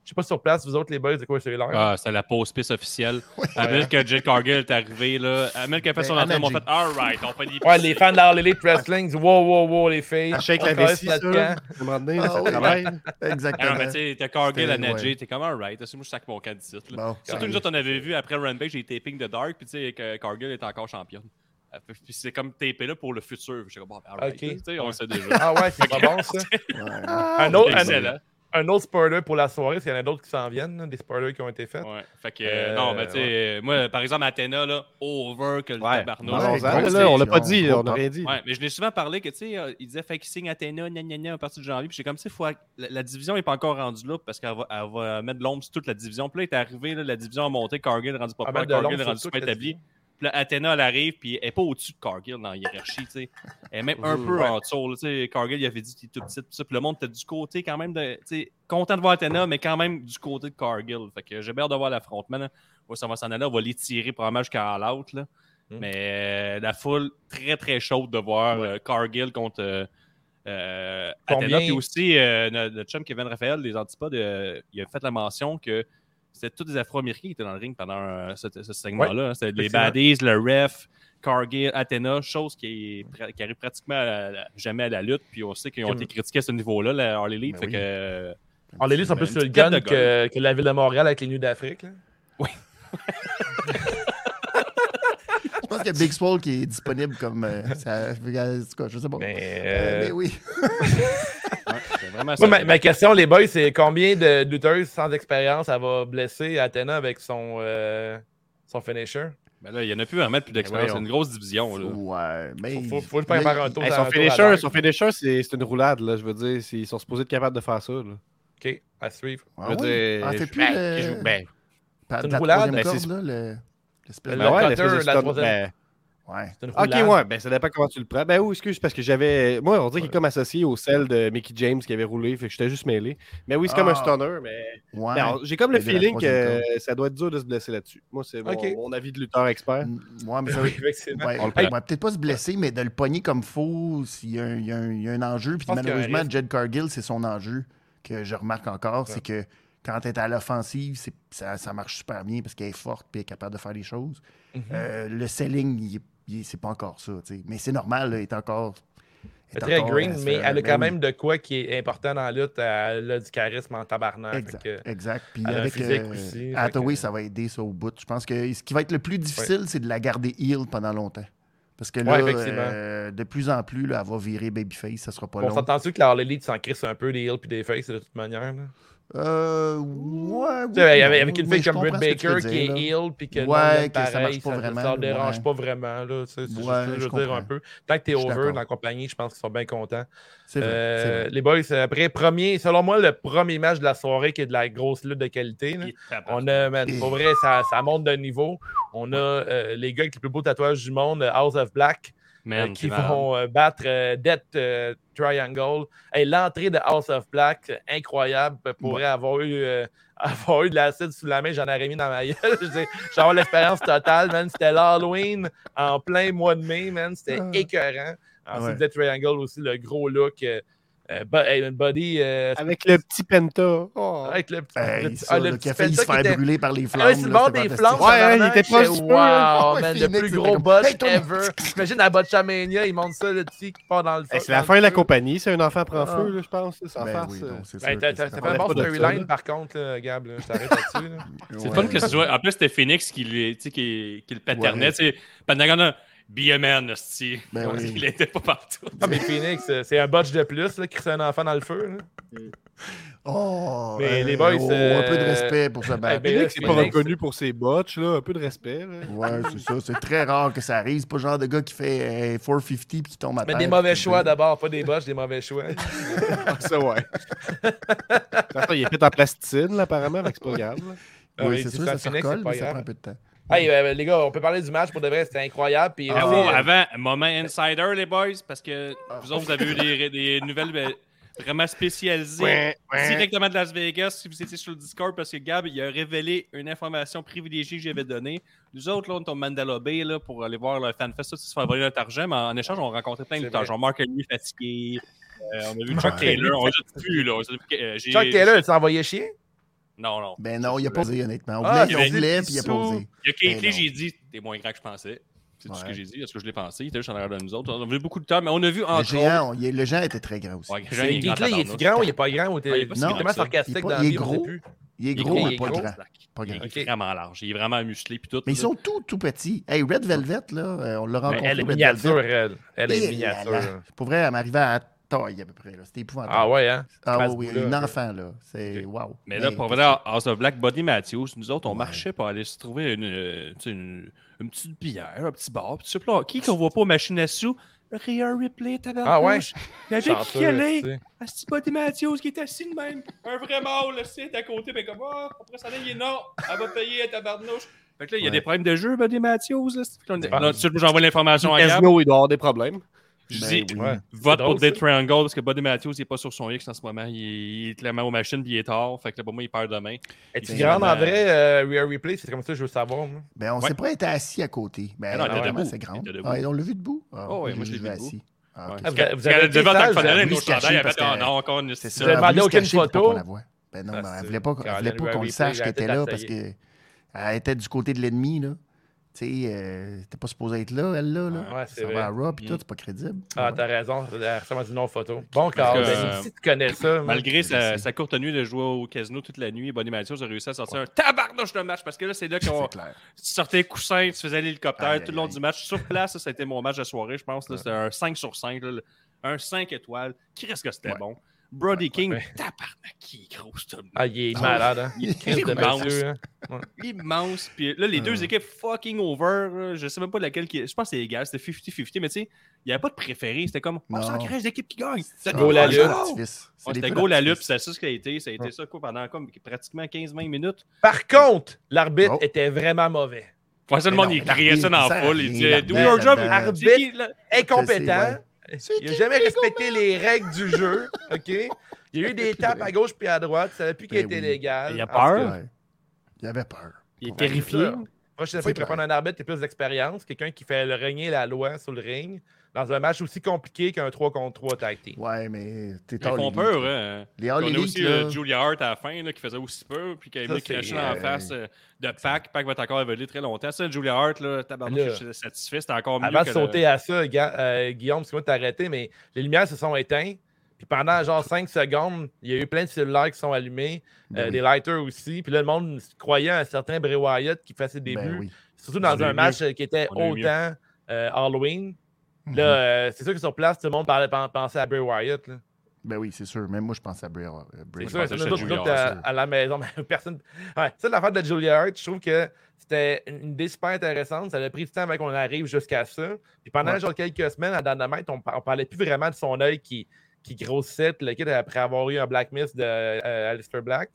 Speaker 1: Je sais pas sur place, vous autres, les boys, de quoi c'est l'air.
Speaker 3: Ah, c'était la pause piste officielle. Amel que Jake Cargill est arrivé, là. Amel qui a fait son
Speaker 2: Ben,
Speaker 3: entrée, m'ont
Speaker 2: Amel
Speaker 3: fait Alright, on fait des
Speaker 1: Ouais, les fans de la All Elite Wrestling, wow, wow, wow, les filles.
Speaker 4: À shake
Speaker 1: On
Speaker 4: la vessie, ça. donné,
Speaker 2: Ah
Speaker 4: ça
Speaker 2: oui.
Speaker 4: travaille.
Speaker 3: Ah
Speaker 2: Exactement.
Speaker 3: non, mais tu sais, t'as Cargill à nager, t'es comme alright. Moi, je sac mon camp d'ici. Surtout nous autres, on avait vu après Rampage, j'ai taping de Dark, puis tu sais, que Cargill est encore championne. Puis c'est comme tapé là pour le futur. J'étais comme, bon, ben, sais, on le sait déjà.
Speaker 1: Ah ouais, c'est pas bon, ça.
Speaker 2: Ouais.
Speaker 1: Un autre, un. Un autre spoiler pour la soirée, s'il y en a d'autres qui s'en viennent, là, des spoilers qui ont été faits.
Speaker 3: Ouais. Fait que,
Speaker 1: Euh,
Speaker 3: non, mais tu sais, moi, par exemple, Athéna, là, over que le
Speaker 4: Ouais.
Speaker 3: tabarnouche.
Speaker 4: On l'a pas dit, on n'a rien dit.
Speaker 3: Ouais, mais je l'ai souvent parlé que, tu sais, euh, il disait, fait qu'il signe Athéna, gna gna gna, à partir de janvier. Puis j'ai comme, tu sais, faut- la, la division n'est pas encore rendue là parce qu'elle va, elle va mettre de l'ombre sur toute la division. Puis là, il est arrivé, là, la division a monté, Cargill est rendu pas
Speaker 1: Ah,
Speaker 3: peur, Cargill est rendu
Speaker 1: la
Speaker 3: établi. Puis là, Athéna, elle arrive, puis elle n'est pas au-dessus de Cargill dans la hiérarchie, tu sais. Elle est même un peu en dessous. Cargill, il avait dit qu'il était tout petit, tout ça. Puis le monde était du côté quand même de, content de voir Athéna, mais quand même du côté de Cargill. Fait que j'ai hâte de voir l'affrontement, ça va s'en aller, on va les tirer probablement jusqu'à l'out, là.
Speaker 1: Mm.
Speaker 3: Mais euh, la foule très très chaude de voir euh, Cargill contre euh, euh, Athena. Puis aussi, notre, notre chum Kevin Raphaël, des Antipodes, il a fait la mention que c'était tous des Afro-Américains qui étaient dans le ring pendant euh, ce, ce segment-là. C'était les. Baddies, le ref, Cargill, Athena, chose qui, qui arrive pratiquement à jamais à la lutte. Puis on sait qu'ils ont été critiqués à ce niveau-là, la Harley Elite.
Speaker 2: Ben
Speaker 3: fait
Speaker 2: oui.
Speaker 3: que, euh,
Speaker 1: Alors, les listes sont
Speaker 3: Ben,
Speaker 1: sur le gun que, que la ville de Montréal avec les Nuits d'Afrique. là.
Speaker 2: Je pense qu'il y a Big Swole qui est disponible comme. euh, ça, en tout cas, je sais pas.
Speaker 1: Mais,
Speaker 2: Euh,
Speaker 1: euh,
Speaker 2: mais oui.
Speaker 3: c'est vraiment
Speaker 1: moi,
Speaker 3: ça.
Speaker 1: ma, ma question, les boys, c'est combien de lutteuses sans expérience elle va blesser Athéna avec son, euh, son finisher?
Speaker 3: Ben là, il n'y en a plus vraiment plus d'expérience. C'est une grosse division. Là.
Speaker 2: Ouais, mais.
Speaker 1: Faut, faut, faut le faire un tour.
Speaker 4: Hey, son
Speaker 1: à
Speaker 4: finisher,
Speaker 1: l'arc.
Speaker 4: son finisher c'est c'est une roulade, là, je veux dire. c'est- Ils sont supposés être capables de faire ça. Là.
Speaker 1: Ok, à suivre.
Speaker 2: Ah,
Speaker 4: je veux
Speaker 2: oui?
Speaker 4: dire,
Speaker 2: Ah, fait
Speaker 4: je-
Speaker 2: plus
Speaker 4: ben,
Speaker 2: le-
Speaker 4: ben,
Speaker 1: c'est une
Speaker 2: la
Speaker 1: roulade,
Speaker 4: ben,
Speaker 2: corde,
Speaker 4: c'est-
Speaker 2: là, le-
Speaker 4: ben ouais,
Speaker 1: cutter, la troisième.
Speaker 4: Ben,
Speaker 2: Ouais.
Speaker 1: C'est une
Speaker 4: Ok, ouais, ben ça dépend comment tu le prends. Ben oui, excuse, parce que j'avais. Moi, on dirait qu'il est comme associé au sel de Mickey James qui avait roulé, fait que j'étais juste mêlé. Mais oui, c'est comme un
Speaker 2: Ah.
Speaker 4: stunner, mais.
Speaker 2: Ouais.
Speaker 4: alors, J'ai comme le feeling que ça doit être dur de se blesser là-dessus. Moi, c'est mon,
Speaker 1: Ok.
Speaker 4: mon avis de lutteur expert.
Speaker 2: Ouais, mais ça
Speaker 1: Oui, effectivement.
Speaker 2: Ouais,
Speaker 3: On le
Speaker 2: ouais,
Speaker 3: prend.
Speaker 2: peut-être pas se blesser, mais de le pogner comme faux, s'il y, a un- y y a enjeu. Puis malheureusement. Jed Cargill, c'est son enjeu que je remarque encore. C'est que quand elle est à l'offensive, ça, ça marche super bien parce qu'elle est forte et est capable de faire des choses.
Speaker 1: Mhm.
Speaker 2: Euh, le selling, il est- c'est pas encore ça. tu sais. Mais c'est normal, là, elle est encore.
Speaker 1: Elle est très
Speaker 2: encore,
Speaker 1: green, mais elle a
Speaker 2: ben
Speaker 1: quand même de quoi qui est important dans la lutte. Elle a du charisme en tabarnak.
Speaker 2: Exact,
Speaker 1: que-
Speaker 2: exact. Puis avec euh,
Speaker 1: aussi, fait
Speaker 2: Hathaway,
Speaker 1: que-
Speaker 2: ça va aider ça au bout. Je pense que ce qui va être le plus difficile, c'est de la garder heel pendant longtemps. Parce que là,
Speaker 1: Ouais,
Speaker 2: euh, de plus en plus, là, elle va virer babyface, ça sera pas
Speaker 1: On
Speaker 2: long.
Speaker 1: s'entend-tu que la Harley s'en crisse un peu des heels puis des faces de toute manière? Là?
Speaker 2: Euh, ouais, oui,
Speaker 1: avec, une fille comme Britt Baker qui est heel puis que
Speaker 2: Ouais, ça marche pas
Speaker 1: ça,
Speaker 2: vraiment,
Speaker 1: ça dérange
Speaker 2: ouais.
Speaker 1: pas vraiment. Là, c'est juste
Speaker 2: je
Speaker 1: veux dire un peu. Tant que t'es over dans la compagnie, je pense qu'ils sont bien contents. Euh, les boys, après, premier, selon moi, le premier match de la soirée qui est de la grosse lutte de qualité. là. On a, man, pour vrai, ça, ça monte de niveau. On a euh, les gars avec les plus beaux tatouages du monde, House of Black, euh,
Speaker 3: Man,
Speaker 1: qui vont euh, battre euh, Death euh, Triangle. Hey, L'entrée de House of Black, euh, incroyable. Pourrait avoir eu, euh, avoir eu de l'acide sous la main, j'en aurais mis dans ma gueule. Avoir l'expérience totale, man. C'était l'Halloween en plein mois de mai, man. C'était
Speaker 2: Ah.
Speaker 1: écœurant. Ensuite,
Speaker 2: Ouais.
Speaker 1: Death Triangle aussi, le gros look. Euh, euh, body. euh,
Speaker 4: Avec le petit Penta. Oh.
Speaker 1: avec le petit.
Speaker 2: Hey,
Speaker 1: le petit-
Speaker 2: ça,
Speaker 1: ah, le
Speaker 2: là,
Speaker 1: petit
Speaker 2: qui a failli se
Speaker 1: Penta qui
Speaker 2: faire
Speaker 1: était-
Speaker 2: brûler par les
Speaker 1: ah
Speaker 2: flammes.
Speaker 1: ouais, c'est le
Speaker 2: là,
Speaker 1: bord
Speaker 2: c'était
Speaker 1: des
Speaker 2: fantastique.
Speaker 1: flammes.
Speaker 4: Ouais, il était pas.
Speaker 1: Wow,
Speaker 2: Ouais,
Speaker 1: man, le plus gros
Speaker 2: comme,
Speaker 1: botch
Speaker 2: Hey,
Speaker 1: ever. J'imagine à Botchamania, ils montent ça, le petit qui part dans le feu.
Speaker 4: Hey, c'est la fin de la compagnie, c'est un enfant prend
Speaker 1: Ah.
Speaker 4: feu, là, je pense.
Speaker 2: Ben oui,
Speaker 4: euh.
Speaker 1: Ben, t'as fait un bon
Speaker 4: ça,
Speaker 1: storyline par contre, Gab. là. Je t'arrête là-dessus. là.
Speaker 3: C'est fun que tu vois. En plus, c'était Phoenix qui, le- tu sais, qui, qui le paternait. Man, hostie.
Speaker 2: Ben oui.
Speaker 3: Il était pas partout.
Speaker 1: Ah, mais Phoenix, euh, c'est un botch de plus là, qui crée un enfant dans le feu. là.
Speaker 2: Oh,
Speaker 1: Mais
Speaker 2: euh,
Speaker 1: les boys,
Speaker 2: oh,
Speaker 1: euh,
Speaker 2: un peu de respect pour ce
Speaker 1: ben là,
Speaker 4: Phoenix, c'est pas reconnu pour ses botches, là. Un peu de respect, là.
Speaker 2: Ouais, c'est ça. C'est très rare que ça arrive. C'est pas le genre de gars qui fait euh, 450 puis qui tombe à
Speaker 1: Mais
Speaker 2: terre.
Speaker 1: des mauvais choix d'abord, pas des botches, des mauvais choix.
Speaker 4: Ah, ça, ouais. Attends, il est fait en plasticine, là, apparemment, avec c'est pas grave. là.
Speaker 1: Ah,
Speaker 2: Oui,
Speaker 1: mais
Speaker 2: c'est sûr, ça se recolle, mais ça prend un peu de temps.
Speaker 1: Hey, euh, les gars, on peut parler du match pour de vrai, c'était incroyable. Puis,
Speaker 2: Ah,
Speaker 1: aussi, euh,
Speaker 3: avant, moment insider, les boys, parce que vous autres, vous avez eu des, des nouvelles ben, vraiment spécialisées
Speaker 4: Ouais, ouais.
Speaker 3: directement de Las Vegas. Si vous étiez sur le Discord, parce que Gab, il a révélé une information privilégiée que j'avais donnée. Nous autres, là, on est au Mandela Bay là, pour aller voir le FanFest, ça, c'est se faire voler notre argent, mais en échange, on a rencontré plein de. Genre Mark Henry fatigué. euh, on a vu Chuck
Speaker 2: Ouais.
Speaker 3: Taylor. On l'a vu, là. J'ai-
Speaker 1: Chuck Taylor, tu t'as envoyé chier?
Speaker 3: Non, non.
Speaker 2: Ben non, il a posé, honnêtement. On
Speaker 1: Ah,
Speaker 2: voulait,
Speaker 1: il
Speaker 2: on voulait, puis il a posé.
Speaker 3: Il y a
Speaker 2: Ben
Speaker 3: Lee,
Speaker 2: non.
Speaker 3: j'ai dit, t'es moins grand que je pensais. C'est tout ce que
Speaker 2: Ouais.
Speaker 3: j'ai dit, est-ce que je l'ai pensé. Il était juste en arrière de nous autres. On a vu beaucoup de temps, mais on a vu
Speaker 2: Le
Speaker 3: entre
Speaker 2: géant, il est- le géant était très grand aussi.
Speaker 3: Ouais, Jean, il est grand
Speaker 1: il est grand ou il est pas grand ou
Speaker 3: Ouais, il est pas
Speaker 1: il
Speaker 3: ça.
Speaker 1: sarcastique
Speaker 2: Il pas-
Speaker 1: dans
Speaker 2: il est gros. Il est
Speaker 1: il
Speaker 2: gros, mais
Speaker 1: il
Speaker 2: pas
Speaker 1: gros.
Speaker 2: grand. Pas
Speaker 3: Il
Speaker 2: grand.
Speaker 3: est vraiment large. Il est vraiment musclé. Puis tout,
Speaker 2: Mais ils sont tout, tout petits. Hey, Red Velvet, là, euh, on l'a
Speaker 1: Mais
Speaker 2: rencontré.
Speaker 1: elle est
Speaker 2: Red
Speaker 1: miniature, elle. Elle est miniature.
Speaker 2: Pour vrai, elle m'arrivait à taille à peu près. là. C'était épouvantable.
Speaker 1: Ah ouais, hein?
Speaker 2: Ah oui,
Speaker 1: là,
Speaker 2: un enfant, là. C'est wow.
Speaker 3: Mais là, pour venir à House of Black, Buddy Matthews, nous autres, on
Speaker 2: Ouais.
Speaker 3: marchait pour aller se trouver une, euh, une, une petite bière, un petit bar. Puis, tu sais, puis là, qui qu'on voit pas aux machines à sous? Rhea Ripley, tabarnouche.
Speaker 1: Ah ouais?
Speaker 3: Il y avait
Speaker 1: Chanceux,
Speaker 3: qui. Un petit Buddy Matthews qui est assis de même. Un vrai mort, là, c'est à côté. Ben comme, ah, après ça, il est non. Elle va payer, elle tabarnouche. Fait que là, il y a
Speaker 2: Ouais.
Speaker 3: des problèmes de jeu, Buddy Matthews. Là. J'envoie l'information à Gab?
Speaker 4: Casino, il doit avoir des problèmes?
Speaker 3: Je
Speaker 2: Ben
Speaker 3: dis,
Speaker 2: oui.
Speaker 1: Ouais.
Speaker 3: vote
Speaker 1: drôle,
Speaker 3: pour Dead. Triangle parce que Buddy Matthews il est pas sur son X en ce moment. Il est, il est clairement aux machines puis il est tard. Fait que là, pour moi, il perd demain.
Speaker 1: Es-tu
Speaker 2: Ben,
Speaker 1: grande en vrai, euh, Rhea Replay? C'est comme ça que je veux savoir. moi.
Speaker 2: Ben, on
Speaker 3: Ouais.
Speaker 2: sait pas être assis à côté. Ben,
Speaker 3: Ah non, il était
Speaker 2: vraiment,
Speaker 3: debout.
Speaker 2: c'est grand.
Speaker 3: Il était debout.
Speaker 2: Ah, on l'a vu debout? Ah,
Speaker 3: Oh, ouais, moi, je
Speaker 2: l'ai
Speaker 3: vu
Speaker 2: assis. Ah, ok.
Speaker 3: Ouais.
Speaker 1: Ah,
Speaker 3: Parce
Speaker 1: vous avez- vous été
Speaker 3: devant tant que fallait,
Speaker 2: voulu
Speaker 3: nos chandails, elle ah
Speaker 2: que-
Speaker 3: non, encore une
Speaker 2: C'est
Speaker 1: Vous
Speaker 2: ça.
Speaker 1: avez
Speaker 2: Elle se
Speaker 1: aucune photo?
Speaker 2: Ben non,
Speaker 1: Ah,
Speaker 2: elle voulait pas, qu'on le sache qu'elle était
Speaker 1: elle
Speaker 2: là parce qu'elle était du côté de l'ennemi, là. Tu sais, euh, t'es pas supposé être là, elle, là. là.
Speaker 1: Ouais, c'est
Speaker 2: ça
Speaker 1: vrai.
Speaker 2: va à Raw, pis
Speaker 3: Mm.
Speaker 2: tout, c'est pas crédible.
Speaker 1: Ah,
Speaker 2: Ouais.
Speaker 1: t'as raison. Elle ressemble à une non-photo. Bon, Carl, ben,
Speaker 3: euh,
Speaker 1: si tu connais ça.
Speaker 3: Malgré sa, courte nuit de jouer au casino toute la nuit, Buddy Matthews a réussi à sortir un tabarnouche de match parce que là, c'est là qu'on tu sortais coussin, tu faisais l'hélicoptère tout le long
Speaker 2: aïe.
Speaker 3: du match. Sur place, ça, ça a été mon match de soirée, je pense. là. C'était un 5 sur 5. là, le- un 5 étoiles. Qui reste que c'était
Speaker 2: Ouais.
Speaker 3: bon? Brody King,
Speaker 1: ouais.
Speaker 3: tabarnak, qui est gros, homme.
Speaker 1: Ah, il est malade, hein?
Speaker 3: Il est immense.
Speaker 1: hein?
Speaker 3: immense. Puis là, les deux
Speaker 2: Ah.
Speaker 3: équipes fucking over. Je sais même pas laquelle qui. Je pense que c'est égal, c'était 50-50. Mais tu sais, il n'y avait pas de préféré. C'était comme, on
Speaker 2: Non.
Speaker 3: s'en crée l'équipe qui gagne.
Speaker 2: C'est
Speaker 1: Go la lutte.
Speaker 3: C'était go la lutte, c'est ça ce qui a été. Ça a été ça quoi, pendant comme pratiquement 15-20 minutes.
Speaker 1: Par contre, l'arbitre
Speaker 2: Oh.
Speaker 1: était vraiment mauvais.
Speaker 3: Ça, le monde, il criait ça dans la foule. Il
Speaker 2: a
Speaker 3: disait,
Speaker 2: rien
Speaker 3: Do your job, arbitre.
Speaker 1: Incompétent. Il n'a jamais respecté les règles du jeu. OK? Il y a eu des tapes à gauche puis à droite. Ça savait plus qu'il
Speaker 2: Ben
Speaker 1: était légal.
Speaker 3: Il a peur?
Speaker 2: Il avait peur.
Speaker 3: Il est terrifié?
Speaker 1: Prochaine fois, il pourrait prendre un arbitre qui a plus d'expérience, quelqu'un qui fait le régner la loi sur le ring, dans un match aussi compliqué qu'un 3 contre 3 tag team.
Speaker 2: Ouais, mais t'es
Speaker 3: Ils font peur, hein.
Speaker 2: Les
Speaker 3: On a aussi
Speaker 2: là,
Speaker 3: euh, Julia Hart à la fin là, qui faisait aussi peur, puis qui a
Speaker 1: c'est,
Speaker 3: craché en
Speaker 2: euh,
Speaker 3: face euh, de Pac. Pac va être encore évolué très longtemps. Ça, Julia Hart, là, tabarnak, je suis satisfait. C'était encore mieux
Speaker 1: Avant
Speaker 3: que
Speaker 1: de
Speaker 3: le-
Speaker 1: sauter à ça, Ga- euh, Guillaume, excuse-moi de t'arrêter, mais les lumières se sont éteintes. Puis pendant genre 5 secondes, il y a eu plein de cellulaires qui sont allumés,
Speaker 2: Ben
Speaker 1: euh,
Speaker 2: oui.
Speaker 1: des lighters aussi. Puis là, le monde croyait à un certain Bray Wyatt qui fait ses débuts.
Speaker 2: Ben oui.
Speaker 1: Surtout dans
Speaker 3: On
Speaker 1: un match qui était
Speaker 3: On
Speaker 1: autant euh, Halloween.
Speaker 2: Mhm.
Speaker 1: Là, euh, c'est sûr que sur place, tout le monde parlait, pen- pensait à Bray Wyatt. là.
Speaker 2: Ben oui, c'est sûr. Même moi, je pensais à Bray. euh, Bray
Speaker 1: C'est
Speaker 3: je
Speaker 1: sûr, c'est à, à la maison. mais personne. Ouais, ça, l'affaire de Julia Hart, je trouve que c'était une idée super intéressante. Ça a pris du temps avant qu'on arrive jusqu'à ça. Puis pendant
Speaker 2: Ouais.
Speaker 1: genre quelques semaines à Dynamite, on, on parlait plus vraiment de son œil qui, qui grossissait. puis Le kid, après avoir eu un Black Mist de euh, Alistair Black.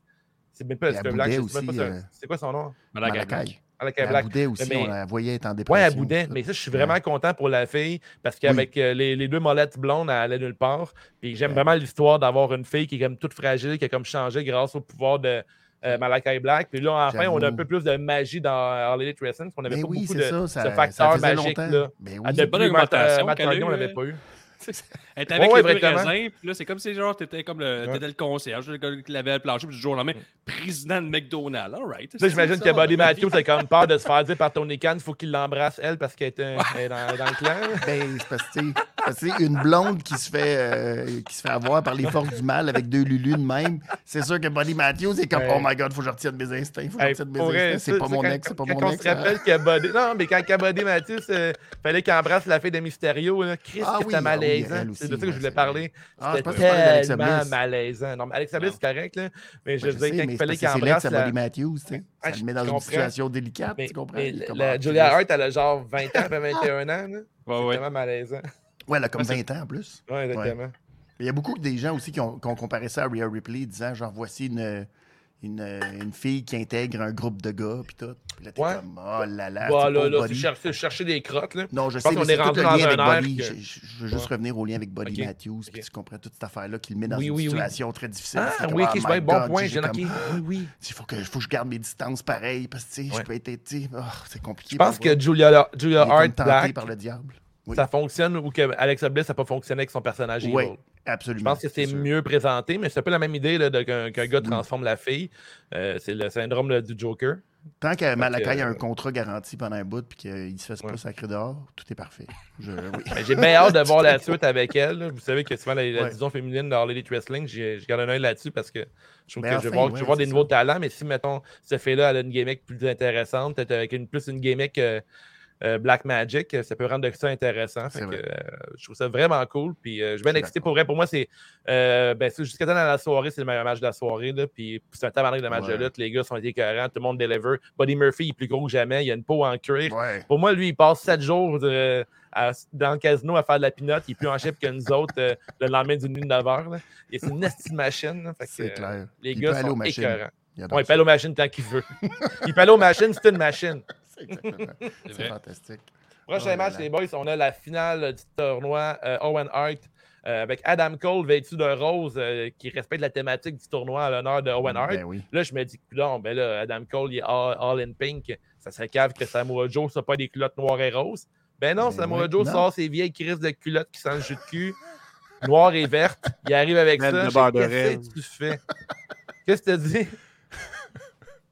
Speaker 1: C'est même pas Alistair Black, c'est
Speaker 2: euh,
Speaker 1: C'est quoi son nom?
Speaker 3: Malakai.
Speaker 2: Malakai. À
Speaker 1: Black.
Speaker 2: Boudet aussi,
Speaker 1: Mais-
Speaker 2: on la voyait être en dépression.
Speaker 1: à Boudin.
Speaker 2: tout
Speaker 1: Mais
Speaker 2: ça.
Speaker 1: je suis vraiment content pour la fille parce
Speaker 2: Oui.
Speaker 1: qu'avec euh, les, les deux molettes blondes, elle allait nulle part. Puis j'aime
Speaker 2: Ouais.
Speaker 1: vraiment l'histoire d'avoir une fille qui est comme toute fragile, qui a comme changé grâce au pouvoir de euh, Malakai Black. Puis là, enfin, on a un peu plus de magie dans Wrestling parce qu'on n'avait pas
Speaker 2: oui,
Speaker 1: beaucoup de
Speaker 2: ça,
Speaker 1: ce facteur
Speaker 2: faisait
Speaker 1: magique.
Speaker 2: longtemps.
Speaker 1: Là.
Speaker 2: Ben
Speaker 1: Ah,
Speaker 2: oui.
Speaker 1: depuis
Speaker 3: bonne
Speaker 1: Matt,
Speaker 3: augmentation
Speaker 1: Matt
Speaker 3: qu'elle a
Speaker 1: Hardy, on l'avait
Speaker 3: euh,
Speaker 1: pas eu.
Speaker 3: Elle était avec
Speaker 1: Ouais,
Speaker 3: les
Speaker 1: ouais,
Speaker 3: deux raisins, puis là, c'est comme si genre, t'étais comme le,
Speaker 1: Ouais.
Speaker 3: t'étais le concierge, le gars qui l'avait le plancher, puis du jour au lendemain, président de McDonald's. All right.
Speaker 1: J'imagine que Buddy Matthews a comme peur de se faire dire par Tony Khan, il faut qu'il l'embrasse, elle, parce qu'elle elle est dans, dans le clan.
Speaker 2: Ben, c'est parce que, parce une blonde qui se fait euh, qui se fait avoir par les forces du mal avec deux Lulu de même, c'est sûr que Buddy Matthews est comme
Speaker 1: Ouais.
Speaker 2: Oh my god, faut que je retienne mes instincts, faut que je retienne mes instincts. C'est pas mon ex, c'est pas
Speaker 1: quand
Speaker 2: mon
Speaker 1: on
Speaker 2: ex.
Speaker 1: se
Speaker 2: hein.
Speaker 1: rappelle que Buddy... Non, mais quand, Buddy Matthews, il fallait qu'il embrasse la fille de Mysterio, Chris,
Speaker 2: Ah
Speaker 1: que
Speaker 2: oui,
Speaker 1: malaisant. c'est
Speaker 2: aussi,
Speaker 1: de ça que je voulais
Speaker 2: c'est
Speaker 1: parler.
Speaker 2: Ah,
Speaker 1: C'était tellement malaisant. Non, mais Alexa Bliss, c'est correct, là. Mais je veux dire, quand il
Speaker 2: c'est
Speaker 1: fallait qu'il
Speaker 2: que c'est
Speaker 1: embrasse la...
Speaker 2: Buddy Matthews, tu sais.
Speaker 1: Ah,
Speaker 2: Ça le met dans une situation délicate,
Speaker 1: Mais,
Speaker 2: tu comprends? ah,
Speaker 1: Julia. Hart, elle a genre 20 ans, après 21 ans. là. C'est tellement malaisant.
Speaker 2: Ouais, elle a comme
Speaker 3: Ah, c'est-
Speaker 2: 20 ans en plus.
Speaker 1: Ouais, exactement.
Speaker 2: Il y a beaucoup des gens aussi qui ont, qui ont comparé ça à Rhea Ripley, disant genre voici une, une, une fille qui intègre un groupe de gars, puis tout. Puis là, t'es
Speaker 1: Ouais.
Speaker 2: comme oh là là.
Speaker 1: Bah,
Speaker 2: c'est
Speaker 1: là, là, c'est chercher, chercher des crottes, là.
Speaker 2: Non, je,
Speaker 1: Je
Speaker 2: sais,
Speaker 1: qu'on
Speaker 2: c'est
Speaker 1: est rentré dans
Speaker 2: avec
Speaker 1: un que-
Speaker 2: Je, je- je veux juste
Speaker 1: Ouais.
Speaker 2: revenir au lien avec Buddy
Speaker 1: Ok,
Speaker 2: Matthews, puis
Speaker 1: ok.
Speaker 2: tu comprends toute cette affaire-là qui le met dans
Speaker 1: Oui,
Speaker 2: une
Speaker 1: oui, oui.
Speaker 2: situation très difficile.
Speaker 1: Ah,
Speaker 2: C'est
Speaker 1: oui, ok,
Speaker 2: oh
Speaker 1: vois, bon point.
Speaker 2: j'ai comme-.
Speaker 1: Oui, oui.
Speaker 2: Il faut que, faut que je garde mes distances pareilles, parce que tu sais, je peux être. tu sais, oh, c'est compliqué.
Speaker 1: Je pense que Julia, Hart Black,
Speaker 2: par le diable. Oui.
Speaker 1: ça fonctionne ou que Alexa Bliss n'a pas fonctionné avec son personnage
Speaker 2: Oui,
Speaker 1: evil? Je
Speaker 2: absolument.
Speaker 1: pense que c'est mieux présenté, mais c'est un peu la même idée qu'un gars
Speaker 2: Oui.
Speaker 1: transforme la fille. Euh, c'est le syndrome là, du Joker.
Speaker 2: Tant que Malakai a un contrat garanti pendant un bout puis qu'il se fasse
Speaker 1: Ouais.
Speaker 2: pas sacrer dehors, tout est parfait. Oui.
Speaker 1: Mais J'ai bien hâte de voir la suite avec elle. là. Vous savez que souvent, la, la
Speaker 2: Ouais.
Speaker 1: division féminine dans l'Elite Wrestling, je garde un œil là-dessus parce que je trouve
Speaker 2: Ben,
Speaker 1: que je vais voir, je voir des nouveaux talents. Mais si, mettons, cette fille-là, elle a une gimmick plus intéressante, peut-être avec une, plus une gimmick euh, euh, Black Magic, euh, ça peut rendre ça intéressant. Fait
Speaker 2: C'est
Speaker 1: que,
Speaker 2: vrai.
Speaker 1: euh, je trouve ça vraiment cool. Puis euh, je bien
Speaker 2: suis
Speaker 1: excité pour vrai. Pour moi, c'est ben, jusqu'à dans la soirée, c'est le meilleur match de la soirée. Là, puis c'est un tabarnak de match
Speaker 2: Ouais.
Speaker 1: de lutte. Les gars sont écœurants, tout le monde deliver. Buddy Murphy il est plus gros que jamais. Il a une peau en cuir.
Speaker 2: Ouais.
Speaker 1: Pour moi, lui, il passe sept jours à- dans le casino à faire de la pinotte. Il est plus en chip que nous autres le lendemain d'une nuit de 9 heures. là. Et c'est une petite machine.
Speaker 2: C'est clair.
Speaker 1: Les
Speaker 2: Il
Speaker 1: gars sont écœurants.
Speaker 2: Il adore
Speaker 1: Ouais, il peut aller aux machines tant qu'il veut. il peut aller aux machines, c'est une machine.
Speaker 2: C'est exactement.
Speaker 3: C'est
Speaker 2: fantastique.
Speaker 1: Prochain
Speaker 2: Oh
Speaker 1: match,
Speaker 2: là.
Speaker 1: les boys, on a la finale du tournoi euh, Owen Hart euh, avec Adam Cole vêtu de rose euh, qui respecte la thématique du tournoi à l'honneur de Owen Hart.
Speaker 2: Ben oui.
Speaker 1: Là, je me dis, non, ben là, Adam Cole, il est all, all in pink. Ça serait cave que Samoa Joe soit pas des culottes noires et roses. Ben non,
Speaker 2: Ben
Speaker 1: Samoa
Speaker 2: oui,
Speaker 1: Joe
Speaker 2: non.
Speaker 1: sort ses vieilles crises de culottes qui sentent le jus de cul, noires et vertes. Il arrive avec
Speaker 4: Pleine
Speaker 1: ça. Qu'est-ce que tu fais? Qu'est-ce que tu dis?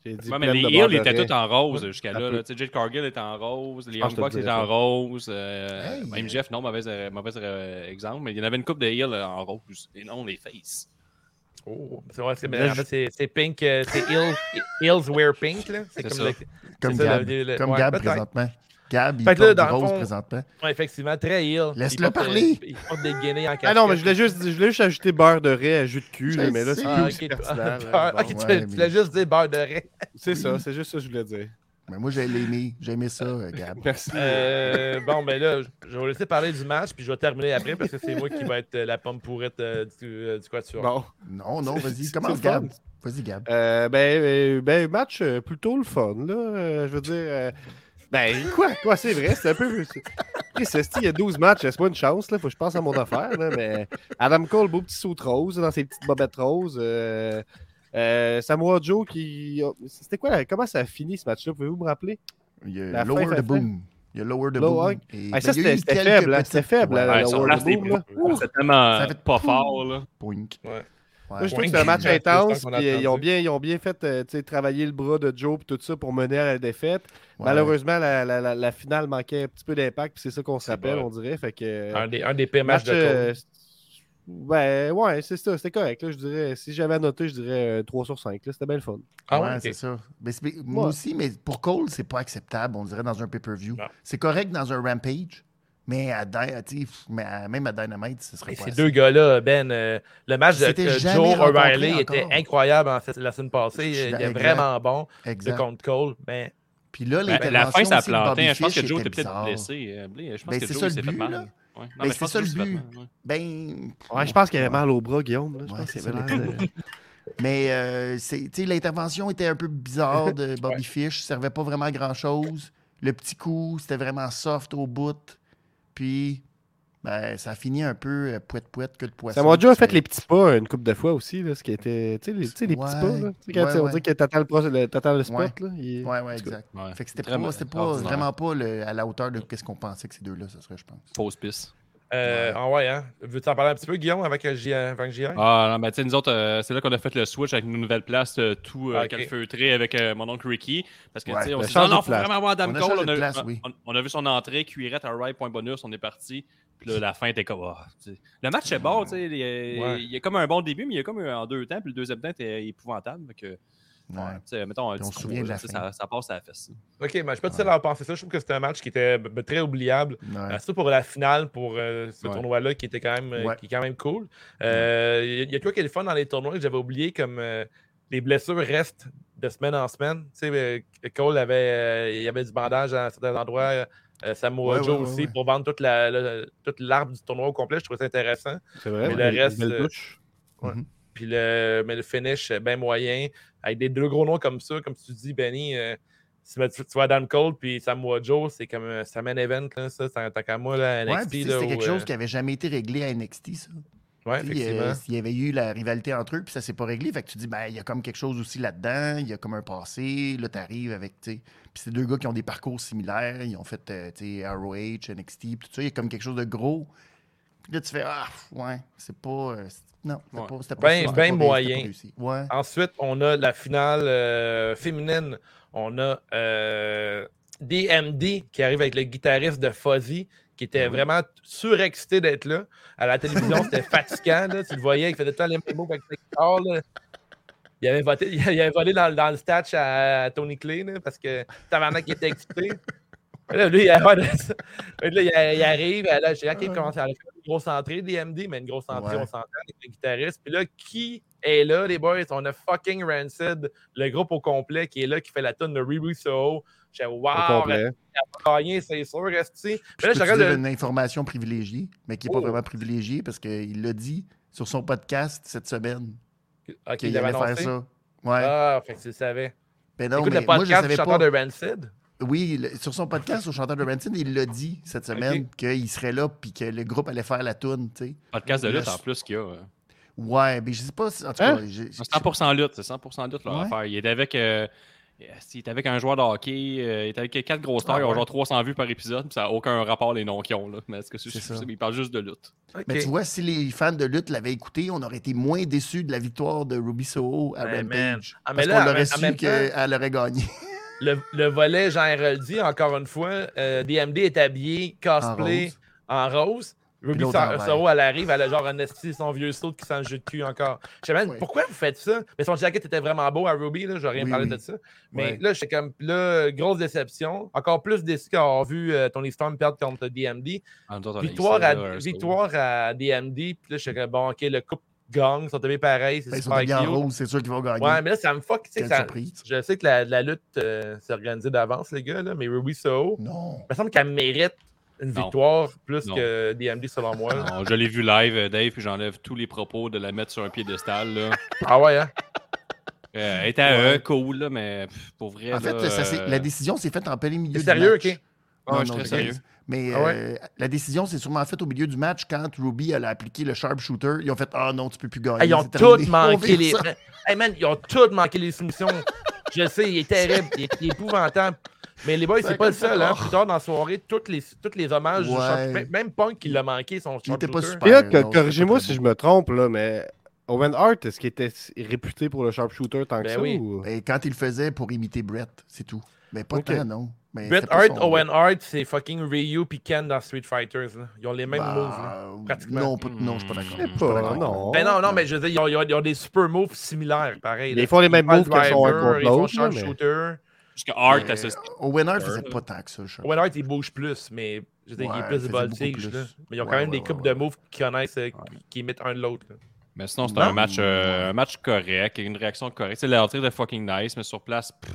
Speaker 4: Dit
Speaker 3: Ouais, mais les Hills étaient tous en rose jusqu'à là. là. Tu sais, Jade Cargill était en rose, les
Speaker 4: Ah,
Speaker 3: Young Bucks étaient en rose. euh,
Speaker 2: Hey,
Speaker 3: même Jeff, non, mauvais, euh, mauvais euh, exemple, mais il y en avait une coupe de Hills euh, en rose. Et non, les faces.
Speaker 1: Oh, c'est vrai, c'est- en fait, c'est- pink, c'est Hills, Hills Wear Pink. là. C'est
Speaker 3: C'est
Speaker 1: comme,
Speaker 3: ça.
Speaker 1: le-
Speaker 2: Comme
Speaker 1: c'est ça,
Speaker 2: Gab.
Speaker 1: le- le-
Speaker 2: Comme
Speaker 1: ouais,
Speaker 2: Gab présentement. Gab, il
Speaker 1: Fait là, dans
Speaker 2: rose
Speaker 1: fond-
Speaker 2: présentement.
Speaker 1: Ouais, effectivement, très Hill.
Speaker 2: Laisse-le parler.
Speaker 1: Il porte des en
Speaker 4: Ah non, mais je voulais
Speaker 1: casquette.
Speaker 4: juste, je voulais juste ajouter beurre de raie à jus de cul, là, mais là, c'est
Speaker 1: Ah,
Speaker 4: Bon,
Speaker 1: tu
Speaker 2: ouais,
Speaker 1: tu
Speaker 2: mais-
Speaker 1: voulais juste dire beurre de raie.
Speaker 4: C'est ça, c'est juste ça que je voulais dire.
Speaker 2: Mais moi, j'ai aimé. J'ai aimé ça, euh, Gab.
Speaker 4: Merci.
Speaker 1: Euh, bon, ben là, je vais vous laisser parler du match, puis je vais terminer après parce que c'est moi qui va être euh, la pomme pourrite euh, du, euh, du quatuor.
Speaker 4: Bon.
Speaker 2: Non, non, vas-y. Commence. Gab. Vas-y, Gab.
Speaker 4: Euh, ben, ben, match plutôt le fun, là. Euh, je veux dire. Ben, quoi? Quoi, c'est vrai, c'est un peu. c'est- Chris, esti, il y a 12 matchs, laisse-moi une chance, là. Faut que je pense à mon affaire, là. Mais Adam Cole, beau petit saut rose, dans ses petites bobettes roses. Euh, euh, Samoa Joe qui. C'était quoi? Comment ça a fini ce match-là? Pouvez-vous me rappeler?
Speaker 2: Il y a
Speaker 4: La
Speaker 2: Lower
Speaker 4: fin,
Speaker 2: the
Speaker 4: fin,
Speaker 2: Boom. Il y a Lower the
Speaker 4: Low
Speaker 2: Boom. Et-
Speaker 4: Ah,
Speaker 2: ben,
Speaker 4: ça,
Speaker 2: a
Speaker 4: c'était faible, hein, c'était faible,
Speaker 2: Ouais,
Speaker 3: Ouais,
Speaker 4: World
Speaker 3: place,
Speaker 4: of
Speaker 3: les
Speaker 4: Boom, là.
Speaker 3: C'était tellement
Speaker 2: Ça fait
Speaker 3: pas fort, là.
Speaker 2: Poink.
Speaker 1: Ouais.
Speaker 2: Ouais.
Speaker 4: Moi, je trouve que c'est un match intense. Puis, euh, ils, ont bien, ils ont bien fait euh, tu sais, travailler le bras de Joe et tout ça pour mener à la défaite.
Speaker 2: Ouais.
Speaker 4: Malheureusement, la, la- la- la finale manquait un petit peu d'impact. puis C'est ça qu'on se rappelle,
Speaker 1: bon.
Speaker 4: on dirait. Fait que,
Speaker 1: Un des, un des pires matchs
Speaker 4: match,
Speaker 1: de
Speaker 4: euh, ben, ouais, c'est ça. C'était correct. Là, je dirais, si j'avais à noter, je dirais euh, 3 sur 5. là. C'était bien le fun.
Speaker 1: Ah
Speaker 2: ouais, c'est ça. Mais Moi
Speaker 4: Ouais.
Speaker 2: aussi, mais pour Cole, c'est pas acceptable, on dirait, dans un pay-per-view. C'est correct dans un Rampage, mais, à, mais à- même à Dynamite, ce serait
Speaker 1: Et
Speaker 2: pas
Speaker 1: ces
Speaker 2: assez.
Speaker 1: deux gars-là, Ben, euh, le match de euh, Joe O'Reilly était incroyable en fait, la semaine
Speaker 2: Je
Speaker 1: passée. Il est vraiment bon de contre Cole. Ben,
Speaker 2: Puis là,
Speaker 3: Ben,
Speaker 2: l'intervention
Speaker 3: la fin, ça a planté. Je pense que Joe
Speaker 2: était
Speaker 3: peut-être
Speaker 2: bizarre.
Speaker 3: blessé. euh. Je pense
Speaker 2: Ben,
Speaker 3: que
Speaker 2: c'est
Speaker 3: Joe s'est
Speaker 2: le
Speaker 3: fait
Speaker 2: but,
Speaker 3: mal.
Speaker 2: là.
Speaker 3: Ouais. Non,
Speaker 2: Ben,
Speaker 3: mais je
Speaker 2: c'est
Speaker 3: pense
Speaker 2: ça le
Speaker 3: Joe s'est fait
Speaker 2: but. Ben.
Speaker 4: Ouais, je pense qu'il avait mal au bras, Guillaume. là. Je
Speaker 2: Ouais,
Speaker 4: pense
Speaker 2: Mais euh, c'est- tu sais, l'intervention était un peu bizarre de Bobby Fish. Ça servait pas vraiment à grand-chose. Le petit coup, c'était vraiment soft au bout. Puis, ben, ça a fini un peu euh, pouette-pouette que de poisson.
Speaker 4: Samoa Joe a fait les petits pas une couple de fois aussi, là, ce qui était. Tu sais, les, tu sais, les petits
Speaker 2: Ouais.
Speaker 4: pas, là. Tu sais, quand
Speaker 2: Ouais,
Speaker 4: tu- on
Speaker 2: ouais.
Speaker 4: dit que t'attends le, le, t'attends le spot,
Speaker 2: Ouais.
Speaker 4: là. il-
Speaker 2: Ouais, ouais, exact.
Speaker 3: Ouais.
Speaker 2: Fait que c'était
Speaker 3: Vraiment
Speaker 2: pas, c'était pas
Speaker 3: ordinaire.
Speaker 2: vraiment pas le- à la hauteur de ce qu'on pensait que ces deux-là, ce serait, je pense.
Speaker 3: Fausse piste.
Speaker 1: Euh, ah ouais, hein. Veux-tu en parler un petit peu, Guillaume, avant que j'y?
Speaker 3: Ah non, mais tu sais, nous autres, euh, c'est là qu'on a fait le switch avec une nouvelle place, euh, tout euh,
Speaker 1: Ok.
Speaker 3: calfeutré avec euh, mon oncle Ricky. Parce que,
Speaker 2: Ouais,
Speaker 3: tu sais, on
Speaker 4: a
Speaker 3: s'est dit, non, faut vraiment avoir Adam
Speaker 2: On a
Speaker 3: Cole. On a,
Speaker 2: place,
Speaker 3: on-
Speaker 2: oui.
Speaker 3: on- on a vu son entrée, cuirette à right, point bonus, on est parti. Puis là, la fin était comme. ah, sais. le match est bon, tu sais. Il, y a-
Speaker 1: Ouais.
Speaker 3: il y a comme un bon début, mais il y a comme un en deux temps. Puis le deuxième temps était épouvantable. que,
Speaker 2: Ouais.
Speaker 3: sais, mettons, un
Speaker 2: on
Speaker 3: petit
Speaker 2: se souvient
Speaker 3: trou,
Speaker 2: de la
Speaker 3: là, tu sais,
Speaker 2: fin.
Speaker 3: ça, ça passe à la fesse.
Speaker 1: Ok, mais je suis pas tout seul à en penser ça. Je trouve que c'était un match qui était très oubliable.
Speaker 2: Ouais.
Speaker 1: Euh, Surtout pour la finale, pour euh, ce
Speaker 3: Ouais.
Speaker 1: tournoi-là qui était quand même, euh,
Speaker 2: Ouais.
Speaker 1: qui est quand même cool. Il y a- il y a quoi qui est le fun dans les tournois que j'avais oublié, comme euh, les blessures restent de semaine en semaine? Tu sais, Cole avait, euh, il y avait du bandage à certains endroits. euh, Samoa
Speaker 2: Ouais,
Speaker 1: Joe
Speaker 2: ouais, ouais,
Speaker 1: aussi,
Speaker 2: ouais.
Speaker 1: pour vendre toute la, la- toute l'arbre du tournoi au complet. Je trouvais ça intéressant.
Speaker 4: C'est vrai.
Speaker 1: Mais
Speaker 4: ouais,
Speaker 1: le reste,
Speaker 4: touche.
Speaker 1: Puis le, mais le finish, bien moyen. Avec des deux gros noms comme ça, comme tu dis, Benny, euh, si tu tu vois Adam Cole puis Samoa Joe, c'est comme un ça main event, là, ça, tant tant qu'à moi, là,
Speaker 2: Ouais,
Speaker 1: NXT. là,
Speaker 2: c'était quelque
Speaker 1: euh,
Speaker 2: chose qui avait jamais été réglé à NXT, ça.
Speaker 1: Ouais, effectivement.
Speaker 2: euh, S'il y avait eu la rivalité entre eux, puis ça s'est pas réglé, fait que tu dis, ben, il y a comme quelque chose aussi là-dedans, il y a comme un passé, là, t'arrives avec, tu sais. Puis c'est deux gars qui ont des parcours similaires, ils ont fait, euh, tu sais, ROH, NXT, puis tout ça, il y a comme quelque chose de gros. Puis là, tu fais, ah, ouais, c'est pas. euh, c'est- non, c'était
Speaker 3: Ouais.
Speaker 2: pas, c'était pas
Speaker 1: Ben- ben
Speaker 2: pas
Speaker 1: moyen.
Speaker 2: pas. Ouais.
Speaker 1: Ensuite, on a la finale euh, féminine. On a euh, DMD qui arrive avec le guitariste de Fuzzy, qui était
Speaker 2: oui.
Speaker 1: vraiment surexcité d'être là. À la télévision, c'était fatigant. là. Tu le voyais, il faisait tout le temps les mêmes mots avec sa guitare. là. Il avait, voté, il avait volé dans, dans le statch à, Tony Clay là, parce que tabarnak était excité. Là, lui, il, a- là, il, arrive, là, je sais OK, commence à faire une grosse entrée, DMD, mais une grosse entrée,
Speaker 2: Ouais.
Speaker 1: on s'entend avec le guitariste. Puis là, qui est là, les boys? On a fucking Rancid, le groupe au complet, qui est là, qui fait la tonne de Riri Soho. J'ai wow, gagné, c'est sûr, resti.
Speaker 2: Je
Speaker 1: Mais là, je regarde
Speaker 2: une information privilégiée, mais qui n'est
Speaker 1: Oh.
Speaker 2: pas vraiment privilégiée parce qu'il l'a dit sur son podcast cette semaine
Speaker 1: Ok,
Speaker 2: qu'il
Speaker 1: il
Speaker 2: allait
Speaker 1: avait
Speaker 2: faire ça. Ouais.
Speaker 1: Ah, fait que tu le savais.
Speaker 2: Ben non,
Speaker 1: Écoute
Speaker 2: mais
Speaker 1: le
Speaker 2: moi, je
Speaker 1: podcast du
Speaker 2: savais
Speaker 1: chanteur
Speaker 2: pas.
Speaker 1: de Rancid?
Speaker 2: Oui, le- sur son podcast au chanteur de Rancid, il l'a dit cette semaine qu'il serait là puis que le groupe allait faire la toune.
Speaker 3: Podcast de lutte en plus qu'il y a. euh.
Speaker 2: Ouais, mais je sais pas si. En tout
Speaker 4: Hein?
Speaker 2: cas, j'ai-
Speaker 3: C'est 100% lutte, c'est 100% lutte leur
Speaker 2: Ouais.
Speaker 3: affaire. Il était avec. euh, il était avec un joueur de hockey, euh, il était avec quatre grosses stars,
Speaker 1: Ah
Speaker 3: ils ont
Speaker 1: ouais.
Speaker 3: genre 300 vues par épisode, puis ça n'a aucun rapport les noms qu'ils ont. Là. Mais est-ce que c'est
Speaker 2: C'est ça.
Speaker 3: ils parlent juste de lutte.
Speaker 2: Mais tu vois, si les fans de lutte l'avaient écouté, on aurait été moins déçus de la victoire de Ruby Soho à
Speaker 1: Mais man.
Speaker 2: Rampage.
Speaker 1: Ah, mais
Speaker 2: parce
Speaker 1: là,
Speaker 2: qu'on aurait su qu'elle aurait gagné.
Speaker 1: Le, le volet Jean Héroldi, encore une fois, euh, DMD est habillé cosplay en rose. Ruby
Speaker 2: en.
Speaker 1: Soro, elle arrive, elle a genre un esti, son vieux saut qui sent le de cul encore. Je sais même, pourquoi vous faites ça? Mais son jacket était vraiment beau à Ruby, là, je n'ai rien
Speaker 2: Oui,
Speaker 1: parlé
Speaker 2: oui.
Speaker 1: de ça. Mais là, j'étais comme, là, grosse déception. Encore plus déçu d'avoir vu euh, Tony Storm perdre contre DMD.
Speaker 3: Ah,
Speaker 1: Victoire à, victoire à DMD, puis là, j'étais comme, bon, ok, le couple gagne, ils sont tombés pareil, c'est
Speaker 2: Ben, Ils sont
Speaker 1: super
Speaker 2: habillés en rose, c'est sûr qu'ils vont gagner.
Speaker 1: Ouais, mais là, ça me fuck. tu sais,
Speaker 2: Quelle
Speaker 1: ça-
Speaker 2: surprise.
Speaker 1: je sais que la, la lutte euh, s'est organisée d'avance, les gars, là, mais Ruby Soho,
Speaker 2: Non.
Speaker 1: il me semble qu'elle mérite une
Speaker 3: Non.
Speaker 1: victoire plus
Speaker 3: Non.
Speaker 1: que DMD selon moi.
Speaker 3: Non, je l'ai vu live, euh, Dave, puis j'enlève tous les propos de la mettre sur un piédestal. Là.
Speaker 1: Ah ouais, hein?
Speaker 3: Euh, elle était à
Speaker 2: Ouais.
Speaker 3: cool, là, mais pour vrai.
Speaker 2: En fait,
Speaker 3: là,
Speaker 2: ça, c'est-
Speaker 3: euh,
Speaker 2: la décision s'est faite en plein milieu
Speaker 1: C'est sérieux,
Speaker 2: match.
Speaker 1: ok?
Speaker 3: Ah,
Speaker 2: Non,
Speaker 3: je suis très sérieux.
Speaker 2: Mais
Speaker 1: Ah ouais?
Speaker 2: euh, la décision s'est sûrement faite au milieu du match quand Ruby elle a appliqué le sharpshooter. Ils ont fait Ah non, tu peux plus gagner.
Speaker 1: Hey, ils ont tous manqué les. Hey man, ils ont tous manqué les soumissions. Je sais, il est terrible, il est, il est épouvantable. Mais les boys, c'est pas le seul. Hein. Plus tard dans la soirée, toutes les, toutes les hommages,
Speaker 2: Ouais.
Speaker 1: même- même Punk qui l'a manqué, son
Speaker 2: Il était pas super.
Speaker 4: Corrigez-moi si je me trompe, là, mais Owen Hart, est-ce qu'il était réputé pour le sharpshooter tant que
Speaker 1: Ben
Speaker 4: ça?
Speaker 1: oui.
Speaker 4: ou-
Speaker 2: Ben, quand il le faisait pour imiter Brett, c'est tout. Mais pas
Speaker 4: Ok.
Speaker 2: tant, non? Mais
Speaker 1: Bret Hart,
Speaker 2: son-
Speaker 1: Owen Hart, c'est fucking Ryu puis Ken dans Street Fighters. là. Ils ont les mêmes
Speaker 2: Bah,
Speaker 1: moves. là. pratiquement.
Speaker 2: Non, pas- non, je suis pas d'accord.
Speaker 4: Non.
Speaker 1: Ben non, non, mais je veux dire, ils ont, ils ont- ils ont des super moves similaires, pareil.
Speaker 4: Ils
Speaker 1: là.
Speaker 4: font les mêmes moves que son
Speaker 1: Ils font sharpshooter.
Speaker 3: Parce que Hart,
Speaker 2: Mais,
Speaker 3: ce-
Speaker 2: Owen Hart faisait pas tant que ça, je
Speaker 1: Owen Hart, il bouge plus, mais je veux dire, il
Speaker 2: Ouais,
Speaker 1: est
Speaker 2: il
Speaker 1: plus
Speaker 2: faisait
Speaker 1: voltige.
Speaker 2: beaucoup plus.
Speaker 1: là. Mais ils ont quand
Speaker 2: Ouais,
Speaker 1: même des coupes
Speaker 2: ouais,
Speaker 1: de moves qu'ils connaissent, euh, qui imitent un de l'autre.
Speaker 3: Mais sinon, c'était
Speaker 1: Non?
Speaker 3: un match, euh, un match correct, une réaction correcte. C'est l'entrée de fucking nice, mais sur place, pff,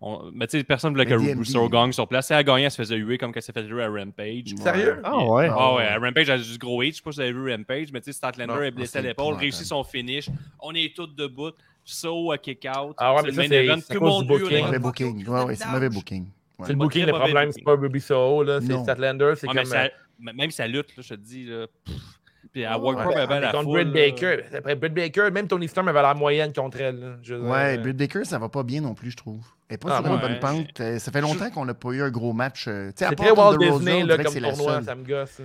Speaker 3: on... mais tu sais, personne voulait que Russo gagne sur place. Si elle gagnait, elle se faisait huer comme qu'elle s'est fait huer à Rampage.
Speaker 1: Sérieux?
Speaker 4: Ah ouais.
Speaker 3: Ah ouais, à Rampage, elle a du gros hit. Je sais pas si vous avez vu Rampage, mais tu sais, Statlander est blessé à
Speaker 2: c'est
Speaker 3: l'épaule, réussit son finish. On est tous debout. So à kick out.
Speaker 1: Ah ouais,
Speaker 3: C'est
Speaker 1: mais
Speaker 3: le
Speaker 1: ça, c'est- à cause du booking.
Speaker 2: Mauvais booking. Ouais, ouais, c'est mauvais booking. Ouais.
Speaker 1: C'est le booking, le problème, c'est pas Ruby Soho, là, c'est. Statlander, c'est
Speaker 3: Ouais,
Speaker 1: comme.
Speaker 3: mais ça-
Speaker 1: euh,
Speaker 3: même sa lutte, là, je te dis, là, pff. Puis à
Speaker 2: Ouais,
Speaker 3: Walk Up, elle avait la
Speaker 1: contre. Britt. Baker. Après, Britt Baker, même Tony Storm avait la moyenne contre elle. là.
Speaker 2: Ouais,
Speaker 1: euh,
Speaker 2: Britt Baker, ça va pas bien non plus, je trouve. Est pas
Speaker 1: Ah,
Speaker 2: sur une
Speaker 3: ouais.
Speaker 2: bonne pente. Euh, Ça fait longtemps qu'on n'a pas eu un gros match. euh, tu sais, à
Speaker 1: C'est très Walt
Speaker 2: Rosa,
Speaker 1: Disney
Speaker 2: on
Speaker 1: là, comme
Speaker 2: c'est la
Speaker 1: tournoi, ça me gosse.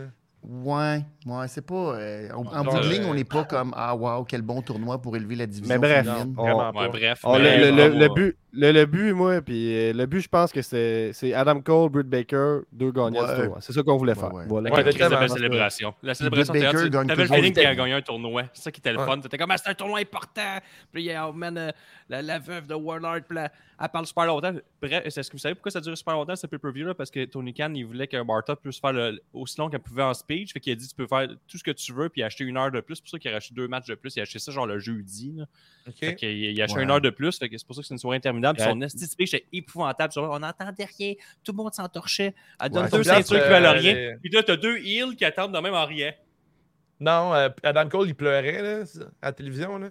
Speaker 2: Ouais, ouais, c'est pas. euh, en bout de
Speaker 1: euh,
Speaker 2: ligne, on n'est pas comme Ah, wow, quel bon tournoi pour élever la division.
Speaker 4: Mais bref,
Speaker 2: féminine.
Speaker 4: on-
Speaker 1: Vraiment
Speaker 3: Ouais,
Speaker 1: pas.
Speaker 3: bref.
Speaker 4: Le,
Speaker 3: mais
Speaker 4: le- le-
Speaker 3: bravo,
Speaker 4: le but, le, le but, moi, puis euh, le but, je pense que c'est c'est Adam Cole, Britt Baker, deux gagnants
Speaker 2: Ouais.
Speaker 4: du tournoi. C'est ça qu'on voulait faire.
Speaker 2: ouais.
Speaker 4: Voilà.
Speaker 1: Ouais,
Speaker 3: belle célébration. La célébration,
Speaker 2: Baker gagne
Speaker 3: tu avais le feeling qu'il a gagné un tournoi. C'est ça qui était le fun. T'étais comme, ah, c'est un tournoi important. Puis il y a, la, la veuve de Warlord, puis la- elle parle super longtemps. Bref, est-ce que vous savez pourquoi ça dure super longtemps, ce pay-per-view là Parce que Tony Khan, il voulait que Martha puisse faire le- aussi long qu'elle pouvait en speech. Fait qu'il a dit, tu peux faire tout ce que tu veux, puis acheter une heure de plus. C'est pour ça qu'il a acheté deux matchs de plus. Il a acheté ça genre le jeudi. Là.
Speaker 1: OK.
Speaker 3: Fait qu'il il a acheté
Speaker 2: Ouais.
Speaker 3: une heure de plus. Fait que c'est pour ça que c'est une soirée interminable.
Speaker 4: Ouais.
Speaker 3: Son esti speech était épouvantable. Genre, On n'entendait rien. Tout le monde s'entorchait. Elle donne
Speaker 2: Ouais,
Speaker 3: deux ceintures qui
Speaker 1: euh,
Speaker 3: valent rien.
Speaker 1: les-
Speaker 3: Puis là, t'as deux heels qui attendent de même en riant.
Speaker 1: Non, euh, Adam Cole, il pleurait là, à la télévision. Là.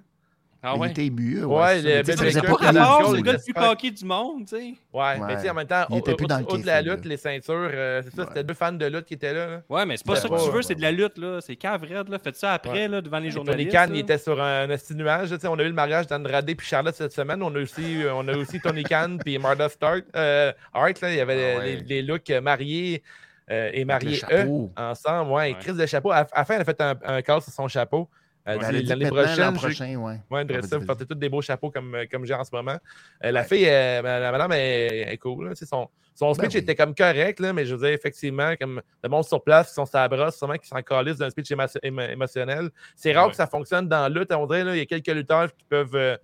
Speaker 3: Ah
Speaker 2: Il
Speaker 3: ouais?
Speaker 2: était ébu.
Speaker 1: Ouais,
Speaker 2: ça,
Speaker 1: le Bill Baker,
Speaker 2: pas
Speaker 1: il la
Speaker 3: Ah, c'est le
Speaker 1: il
Speaker 3: gars le plus coquille du monde, tu sais.
Speaker 1: Ouais, mais
Speaker 2: Ouais.
Speaker 1: tu sais, en même temps,
Speaker 2: Il
Speaker 1: au-
Speaker 2: était plus
Speaker 1: au-
Speaker 2: dans le
Speaker 1: au- au de la lutte,
Speaker 2: là.
Speaker 1: les ceintures, euh, c'est ça,
Speaker 2: Ouais.
Speaker 1: c'était deux fans de lutte qui étaient là. là.
Speaker 3: Ouais, mais c'est pas
Speaker 1: Ouais,
Speaker 3: ça que
Speaker 1: ouais,
Speaker 3: tu veux,
Speaker 1: ouais,
Speaker 3: c'est de la lutte, là. C'est cave là. Faites ça après,
Speaker 1: Ouais.
Speaker 3: là, devant les
Speaker 1: Tony
Speaker 3: journalistes.
Speaker 1: Khan,
Speaker 3: là.
Speaker 1: il était sur un esti nuage. tu sais, On a eu le mariage d'Andrade et Charlotte cette semaine. On a aussi, euh, on a aussi Tony Khan puis Martha Stark. Euh, Hart, là, il y avait
Speaker 5: Ah ouais.
Speaker 1: les, les looks mariés euh, et mariés eux ensemble. Ouais,
Speaker 3: Ouais.
Speaker 1: Crise de chapeau. À, à la fin, elle a fait un, un call sur son chapeau. Elle dit,
Speaker 2: dit
Speaker 1: L'année prochaine,
Speaker 2: prochain, ouais.
Speaker 1: Ouais, vous portez tous des beaux chapeaux comme, euh, comme j'ai en ce moment. Euh, la fille, euh, la madame est, est cool. là, son, son speech
Speaker 2: Ben oui.
Speaker 1: était comme correct, là, mais je veux dire, effectivement, comme le monde sur place qui sont sa brosse, sûrement qui s'en calissent d'un speech émo- émo- émotionnel. C'est rare que ça fonctionne dans la lutte. On dirait, là, il y a quelques lutteurs qui peuvent euh,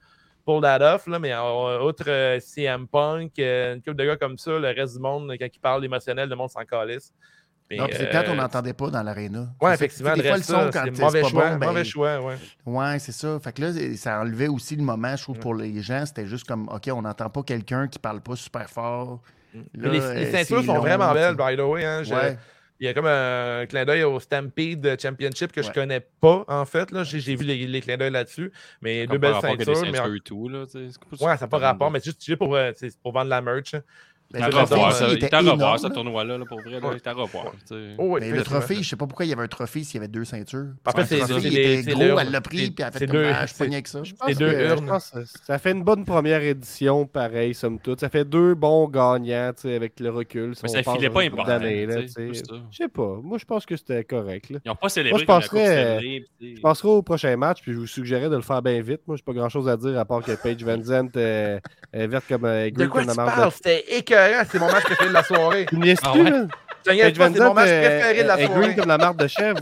Speaker 1: pull that off, là, mais euh, autre euh, CM Punk, euh, une couple de gars comme ça, le reste du monde, quand ils parlent émotionnel, le monde s'en calisse. Mais,
Speaker 2: Non, puis c'est plate, on
Speaker 1: euh,
Speaker 2: n'entendait pas dans l'aréna. Ça,
Speaker 1: effectivement,
Speaker 2: Des fois, le son,
Speaker 1: ça,
Speaker 2: quand
Speaker 1: c'est mauvais
Speaker 2: pas
Speaker 1: choix,
Speaker 2: bon, ben,
Speaker 1: mauvais choix, ouais.
Speaker 2: Ouais, c'est ça. Fait que là, ça enlevait aussi le moment, je trouve, pour les gens. C'était juste comme, OK, on n'entend pas quelqu'un qui parle pas super fort.
Speaker 1: Mais
Speaker 2: Là,
Speaker 1: les,
Speaker 2: euh,
Speaker 1: les ceintures sont
Speaker 2: long,
Speaker 1: vraiment belles, by the way. hein. Je-
Speaker 2: Ouais.
Speaker 1: Il y a comme un clin d'œil au Stampede Championship que je connais pas, en fait. là. J'ai j'ai vu les, les clins d'œil là-dessus. Mais deux belles ceintures. Mais
Speaker 3: tout, là.
Speaker 1: Ouais, ça n'a pas rapport, mais c'est juste, juste pour, euh, c'est pour vendre la merch.
Speaker 2: Ben,
Speaker 3: Il
Speaker 2: le
Speaker 3: est
Speaker 2: trophée
Speaker 3: revoir, ça.
Speaker 2: il était
Speaker 3: est à revoir, ce
Speaker 2: là.
Speaker 3: tournoi-là, là, pour vrai. là,
Speaker 1: Ouais.
Speaker 3: Il est à revoir.
Speaker 1: Oh, oui,
Speaker 2: Mais le trophée, je sais pas pourquoi il y avait un trophée s'il y avait deux ceintures.
Speaker 1: En fait,
Speaker 2: Le
Speaker 1: c'est-
Speaker 2: trophée, il était gros, elle l'a pris, puis elle a fait comme
Speaker 1: deux-
Speaker 2: ah, je
Speaker 1: c'est-
Speaker 2: pognais avec ça.
Speaker 4: Je
Speaker 1: C'est deux urnes.
Speaker 4: je ça fait une bonne première édition, pareil, somme toute. Ça fait deux bons gagnants, tu sais, avec le recul.
Speaker 3: Mais ça filait pas important.
Speaker 4: Je sais pas. Moi, je pense que c'était correct.
Speaker 3: Ils n'ont pas célébré
Speaker 4: je euh, Je passerai au prochain match, puis je vous suggérais de le faire bien vite. Moi, j'ai pas grand-chose à dire à part que Paige Van Zandt euh, est verte comme euh,
Speaker 1: De quoi tu parles? C'était écœurant. C'est mon match préféré de la soirée.
Speaker 4: Tu me
Speaker 3: Ah
Speaker 4: plus,
Speaker 3: ouais?
Speaker 1: C'est mon match
Speaker 4: est-
Speaker 1: préféré de la soirée.
Speaker 4: green comme la marque de chèvre.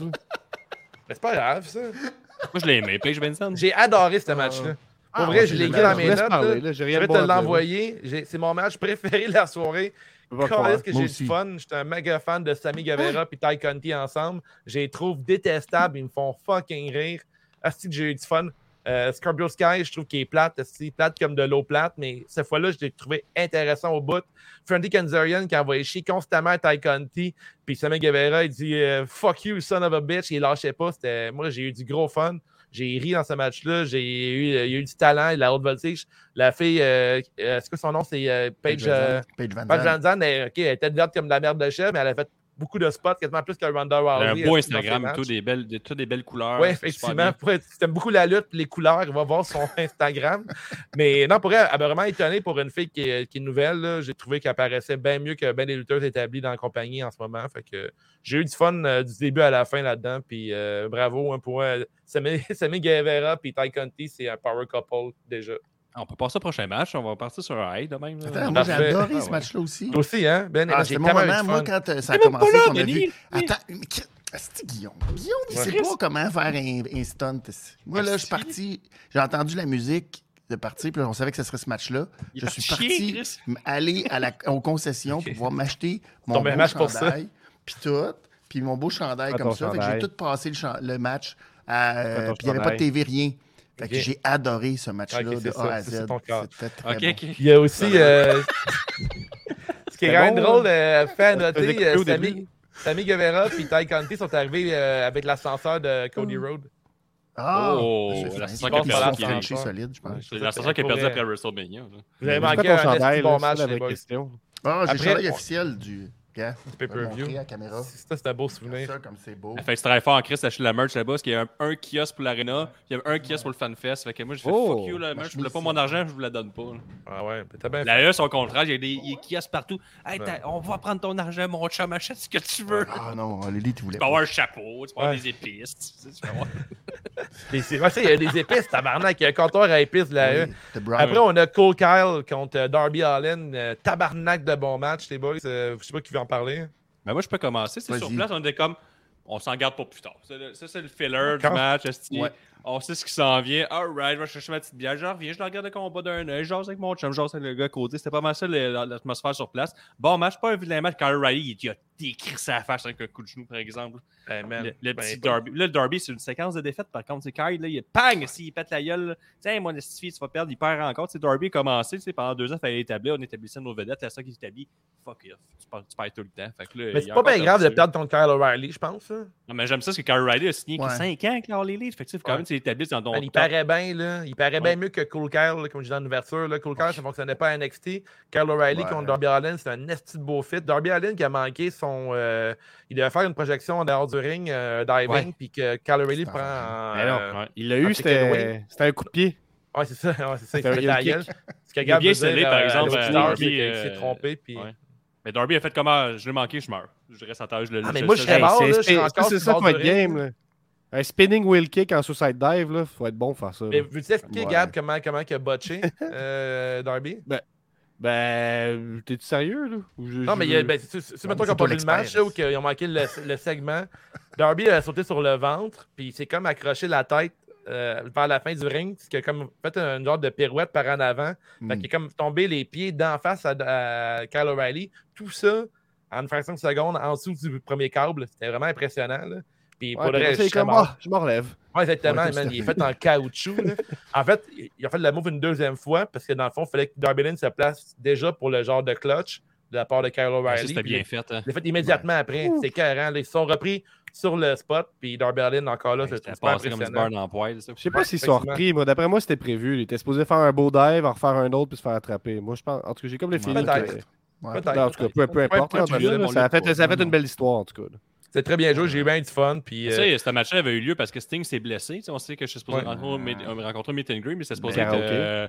Speaker 1: Mais c'est pas grave, ça.
Speaker 3: Moi, je l'ai aimé. Paige Vincent.
Speaker 1: J'ai adoré ce match-là. Pour
Speaker 2: Ah,
Speaker 1: vrai,
Speaker 2: ouais,
Speaker 1: je l'ai écrit dans mes notes.
Speaker 4: parler,
Speaker 1: là. Je vais
Speaker 4: de
Speaker 1: te l'envoyer. C'est mon match préféré de la soirée. Quand est-ce que j'ai du fun? J'étais un méga fan de Sammy Guevara et Ty Conti ensemble. Je les trouve détestables. Ils me font fucking rire. Asti que j'ai eu du fun. Euh, Scorpio Sky, je trouve qu'il est plate. asti, plate comme de l'eau plate, mais cette fois-là, je l'ai trouvé intéressant au bout. Friendly Kanzarian qui envoyait chier constamment à Ty Conti. Puis Sammy Guevara, il dit euh, Fuck you, son of a bitch. Il lâchait pas. C'était- Moi, j'ai eu du gros fun. J'ai ri dans ce match-là. J'ai eu, il y a eu du talent et de la haute voltige. La fille, euh, euh, c'est quoi son nom? C'est euh, Paige. euh,
Speaker 2: Paige Van
Speaker 1: Paige
Speaker 2: Zandt.
Speaker 1: Van Zandt, elle, ok, elle était verte comme de la merde de chef, mais elle a fait beaucoup de spots, quasiment plus que Ronda Rousey.
Speaker 3: un beau Instagram,
Speaker 1: matchs.
Speaker 3: tout des belles, des, tout des belles couleurs.
Speaker 1: Oui, effectivement.
Speaker 3: bien.
Speaker 1: Pour être- Si t'aimes beaucoup la lutte, les couleurs, il va voir son Instagram. Mais non, pour elle, elle m'a vraiment étonné pour une fille qui est, qui est nouvelle. J'ai trouvé qu'elle paraissait bien mieux que bien des lutteurs établis dans la compagnie en ce moment. Fait que j'ai eu du fun euh, du début à la fin là-dedans. Puis euh, bravo hein, pour. Sammy, Sammy Guevara puis Ty Conti, c'est un power couple déjà.
Speaker 3: Ah, On peut passer au prochain match. On va partir sur un high de même. là.
Speaker 2: Attends, moi, j'ai adoré
Speaker 3: Ah
Speaker 2: ce
Speaker 3: ouais.
Speaker 2: match-là aussi.
Speaker 1: Toi aussi, hein? Ben,
Speaker 2: Ah,
Speaker 1: j'ai
Speaker 2: moment. Moi,
Speaker 1: fun.
Speaker 2: quand euh, ça a commencé,
Speaker 3: là,
Speaker 2: a vu.
Speaker 3: Oui.
Speaker 2: Attends, Asti, Guillaume. Guillaume, il sait
Speaker 3: Chris.
Speaker 2: pas comment faire un, un stunt. Moi, là, je suis parti. J'ai entendu la musique de partir, puis on savait que ce serait ce match-là. Je suis
Speaker 3: parti Chris.
Speaker 2: aller à la, aux concessions pour pouvoir m'acheter mon beau
Speaker 1: match
Speaker 2: chandail, puis tout, puis mon beau chandail
Speaker 4: Ah,
Speaker 2: comme ça. Fait que j'ai tout passé le, match, euh, puis il n'y avait pas de. TV, rien. Fait que
Speaker 1: Ok.
Speaker 2: j'ai adoré ce match-là de
Speaker 1: c'est
Speaker 2: A à
Speaker 1: c'est
Speaker 2: Z.
Speaker 1: ça ton cœur.
Speaker 2: C'était très
Speaker 3: Ok,
Speaker 2: bon.
Speaker 1: Il y a aussi. euh, ce qui est
Speaker 4: C'est
Speaker 1: quand même drôle, euh, fait à noter, euh. Sammy, Sammy Guevara et Ty Conti sont arrivés euh, avec l'ascenseur de Cody Rhodes.
Speaker 2: Ah!
Speaker 3: Oh,
Speaker 2: c'est
Speaker 3: la
Speaker 2: fin.
Speaker 3: l'ascenseur
Speaker 1: qui a perdu
Speaker 2: solide, je pense.
Speaker 3: C'est l'ascenseur qui a perdu après WrestleMania.
Speaker 1: Vous avez
Speaker 4: C'est
Speaker 1: manqué un bon match,
Speaker 4: c'est la
Speaker 1: les
Speaker 4: vraie
Speaker 1: boys.
Speaker 4: question.
Speaker 2: Ah, j'ai le chandail officiel du. Montrer à la caméra.
Speaker 1: Ça, c'est un beau souvenir.
Speaker 2: Ça, comme c'est beau.
Speaker 3: Fait que c'est très fort en Chris d'acheter la merch là-bas, parce qu'il y a un, un kiosque pour l'Arena, puis il y a un kiosque pour le FanFest. Fait que moi, je fais
Speaker 4: Oh,
Speaker 3: fuck you, la merch, je voulais pas mon argent, je vous la donne pas. là.
Speaker 1: Ah ouais, mais t'as bien fait.
Speaker 3: La E, son contrat, il y a des y a kiosques partout. Hey,
Speaker 1: Ouais.
Speaker 3: on va prendre ton argent, mon chum, achète ce que tu veux.
Speaker 2: Ah non, Lily, tu voulais
Speaker 3: Tu peux
Speaker 2: pas.
Speaker 3: avoir un chapeau, tu peux avoir des épices. Tu, sais, tu peux avoir-
Speaker 1: c'est- il y a des épices, tabarnak. Il y a un comptoir à épices de la E. Après, on a Cole Kyle contre euh, Darby Allin. Euh, tabarnak de bon match, les boys. Euh, je sais pas qui veut en parler?
Speaker 3: Mais moi, je peux commencer. C'est sur place, on était comme. On s'en garde pour plus tard. Ça, c'est le filler du match. esti.
Speaker 2: Ouais.
Speaker 3: On sait ce qui s'en vient. Alright, je vais chercher ma petite bière. Je reviens, je le regarde le combat d'un œil. Je jase avec mon chum, je jase avec le gars à côté. C'était pas mal ça l'atmosphère sur place. Bon match, pas un vilain match. Kyle Riley, il, a décrissé à la face avec un coup de genou, par exemple.
Speaker 1: Man,
Speaker 3: Le, le
Speaker 1: ben,
Speaker 3: petit
Speaker 1: pas-
Speaker 3: derby. Là, le derby, c'est une séquence de défaite. Par contre, c'est Kyle, là, il pang, s'il pète la gueule. Tiens, mon fille, tu vas perdre, il perd encore. Sais, derby a commencé, tu sais, pendant deux ans, il fallait établir, on établissait nos vedettes, la seule qui s'établit, fuck off, tu perds, tu perds tout le temps. Fait que là,
Speaker 1: Mais c'est pas bien grave de perdre contre Kyle O'Reilly, je pense. hein.
Speaker 3: Non, mais j'aime ça, parce que Kyle Riley a signé
Speaker 2: Ouais.
Speaker 3: 5 ans avec Harley Lee. Fait que quand
Speaker 1: Ouais.
Speaker 3: même établisses dans ton.
Speaker 1: Man, il paraît bien, là. Il paraît bien mieux que Cool Kyle, là, comme je dis dans l'ouverture. là. Cool Kyle, ça fonctionnait pas à NXT. Kyle O'Reilly
Speaker 2: Ouais.
Speaker 1: contre Darby Allin, c'est un esti de beau fit. Darby Allin qui a manqué son. euh, il devait faire une projection en dehors du ring, euh, diving,
Speaker 3: Ouais.
Speaker 1: puis que Kyle O'Reilly prend. en,
Speaker 4: non,
Speaker 1: euh,
Speaker 3: Ouais.
Speaker 4: Il l'a
Speaker 1: en
Speaker 4: eu, c'était un coup de pied.
Speaker 1: Ouais, c'est ça. Ouais, c'est ça. Il
Speaker 4: un
Speaker 1: fait la gueule. Ce que
Speaker 3: Il a
Speaker 1: Gab
Speaker 3: bien scellé, par
Speaker 1: euh,
Speaker 3: exemple, Darby, euh,
Speaker 1: s'est trompé. Puis...
Speaker 3: Ouais. Mais Darby a fait comment? Je l'ai manqué, je meurs. Je reste en terre, je le
Speaker 1: Ah, mais moi, je serais mort,
Speaker 4: c'est
Speaker 1: suis
Speaker 4: c'est-
Speaker 1: encore
Speaker 4: c'est
Speaker 1: sur
Speaker 4: ça Un spinning wheel kick en suicide dive, là, faut être bon pour faire ça.
Speaker 1: Mais veux-tu expliquer,
Speaker 2: Ouais.
Speaker 1: Gab, comment, comment il a botché euh, Darby?
Speaker 4: Ben, t'es-tu sérieux, là? Je-
Speaker 1: Non, mais
Speaker 4: je-
Speaker 1: ben, c'est c'est
Speaker 2: Ouais,
Speaker 1: mettons qu'on a
Speaker 2: toi
Speaker 1: pas vu le match, là, ou qu'ils ont manqué le, le segment. Darby a sauté sur le ventre, puis il s'est comme accroché la tête euh, vers la fin du ring, ce qui a comme fait un genre de pirouette par en avant.
Speaker 2: Hmm.
Speaker 1: Fait qu'il est comme tombé les pieds d'en face à, à Kyle O'Reilly. Tout ça en une fraction de seconde en dessous du premier câble. C'était vraiment impressionnant. Là. Puis
Speaker 4: Ouais,
Speaker 1: pour le reste,
Speaker 4: c'est comme,
Speaker 1: mort.
Speaker 4: ah, je me relève.
Speaker 1: Ouais, exactement,
Speaker 2: Ouais,
Speaker 1: man, il est fait en caoutchouc. là. En fait, il a fait le move une deuxième fois parce que dans le fond, il fallait que Darby Allin se place déjà pour le genre de clutch de la part de Kyle
Speaker 3: Ah,
Speaker 1: O'Reilly.
Speaker 3: C'était bien fait. hein.
Speaker 1: il l'a fait immédiatement après. C'est carré. Ils se sont repris sur le spot. Puis Darby Allin, encore là,
Speaker 3: C'était passé comme dans le ça.
Speaker 4: Je sais pas s'ils sont repris. Moi, d'après moi, c'était prévu. Il était supposé faire un beau dive, en refaire un autre, puis se faire attraper. Moi, je pense. En tout cas, j'ai comme les films.
Speaker 1: Peut-être.
Speaker 4: En tout cas, peu, peu importe. Ça, a
Speaker 3: l'a
Speaker 4: fait, une belle histoire, en tout cas.
Speaker 1: C'est très bien joué. J'ai eu bien du fun. Puis,
Speaker 3: Tu
Speaker 1: euh,
Speaker 3: sais, ce match-là avait eu lieu parce que Sting s'est blessé. Tu sais, on sait que je suis supposé
Speaker 1: Ouais.
Speaker 3: rencontrer, Meet- euh, rencontrer Meet and Greet, mais c'est supposé
Speaker 4: Karaoké.
Speaker 3: être euh,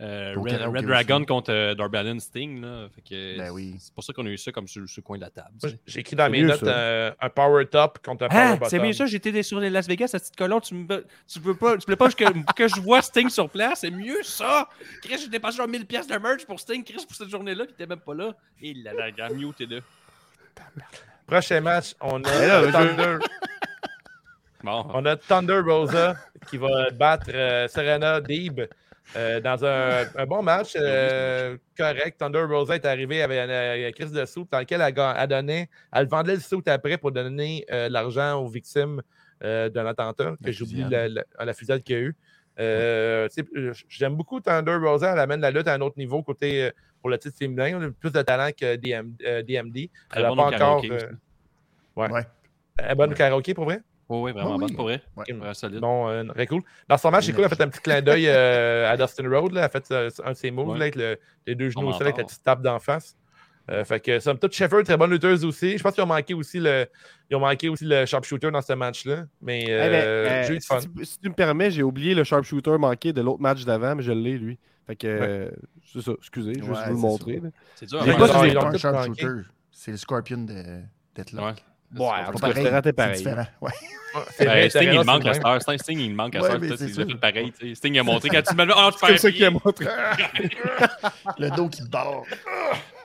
Speaker 3: euh, Red, Dragon
Speaker 2: aussi.
Speaker 3: contre euh, Darby Allin Sting. Là. Fait que
Speaker 2: Ben oui.
Speaker 3: C'est pour ça qu'on a eu ça comme sur, le coin de la table. tu sais.
Speaker 1: j'ai écrit dans mes
Speaker 4: mieux,
Speaker 1: notes euh, un power top contre un power
Speaker 3: Ah,
Speaker 1: bottom.
Speaker 3: c'est bien ça, j'étais sur les Las Vegas, cette petite colonne, tu me tu veux pas, tu voulais pas que, que je vois Sting sur place, c'est mieux ça! Chris, j'ai dépensé genre 1000 pièces de merch pour Sting, Chris, pour cette journée-là, qui était même pas là. Et là, là, gars, mieux, t'es là.
Speaker 1: Prochain match, on a,
Speaker 4: là,
Speaker 1: Thunder,
Speaker 3: Bon,
Speaker 1: on a Thunder Rosa qui va battre euh, Serena Deeb euh, dans un, un bon match euh, correct. Thunder Rosa est arrivée avec une, crise de sous dans lequel elle, elle donnait, elle vendait le sou après pour donner l'argent aux victimes d'un attentat, que j'oublie la, la- la fusillade qu'il y a eu. J'aime beaucoup Thunder Rosa. Elle amène la lutte à un autre niveau côté pour le titre féminin. Elle a plus de talent que DM, euh, DMD.
Speaker 3: très
Speaker 1: Elle n'a
Speaker 3: bon
Speaker 1: pas
Speaker 3: au
Speaker 1: encore.
Speaker 3: karaoké
Speaker 1: euh, ouais.
Speaker 2: Ouais.
Speaker 1: Elle est bonne au
Speaker 2: Ouais.
Speaker 1: karaoké pour vrai?
Speaker 3: Oh, oui, vraiment
Speaker 2: Oui,
Speaker 3: bonne pour vrai.
Speaker 2: Ouais.
Speaker 3: Ouais, solide.
Speaker 1: Non, euh, très cool. Dans son match, c'est cool. Elle a fait un petit clin d'œil euh, à Dustin Road. Là. Elle a fait euh, un de ses moves
Speaker 3: Ouais.
Speaker 1: là, avec le- les deux genoux au sol avec la petite tape d'en face. Euh, fait que somme toute, Sheffer, très bonne lutteuse aussi. Je pense qu'ils ont manqué aussi le, ils ont manqué aussi le sharpshooter dans ce match-là. Mais
Speaker 4: Eh
Speaker 1: euh,
Speaker 4: ben, euh,
Speaker 1: j'ai eu du
Speaker 4: si,
Speaker 1: fun.
Speaker 4: tu, si tu me permets, j'ai oublié le sharpshooter manqué de l'autre match d'avant, mais je l'ai, lui. Fait que, euh, c'est ça, excusez, je vais
Speaker 2: Ouais,
Speaker 4: juste vous le montrer.
Speaker 3: C'est dur. Hein,
Speaker 2: C'est le scorpion de d'être là.
Speaker 3: Ouais.
Speaker 4: Ouais, en
Speaker 2: C'est
Speaker 4: tout cas,
Speaker 2: pareil.
Speaker 4: c'était raté
Speaker 2: C'est
Speaker 4: pareil.
Speaker 2: différent. Ouais.
Speaker 3: Sting, il manque
Speaker 1: le
Speaker 3: à. Star. Sting, il manque à Star. Il a pareil. tu sais. Sting a montré quand tu me le Ah, tu
Speaker 4: C'est ça qu'il a montré.
Speaker 2: Le dos qui dort.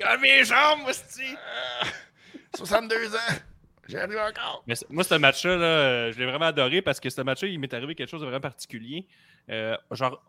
Speaker 3: Comme mes jambes, hostie.
Speaker 2: 62 ans. J'arrive encore.
Speaker 3: Mais moi, ce match-là, là, euh, je l'ai vraiment adoré parce que ce match-là, il m'est arrivé quelque chose de vraiment particulier. Euh, genre,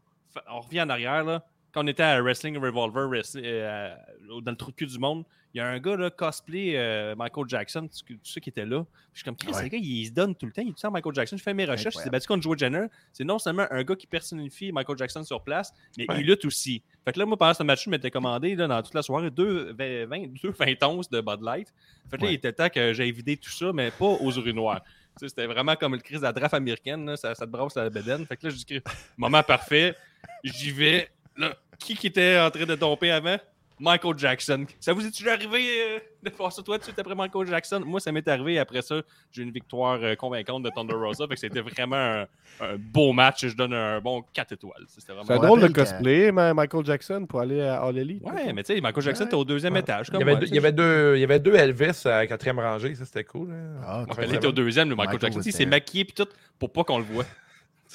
Speaker 3: on revient en arrière, là. Quand on était à Wrestling Revolver, euh, dans le trou de cul du monde, il y a un gars, là, cosplay euh, Michael Jackson, tu, tu sais qui était là. Puis je suis comme, Chris,
Speaker 2: Ouais.
Speaker 3: gars, il se donne tout le temps, il est tout Michael Jackson. Je fais mes recherches, c'est battu contre Joe Jenner. C'est non seulement un gars qui personnifie Michael Jackson sur place, mais
Speaker 1: Ouais.
Speaker 3: il lutte aussi. Fait que là, moi, pendant ce match, je m'étais commandé, là, dans toute la soirée, deux 20, 20, deux 20 onces de Bud Light. Fait que là,
Speaker 2: Ouais.
Speaker 3: il était temps que j'aille vider tout ça, mais pas aux urinoirs. Tu sais, C'était vraiment comme le crise de la draft américaine, là, ça, ça te brasse la bedaine. Fait que là, je dis, moment parfait, j'y vais. Là, qui qui était en train de tomber avant? Michael Jackson. Ça vous est-tu arrivé euh, de faire ça toi tout de suite après Michael Jackson? Moi, ça m'est arrivé. Après ça, j'ai eu une victoire euh, convaincante de Thunder Rosa. Fait que c'était vraiment un, un beau match. Je donne un bon 4 étoiles. C'était
Speaker 4: C'est un drôle de
Speaker 2: rappelle
Speaker 4: cosplay, Michael Jackson, pour aller à All Elite.
Speaker 3: Ouais, mais tu sais, Michael Jackson
Speaker 2: Ouais.
Speaker 3: était au deuxième étage.
Speaker 1: Il y, avait
Speaker 3: moi,
Speaker 1: deux, il, y avait deux, il y avait deux Elvis à la quatrième rangée. Ça, c'était cool. hein.
Speaker 2: Ah,
Speaker 3: était au deuxième, le Michael,
Speaker 2: Michael
Speaker 3: Jackson. Il s'est maquillé puis tout pour pas qu'on le voit.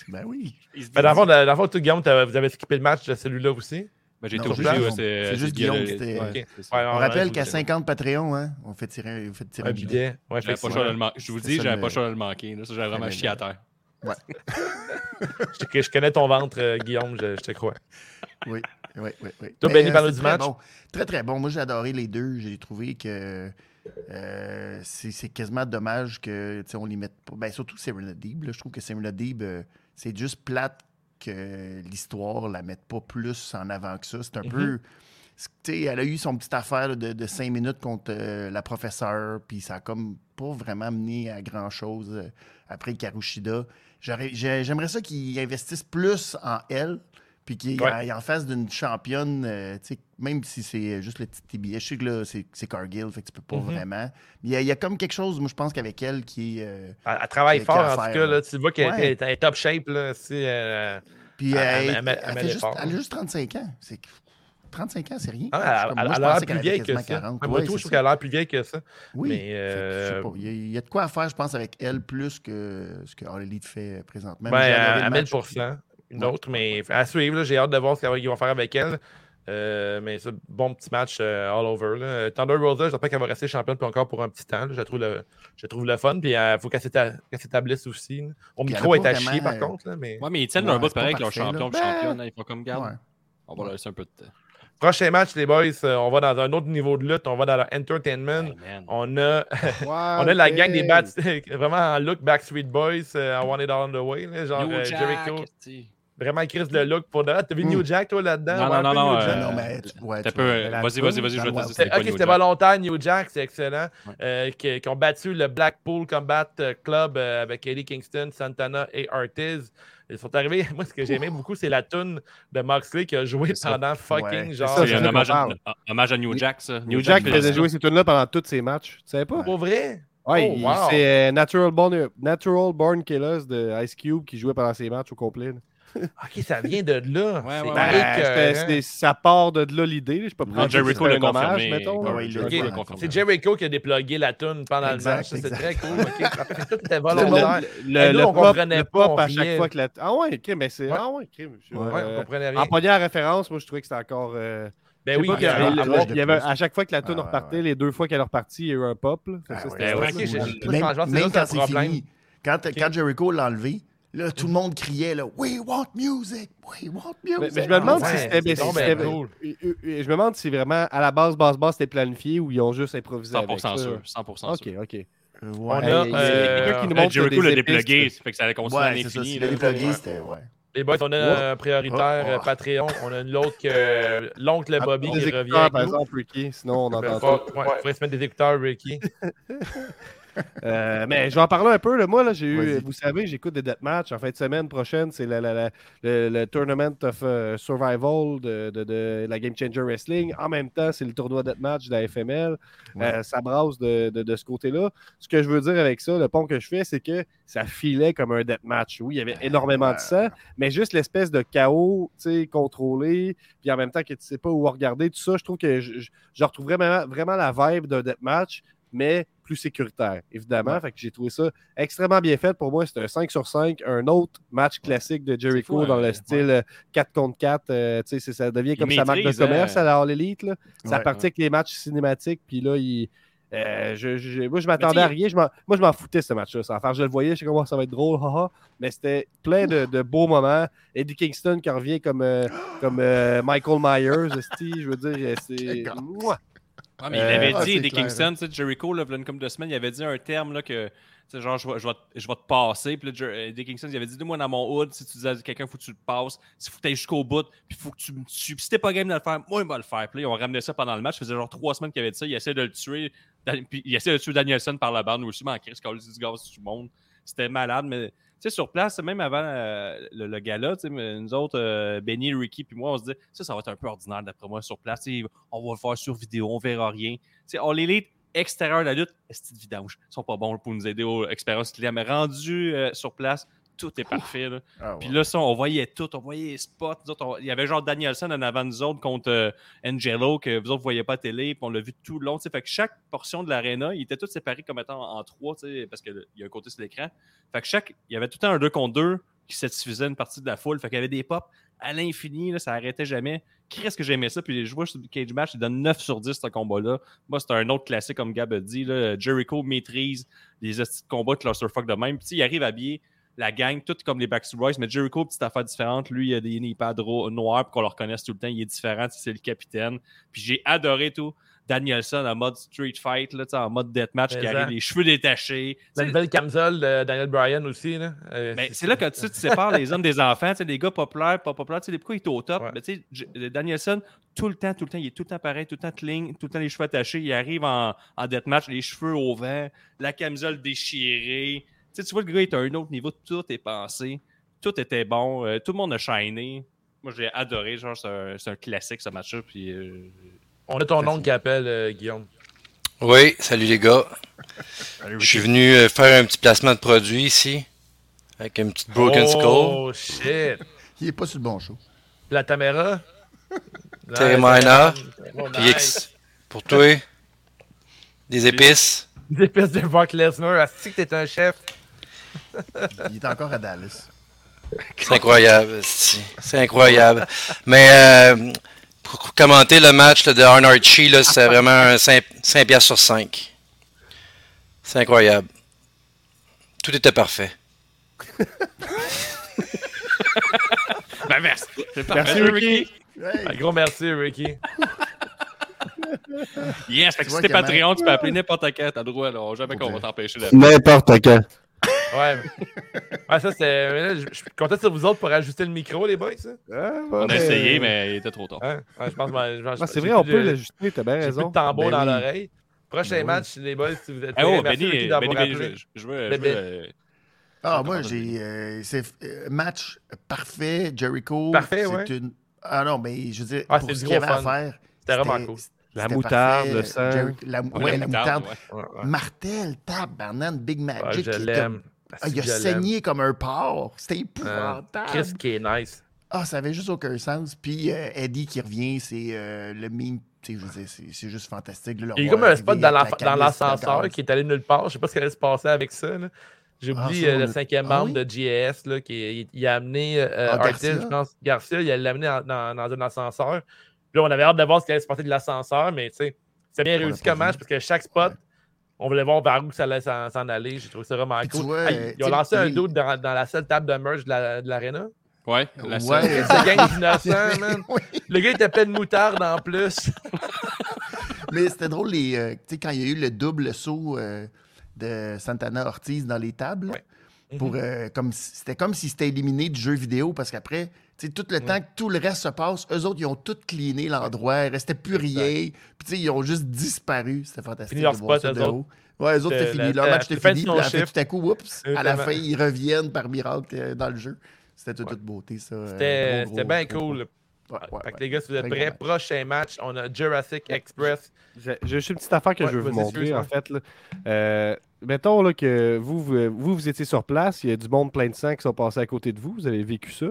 Speaker 2: Ben oui.
Speaker 1: Ben, dans le fond, dans le fond, tout, Guillaume, vous avez skippé le match de celui-là aussi?
Speaker 3: Ben, j'ai été
Speaker 2: c'est
Speaker 3: obligé, ouais,
Speaker 2: Guillaume.
Speaker 3: c'est
Speaker 2: juste
Speaker 3: Guillaume,
Speaker 2: Guillaume qui était-
Speaker 3: ouais.
Speaker 1: Ouais,
Speaker 2: On rappelle qu'à
Speaker 1: je-
Speaker 2: 50 Patreon, hein, on fait tirer, on fait tirer
Speaker 1: Un
Speaker 2: billet.
Speaker 1: billet. Ouais,
Speaker 3: J'avais pas le
Speaker 1: effectivement.
Speaker 3: choix de le manquer. Je vous dis, j'avais
Speaker 2: le-
Speaker 3: pas le choix de le manquer. là. Ça, j'avais vraiment chié à terre.
Speaker 1: Je, je connais ton ventre, euh, Guillaume, je, je te crois.
Speaker 2: Oui. Oui, oui, oui.
Speaker 1: Toi, Benny,
Speaker 2: euh,
Speaker 1: parle du
Speaker 2: très
Speaker 1: match?
Speaker 2: Bon. Très, très bon. Moi, j'ai adoré les deux. J'ai trouvé que euh, c'est c'est quasiment dommage que on les mette pas. Ben, surtout Serena Deeb. là. Je trouve que Serena Deeb, euh, c'est juste plate que l'histoire la mette pas plus en avant que ça. C'est un peu. c'est- tu sais, elle a eu son petite affaire de, de cinq minutes contre euh, la professeure, puis ça a comme pas vraiment mené à grand-chose euh, après Karushida. J'aimerais ça qu'ils investissent plus en elle, puis
Speaker 1: Ouais.
Speaker 2: ils en fassent d'une championne, euh, même si c'est juste le petit TBS. Je sais que là, c'est Cargill, fait que tu peux pas
Speaker 1: Mhm.
Speaker 2: vraiment. Mais il y, a- il y a comme quelque chose, moi, je pense qu'avec elle, qui est. euh,
Speaker 1: Elle, elle travaille
Speaker 2: Qu'il
Speaker 1: fort, en tout cas.
Speaker 2: là.
Speaker 1: Tu vois qu'elle
Speaker 2: Ouais.
Speaker 1: est- est top shape. Là, euh,
Speaker 2: Puis
Speaker 1: Elle-
Speaker 2: a juste 35 ans. C'est 35 ans, c'est rien.
Speaker 1: ah, elle,
Speaker 2: moi,
Speaker 1: a l'air plus vieille que ça.
Speaker 2: 40.
Speaker 1: Même
Speaker 2: Ouais,
Speaker 1: tout, je trouve qu'elle a l'air plus vieille que ça.
Speaker 2: Oui.
Speaker 1: Mais, euh,
Speaker 2: pas, Il y, a, il y a de quoi à faire, je pense, avec elle plus que ce que All Elite fait présentement.
Speaker 1: Ben, à, à
Speaker 2: match.
Speaker 1: 1000 Une autre, mais à suivre. là, J'ai hâte de voir ce qu'ils vont faire avec elle. Euh, mais c'est un bon petit match euh, all over. Là. Thunder Rosa, j'espère qu'elle va rester championne puis encore pour un petit temps. là. Je, trouve le, je trouve le fun. Puis il faut qu'elle s'éta- qu'elle s'établisse aussi. là. Mon
Speaker 2: Puis
Speaker 1: micro est à chier, par
Speaker 2: euh,
Speaker 1: contre. là, mais...
Speaker 3: Ouais, mais ils tiennent
Speaker 2: Ouais,
Speaker 3: leur bout pareil avec leur champion,
Speaker 2: là.
Speaker 3: le championne. Il faut comme garde.
Speaker 2: Ouais.
Speaker 3: On va leur laisser un peu de temps.
Speaker 1: Prochain match, les boys, euh, on va dans un autre niveau de lutte. On va dans leur entertainment.
Speaker 3: Hey, man.
Speaker 1: On a, on
Speaker 4: on
Speaker 1: a la gang des bats, vraiment en look Backstreet Boys, euh, I Want It All on the Way. là, genre euh, Jericho. Vraiment, Chris, le look pour de. T'as vu New Jack, toi, là-dedans?
Speaker 3: Non, non, non, euh,
Speaker 2: Non, mais ouais,
Speaker 3: vas-y, vas-y, vas-y, je vais
Speaker 2: dans
Speaker 3: te
Speaker 1: ok,
Speaker 3: New
Speaker 1: c'était
Speaker 3: Jack?
Speaker 1: volontaire, New Jack, c'est excellent. Euh, qui, ont battu le Blackpool Combat euh, Club avec Eddie Kingston, Santana et Ortiz. Ils sont arrivés. Moi, ce que j'ai aimé beaucoup, c'est la tune de Moxley qui a joué pendant fucking
Speaker 2: Ouais,
Speaker 1: genre.
Speaker 3: C'est un hommage à,
Speaker 4: parle.
Speaker 3: un hommage à New Jack, ça.
Speaker 4: New Jack faisait jouer ces tunes-là pendant tous ses matchs. Tu savais pas?
Speaker 1: Pour vrai?
Speaker 4: Ouais,
Speaker 1: Oh,
Speaker 4: c'est Natural, Born, Natural Born Killers de Ice Cube qui jouait pendant ses matchs au complet.
Speaker 1: Ok, ça vient de là.
Speaker 3: Ouais,
Speaker 1: C'est
Speaker 3: ouais,
Speaker 4: Ben,
Speaker 3: ouais.
Speaker 4: ça part de là l'idée. Je sais pas prendre
Speaker 3: Jericho
Speaker 4: hommage, mettons.
Speaker 3: Confirmé.
Speaker 1: C'est Jericho qui a déplugué la tune pendant le match. C'est très cool. ok. Parce que Tout était
Speaker 4: Le,
Speaker 1: volontaire.
Speaker 4: le,
Speaker 1: nous,
Speaker 4: le
Speaker 1: on
Speaker 4: pop,
Speaker 1: comprenait
Speaker 4: le
Speaker 1: pas,
Speaker 4: pop
Speaker 1: on
Speaker 4: à chaque fois que la. Ah ouais, ok, mais c'est.
Speaker 1: Ouais.
Speaker 4: Ah ouais, ok. Je-
Speaker 2: Ouais,
Speaker 1: Ouais,
Speaker 4: euh,
Speaker 1: on comprenait rien.
Speaker 4: en première référence, moi je trouvais que c'était encore. euh,
Speaker 1: Ben oui,
Speaker 4: il y avait- à chaque fois que la tune
Speaker 2: Ah,
Speaker 4: repartait,
Speaker 2: ouais.
Speaker 4: les deux fois qu'elle est repartie, il y a eu un pop.
Speaker 2: Ah Même,
Speaker 1: pense que c'est
Speaker 2: même
Speaker 1: ça,
Speaker 2: quand
Speaker 1: le
Speaker 2: c'est fini, quand, quand Jericho l'a enlevé, là, tout le monde criait là, We want music! We want music!
Speaker 4: Mais, mais je me demande
Speaker 1: Ah
Speaker 4: si
Speaker 1: ouais,
Speaker 4: c'était. si
Speaker 1: ben cool.
Speaker 4: euh, euh, euh, Je me demande si vraiment, à la base, basse basse, c'était planifié ou ils ont juste improvisé. avec
Speaker 3: 100%
Speaker 4: ça.
Speaker 3: sûr. 100%
Speaker 4: Ok,
Speaker 3: sûr.
Speaker 4: ok.
Speaker 2: Euh,
Speaker 1: On a, euh,
Speaker 4: qui nous
Speaker 3: Euh,
Speaker 4: montre
Speaker 3: Jericho
Speaker 4: des
Speaker 3: l'a déplugué, ça fait que ça allait continuer à l'infini.
Speaker 2: Le déplugué, c'était. Ouais.
Speaker 1: Les boys, on a un prioritaire
Speaker 2: Oh, oh.
Speaker 1: euh, Patreon. On a une autre que l'oncle Bobby
Speaker 4: Des
Speaker 1: qui revient.
Speaker 4: par
Speaker 1: avec
Speaker 4: exemple, Ricky. Sinon, on entend
Speaker 1: faut-
Speaker 4: tout.
Speaker 1: ouais, faudrait se mettre des écouteurs, Ricky.
Speaker 4: Euh, mais je vais en parler un peu. Là. Moi, là, j'ai eu, vous savez, j'écoute des deathmatchs. En fin de semaine prochaine, c'est le, le Tournament of euh, Survival de, de- de la Game Changer Wrestling. En même temps, c'est le tournoi deathmatch de la FML.
Speaker 2: Ouais.
Speaker 4: Euh, ça brasse de, de- ce côté-là. Ce que je veux dire avec ça, le pont que je fais, c'est que ça filait comme un deathmatch. Oui, il y avait énormément
Speaker 2: ouais.
Speaker 4: de sang, mais juste l'espèce de chaos tu sais, contrôlé, puis en même temps que tu sais pas où regarder, tout ça, je trouve que je, je- je retrouve vraiment, vraiment la vibe d'un deathmatch, mais plus sécuritaire, évidemment.
Speaker 2: Ouais.
Speaker 4: Fait que j'ai trouvé ça extrêmement bien fait. Pour moi, c'est un 5 sur 5, un autre match classique de Jericho
Speaker 3: fou,
Speaker 4: dans
Speaker 3: hein,
Speaker 4: le style euh, 4 contre 4. euh, tu sais, c'est- ça devient
Speaker 3: Il
Speaker 4: comme sa marque de
Speaker 3: maîtrise,
Speaker 4: commerce
Speaker 3: hein.
Speaker 4: à la All Elite. Là. Ça
Speaker 2: Ouais,
Speaker 4: partit avec les matchs cinématiques, puis là, il. euh, je, je- moi, je m'attendais à rien. Je moi, je m'en foutais, ce match-là. Faire, je le voyais, je sais comment ça va être drôle, haha. mais c'était plein de, de beaux moments. Eddie Kingston qui revient comme, euh, comme euh, Michael Myers, je veux dire, c'est.
Speaker 3: Ouais, mais il
Speaker 4: Euh,
Speaker 3: avait
Speaker 2: ah,
Speaker 3: dit,
Speaker 2: c'est
Speaker 3: Eddie
Speaker 2: clair,
Speaker 3: Kingston, sais, Jericho, là, il y a une couple de semaines, il avait dit un terme là, que, genre, je vais, je, vais, te- je vais te passer. Puis là, Kingston, il avait dit, dis-moi dans mon hood, si tu dis à quelqu'un, il faut que tu le passes, il faut que tu jusqu'au bout, puis il faut que tu me tues. Puis si t'es pas game de le faire, moi, il va le faire. Puis là, ils ont ramené ça pendant le match. Ça faisait genre trois semaines qu'il avait dit ça. Il essaie de le tuer. Puis il essaie de tuer Danielson par la bande aussi, mais en crise, quand du gaz du monde. C'était malade, mais. Sais, sur place, même avant euh, le, le gala, nous autres, euh, Benny, Ricky, puis moi, on se dit, ça, ça va être un peu ordinaire d'après moi sur place. On va le faire sur vidéo, on verra rien. On l'élite extérieur de la lutte, est de vidange. Ils sont pas bons pour nous aider aux expériences clients, mais rendu euh, sur place, tout est parfait. là.
Speaker 2: Ah.
Speaker 3: Puis là, ça, on voyait tout, on voyait les spots. Autres, on- il y avait genre Danielson en avant de nous autres contre euh, Angelo, que vous autres ne voyez pas à télé, puis on l'a vu tout le long. Fait que chaque portion de l'aréna, il était tout séparé comme étant en trois, parce qu'il y a un côté sur l'écran. Fait que chaque, il y avait tout le temps un 2 contre 2 qui satisfaisait une partie de la foule. Fait qu'il y avait des pops à l'infini, là, ça arrêtait jamais. Qu'est-ce que j'aimais ça? Puis je vois sur le Cage Match, il donne 9 sur 10 ce combat-là. Moi, c'est un autre classique, comme Gab a dit. Là. Jericho maîtrise les estis de clusterfuck de même. Puis il arrive habillé. La gang, tout comme les Backstreet Boys, mais Jericho, petite affaire différente. Lui, il a des ro- noirs pour qu'on le reconnaisse tout le temps. Il est différent, c'est le capitaine. Puis j'ai adoré tout. Danielson en mode street fight, là, en mode deathmatch, qui
Speaker 1: Mais
Speaker 3: arrive, les cheveux détachés.
Speaker 1: La nouvelle camisole de Daniel Bryan aussi. Là. Euh,
Speaker 3: mais c'est là que tu, tu sépares les hommes des enfants, les gars populaires, pas populaires, tu sais, pourquoi il est au top?
Speaker 1: Ouais.
Speaker 3: Mais tu sais, J- euh, Danielson, tout le temps, tout le temps, il est tout le temps pareil, tout le temps clean, tout le temps les cheveux attachés, il arrive en, en deathmatch, les cheveux au vent, la camisole déchirée. Tu sais, tu vois, le gars est à un autre niveau, tout est pensé, tout était bon, euh, tout le monde a shiné. Moi, j'ai adoré, genre, c'est un, c'est un classique, ce match-là, puis... euh,
Speaker 1: On a ton nom qui appelle, euh, Guillaume.
Speaker 5: Oui, salut les gars. Je suis venu euh, faire un petit placement de produit ici. Avec une petite Broken Skull.
Speaker 1: Oh, shit.
Speaker 2: Il est pas sur le bon show.
Speaker 1: La Tamera.
Speaker 5: Terry Minor.
Speaker 1: Oh,
Speaker 5: Puis
Speaker 1: nice.
Speaker 5: X. Pour toi. Des épices.
Speaker 1: Des épices de Brock Lesnar. Est-ce que t'es un chef?
Speaker 2: Il est encore à Dallas.
Speaker 5: C'est incroyable. C'est incroyable. Mais euh, pour commenter le match là, de Arn Archie, là, c'est vraiment un 5, 5 piastres sur 5. C'est incroyable. Tout était parfait.
Speaker 3: Ben, merci!
Speaker 4: Merci, Ricky.
Speaker 2: Hey,
Speaker 1: Un gros merci, Ricky.
Speaker 3: Yes, fait que si t'es Patreon, tu peux appeler n'importe quand, t'as le droit, là. Jamais qu'on va t'empêcher de
Speaker 4: N'importe quand.
Speaker 1: Ouais. mais- Ouais, ça, c'était. mais là, Je suis content sur vous autres pour ajuster le micro, les boys. Ça.
Speaker 3: On a essayé, mais il était trop tard.
Speaker 1: Hein? Ouais, je pense que
Speaker 4: Ah,
Speaker 1: j'ai
Speaker 4: c'est vrai, on peut l'ajuster, t'as bien
Speaker 1: J'ai plus
Speaker 4: raison.
Speaker 1: de tambour
Speaker 2: Ben
Speaker 1: dans
Speaker 2: oui.
Speaker 1: l'oreille. Prochain
Speaker 2: Ben oui.
Speaker 1: match, les boys, si vous êtes.
Speaker 3: Ah oh,
Speaker 1: Merci,
Speaker 3: Benny, Benny,
Speaker 1: d'avoir
Speaker 3: Benny,
Speaker 1: appelé.
Speaker 3: je, je veux. Je veux euh,
Speaker 2: Ah, moi, j'ai. euh, c'est euh, match parfait. Jericho.
Speaker 1: Parfait,
Speaker 2: c'est
Speaker 1: ouais.
Speaker 2: une. Ah non, mais je veux dire,
Speaker 1: Ah,
Speaker 2: pour
Speaker 1: c'est
Speaker 2: ce qu'il y avait à faire.
Speaker 1: C'était vraiment cool.
Speaker 4: La moutarde,
Speaker 2: parfait.
Speaker 4: le sang.
Speaker 2: Jericho- la,
Speaker 3: ouais,
Speaker 2: ouais, la moutarde.
Speaker 1: Ouais, ouais.
Speaker 2: Martel, tabarnan, Big
Speaker 1: Ouais,
Speaker 2: Magic.
Speaker 1: je l'aime.
Speaker 2: Ah, il a saigné comme un porc. C'était
Speaker 1: Hein,
Speaker 2: épouvantable.
Speaker 1: Chris qui est nice.
Speaker 2: Ah, ça avait juste aucun sens. Puis euh, Eddie qui revient, c'est euh, le meme. C'est juste fantastique. là,
Speaker 1: Il y a comme un spot dans
Speaker 2: la
Speaker 1: l'ascenseur qui est allé nulle part. Je sais pas ce qui allait se passer avec ça. J'ai
Speaker 2: Ah,
Speaker 1: euh, le cinquième
Speaker 2: Ah
Speaker 1: membre
Speaker 2: oui?
Speaker 1: de JS là, qui il, il a amené euh,
Speaker 2: Ah,
Speaker 1: je pense. Garcia, il l'a amené dans, dans, dans un ascenseur. Puis là, on avait hâte de voir ce qui allait se passer de l'ascenseur, mais tu sais, c'est bien
Speaker 2: On
Speaker 1: réussi
Speaker 2: l'a pas
Speaker 1: comme match
Speaker 2: vu.
Speaker 1: parce que chaque spot, on voulait voir vers où ça allait s'en aller. J'ai trouvé ça vraiment cool.
Speaker 2: vois,
Speaker 1: Ah,
Speaker 2: euh,
Speaker 1: ils ont lancé un doute dans, dans la seule table de merge de la- de l'arena.
Speaker 3: Ouais, la
Speaker 2: Ouais.
Speaker 3: seule.
Speaker 1: C'est gang d'innocents, man.
Speaker 2: Oui.
Speaker 1: Le gars était plein de moutarde en plus.
Speaker 2: Mais c'était drôle, les, euh, tu sais, quand il y a eu le double saut euh, de Santana Ortiz dans les tables.
Speaker 1: Ouais.
Speaker 2: Pour,
Speaker 1: Mhm.
Speaker 2: euh, comme si- c'était comme s'ils s'étaient éliminés du jeu vidéo parce qu'après, tu sais, tout le temps que tout le reste se passe, eux autres, ils ont tout cleané l'endroit, il restait plus rien. Puis, tu sais, ils ont juste disparu. C'était fantastique.
Speaker 1: Fini leur
Speaker 2: de voir
Speaker 1: spot,
Speaker 2: ça
Speaker 1: eux
Speaker 2: de haut. Ouais, eux autres,
Speaker 1: C'était
Speaker 2: fini. Leur match était fini.
Speaker 1: fin
Speaker 2: Puis, la tout à coup, oups, à la fin, ils reviennent par miracle euh, dans le jeu. C'était de toute beauté, ça. euh,
Speaker 1: C'était bien cool.
Speaker 2: gros. Ouais, ouais,
Speaker 1: fait que
Speaker 2: ouais.
Speaker 1: les gars, si vous êtes prêts,
Speaker 2: match.
Speaker 1: prochain match, on a Jurassic Express.
Speaker 4: J'ai juste une petite affaire que
Speaker 1: Ouais,
Speaker 4: je veux vous montrer, en fait. Là. Euh, mettons là, que vous, vous, vous, vous étiez sur place, il y a du monde plein de sang qui sont passés à côté de vous, vous avez vécu ça.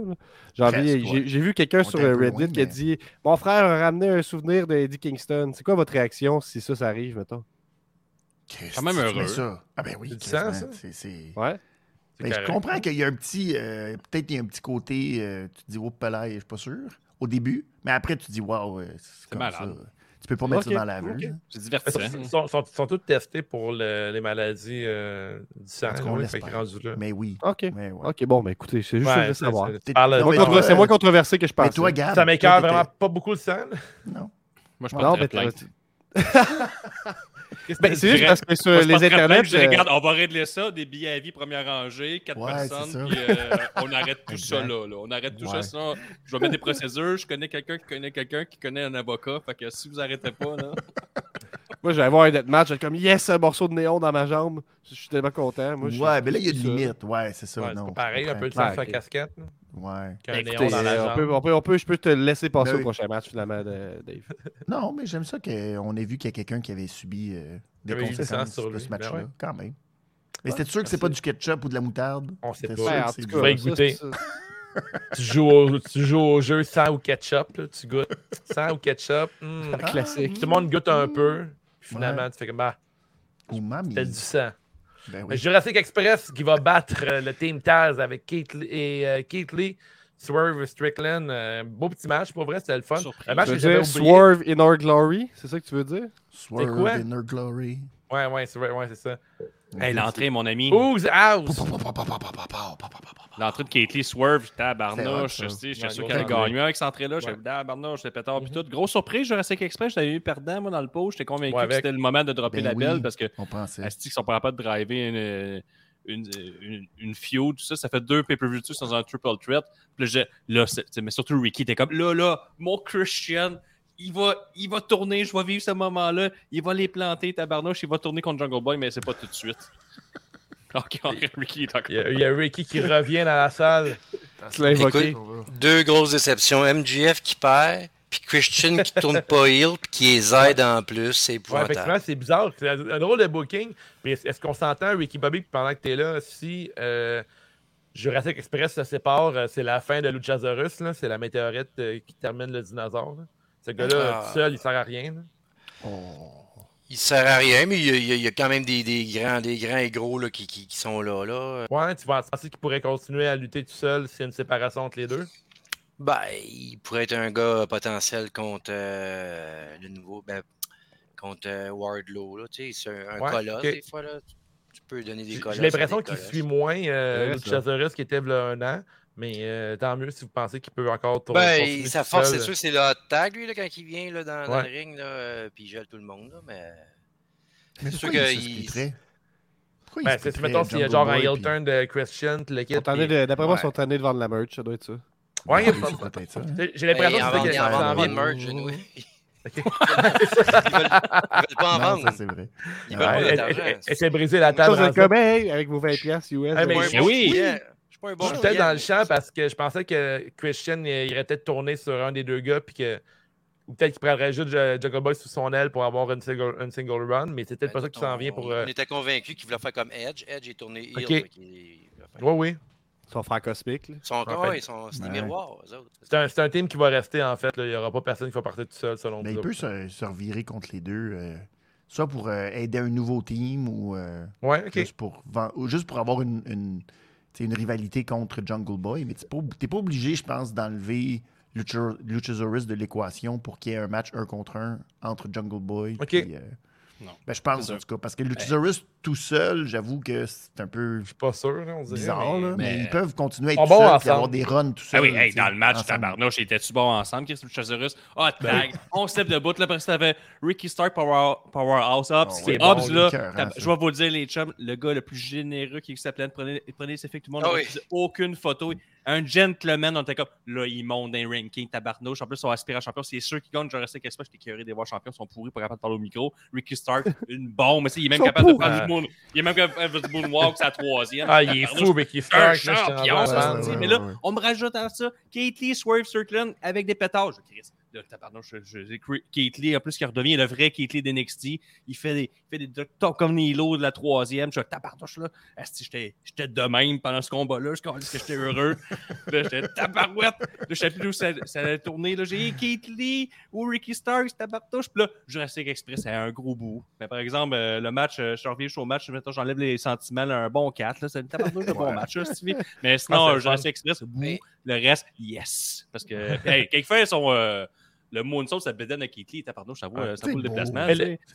Speaker 4: J'ai vu quelqu'un sur Reddit
Speaker 2: loin,
Speaker 4: qui a dit Mon frère a ramené un souvenir de Eddie Kingston. C'est quoi votre réaction si ça, ça arrive, mettons?
Speaker 2: Christ,
Speaker 3: Quand même heureux.
Speaker 2: ça? Ah ben oui,
Speaker 1: C'est ça?
Speaker 2: C'est- c'est-
Speaker 4: Ouais.
Speaker 1: C'est
Speaker 2: Ben, je comprends qu'il y a un petit. euh, Peut-être il y a un petit côté. euh, tu te dis, oh, palais, je suis pas sûr. Au début. Mais après, tu te dis, waouh, c'est comme
Speaker 3: malade.
Speaker 2: ça. Tu peux pas mettre ça dans la laveuse.
Speaker 4: ok.
Speaker 2: hein.
Speaker 3: C'est
Speaker 1: Ils
Speaker 3: divertissant.
Speaker 1: sont, sont, sont, sont tous testés pour le- les maladies euh, du sang.
Speaker 2: Mais oui.
Speaker 4: Ok.
Speaker 2: Mais ouais.
Speaker 4: Ok, bon, ben écoutez, c'est juste ça que je
Speaker 1: Ouais,
Speaker 4: savoir.
Speaker 1: c'est-
Speaker 2: non,
Speaker 4: Moins
Speaker 2: mais
Speaker 4: controversé- que je
Speaker 2: Mais
Speaker 4: pensais.
Speaker 2: toi, Gab.
Speaker 1: Ça m'écœure vraiment pas beaucoup le sang.
Speaker 2: Non.
Speaker 3: Moi, je
Speaker 4: Non,
Speaker 3: pense
Speaker 4: mais Ben, c'est juste parce que sur
Speaker 3: Moi,
Speaker 4: les internets.
Speaker 3: je dirais,
Speaker 4: euh,
Speaker 3: regarde, on va régler ça, des billets à vie première rangée, quatre
Speaker 2: Ouais,
Speaker 3: personnes, puis euh, on arrête tout ça là, là. On arrête tout
Speaker 2: Ouais.
Speaker 3: ça. Sinon, je vais mettre des procédures. Je connais quelqu'un qui connaît quelqu'un qui connaît un avocat. Fait que si vous arrêtez pas, là.
Speaker 4: Moi, j'allais voir un deathmatch, j'étais comme yes, un morceau de néon dans ma jambe. Je suis tellement content. Moi,
Speaker 2: Ouais, mais là, il y a une limite. Ouais, c'est ça.
Speaker 1: Ouais,
Speaker 2: non,
Speaker 1: pareil, un peu de
Speaker 4: ok.
Speaker 1: casquette.
Speaker 2: Ouais.
Speaker 1: Qu'un néon dans la
Speaker 4: euh, on, peut, on, peut, on peut- je peux te laisser passer
Speaker 2: Ben
Speaker 4: au prochain match, finalement, de- Dave.
Speaker 2: Non, mais j'aime ça qu'on ait vu qu'il y a quelqu'un qui avait subi euh, des conséquences
Speaker 1: sur lui,
Speaker 2: ce
Speaker 1: ben
Speaker 2: match-là,
Speaker 1: ouais.
Speaker 2: quand même. Mais c'était sûr que c'est pas du ketchup ou de la moutarde?
Speaker 1: On sait pas.
Speaker 2: sûr
Speaker 4: en
Speaker 2: c'est
Speaker 4: tout cas,
Speaker 1: goûter. Tu joues, au, tu joues au jeu sang ou ketchup, là, tu goûtes sang ou ketchup. hmm.
Speaker 4: classique.
Speaker 1: Tout le monde goûte un peu. Puis finalement,
Speaker 2: Ouais.
Speaker 1: tu fais comme, bah, c'était du sang.
Speaker 2: Ben oui.
Speaker 1: Jurassic Express qui va battre euh, le Team Taz avec Keith Lee et euh, Keith Lee, Swerve Strickland. Euh, beau petit match, pour vrai, c'était le fun. Match que.
Speaker 4: Swerve in our glory, c'est ça que tu veux dire?
Speaker 2: Swerve
Speaker 1: quoi?
Speaker 2: in her glory.
Speaker 1: Ouais, ouais, c'est vrai, ouais, c'est ça.
Speaker 3: Hey, l'entrée, mon ami.
Speaker 1: Who's House?
Speaker 3: L'entrée de Kate Lee Swerve, Je
Speaker 2: ça.
Speaker 3: sais, j'étais sûr qu'elle a
Speaker 1: entrée.
Speaker 3: gagné avec cette entrée-là. J'étais tabarnouche, j'étais pétard puis tout. Grosse surprise, Jurassic Express, j'avais eu perdant, moi, dans le pot. J'étais convaincu que c'était le moment de dropper
Speaker 2: Ben
Speaker 3: la belle parce que. Asti qui sont pas capables de driver une, une, une, une feud, tout ça. Ça fait deux pay-per-view dessus dans un triple threat. Puis là, je- là, mais surtout Ricky était comme là, là, mon Christian, il va, il va tourner, je vais vivre ce moment-là. Il va les planter, tabarnouche, il va tourner contre Jungle Boy, mais c'est pas tout de suite. Ok, Ricky est encore.
Speaker 1: Il y, a, il y a Ricky qui revient dans la salle.
Speaker 4: Tu l'as invoqué.
Speaker 5: Écoute, deux grosses déceptions. MGF qui perd, puis Christian qui tourne pas heel, puis qui les aide en plus. C'est
Speaker 1: Ouais,
Speaker 5: épouvantable.
Speaker 1: effectivement, c'est bizarre. C'est un un drôle de booking. Est-ce qu'on s'entend, Ricky Bobby, pendant que tu es là, si euh, Jurassic Express se sépare, euh, c'est la fin de Luchasaurus, c'est la météorite euh, qui termine le dinosaure. là? Ce gars-là,
Speaker 5: Ah.
Speaker 1: tout seul, il sert à rien. là.
Speaker 5: Il sert à rien, mais il y a, il y quand même des, des grands, des grands et gros là, qui, qui, qui sont là. là.
Speaker 1: Ouais, tu vas penser qu'il pourrait continuer à lutter tout seul s'il y a une séparation entre les deux?
Speaker 5: Ben, il pourrait être un gars potentiel contre euh, le nouveau. Ben, contre euh, Wardlow. Là, tu sais, c'est un,
Speaker 1: Ouais,
Speaker 5: colosse, des fois. Là. Tu- peux donner des colosses.
Speaker 1: j'ai l'impression qu'il suit moins euh. Luchasaurus qui était là un an. Mais euh, tant mieux si vous pensez qu'il peut encore tourner.
Speaker 5: Ben, sa force, c'est sûr, c'est le hot tag, lui, là, quand il vient là, dans, dans
Speaker 1: Ouais.
Speaker 5: le ring, là, euh, puis il gèle tout le monde. Là, mais...
Speaker 2: Mais
Speaker 5: C'est sûr
Speaker 2: il
Speaker 5: que
Speaker 2: se
Speaker 5: il-
Speaker 2: splitterait? Pourquoi il
Speaker 1: Ben,
Speaker 2: se
Speaker 1: c'est mettons, s'il y a genre un heel
Speaker 2: puis-
Speaker 1: turn de Christian, puis le
Speaker 4: de- D'après moi,
Speaker 1: Ouais.
Speaker 4: ils sont en train de vendre la merch, ça doit être ça.
Speaker 1: Ouais, il y a-
Speaker 2: C'est peut-être ça.
Speaker 1: J'ai l'impression que c'est
Speaker 5: pas
Speaker 1: vient.
Speaker 5: de merch, anyway.
Speaker 1: Ok.
Speaker 5: Ils veulent, ils veulent pas en
Speaker 2: Non,
Speaker 5: vendre.
Speaker 2: ça c'est vrai.
Speaker 5: Ils veulent pas
Speaker 1: Ouais,
Speaker 5: notre
Speaker 1: elle- elle- Elle s'est brisé la
Speaker 4: Ça,
Speaker 1: table.
Speaker 4: c'est
Speaker 1: en
Speaker 4: comme, hey, avec vos 20$ US.
Speaker 1: Ah, mais
Speaker 5: pas bon
Speaker 3: oui.
Speaker 5: client. Je suis bon
Speaker 1: je peut-être dans le champ parce que je pensais que Christian il irait peut-être tourner sur un des deux gars, puis que. Ou peut-être qu'il prendrait juste Ju- Jungle Boy sous son aile pour avoir une single, une single run, mais c'est peut-être pas ça qui s'en vient pour.
Speaker 5: On
Speaker 1: euh,
Speaker 5: était convaincus qu'il voulait faire comme Edge. Edge est tourné faire-
Speaker 1: Oui, oui.
Speaker 4: Son frère cosmique. là.
Speaker 5: Ils sont
Speaker 1: En
Speaker 5: encore,
Speaker 1: fait-
Speaker 5: ils sont c'est des
Speaker 2: Ouais.
Speaker 5: miroirs, eux autres.
Speaker 1: C'est un, c'est un team qui va rester, en fait. là. Il n'y aura pas personne qui va partir tout seul, selon
Speaker 2: Mais
Speaker 1: nous.
Speaker 2: il peut se, se revirer contre les deux, euh, soit pour euh, aider un nouveau team ou, euh,
Speaker 1: Ouais,
Speaker 2: juste, pour, ven- ou juste pour avoir une, une, sais, une rivalité contre Jungle Boy. Mais tu n'es pas, obligé, je pense, d'enlever Lucha- Luchasaurus de l'équation pour qu'il y ait un match un contre un entre Jungle Boy.
Speaker 1: Ok.
Speaker 2: puis, euh,
Speaker 3: Non.
Speaker 2: ben, je pense, en tout cas. Parce que Luchasaurus tout seul, j'avoue que c'est un peu
Speaker 1: Je suis pas sûr, là, on dirait.
Speaker 2: bizarre.
Speaker 1: mais-
Speaker 2: là, mais,
Speaker 3: mais-
Speaker 2: ils peuvent continuer à être seuls et avoir des runs tout
Speaker 3: Ah
Speaker 2: seuls.
Speaker 3: oui, hey, dans le match,
Speaker 2: ensemble.
Speaker 3: tabarnouche, ils étaient-tu bons ensemble, Chris Luchasaurus? Hot tag, on se lève debout, là, après ça, t'avais Ricky Stark, Power, Powerhouse Hobbs.
Speaker 2: Oh,
Speaker 3: c'est
Speaker 1: ouais,
Speaker 3: Hobbs,
Speaker 2: bon,
Speaker 3: là, je vais vous le dire, les chums, le gars le plus généreux qui existe à la planète, prenez, prenez ses fait tout le monde,
Speaker 5: Ah oui.
Speaker 3: refusait aucune photo. Un gentleman, on était comme, là, il monte dans les rankings, tabarnouche. En plus, ils sont aspirants champion. C'est sûr qu'ils gagnent Jurassic Express. J'étais curé des voir champions. Ils sont pourris, pas capables de parler au micro. Ricky Stark, une bombe. Il est même
Speaker 4: Ils
Speaker 3: capable de faire du moon. Il est même capable de faire du moonwalk, c'est la troisième.
Speaker 1: Ah, il est fou, Ricky Stark.
Speaker 3: champion, ça, mais là, on me rajoute à ça Kate Lee, Swerve Strickland avec des pétards. Je Là, tabarnouche, je, je, j'ai cru- Kate Lee, en plus, qui redevient le vrai Kate Lee d'NXT. Il fait des, il fait des top comme Nilo de la troisième. Je suis tabarnouche, là. J'étais j'étais de même pendant ce combat-là. Je pense que j'étais heureux. j'étais tabarouette. Je savais plus où ça, ça allait tourner. Là, j'ai Kate Lee ou Ricky Starks, tabarnouche. Puis là, Jurassic Express, c'est un gros bout. Mais par exemple, euh, le match, euh, je reviens au match, j'enlève les sentiments, là, un bon 4. Là, c'est une tabarnouche de bon match, là, Stevie. Mais sinon,
Speaker 1: Ah,
Speaker 3: euh. Jurassic Express, bout.
Speaker 5: Mais-
Speaker 3: Le reste, yes. Parce que, hey, quelquefois, son, euh, le moonsault, ça bédaine à ça vaut,
Speaker 1: Ah,
Speaker 3: euh, ça
Speaker 2: c'est
Speaker 3: vaut le déplacement.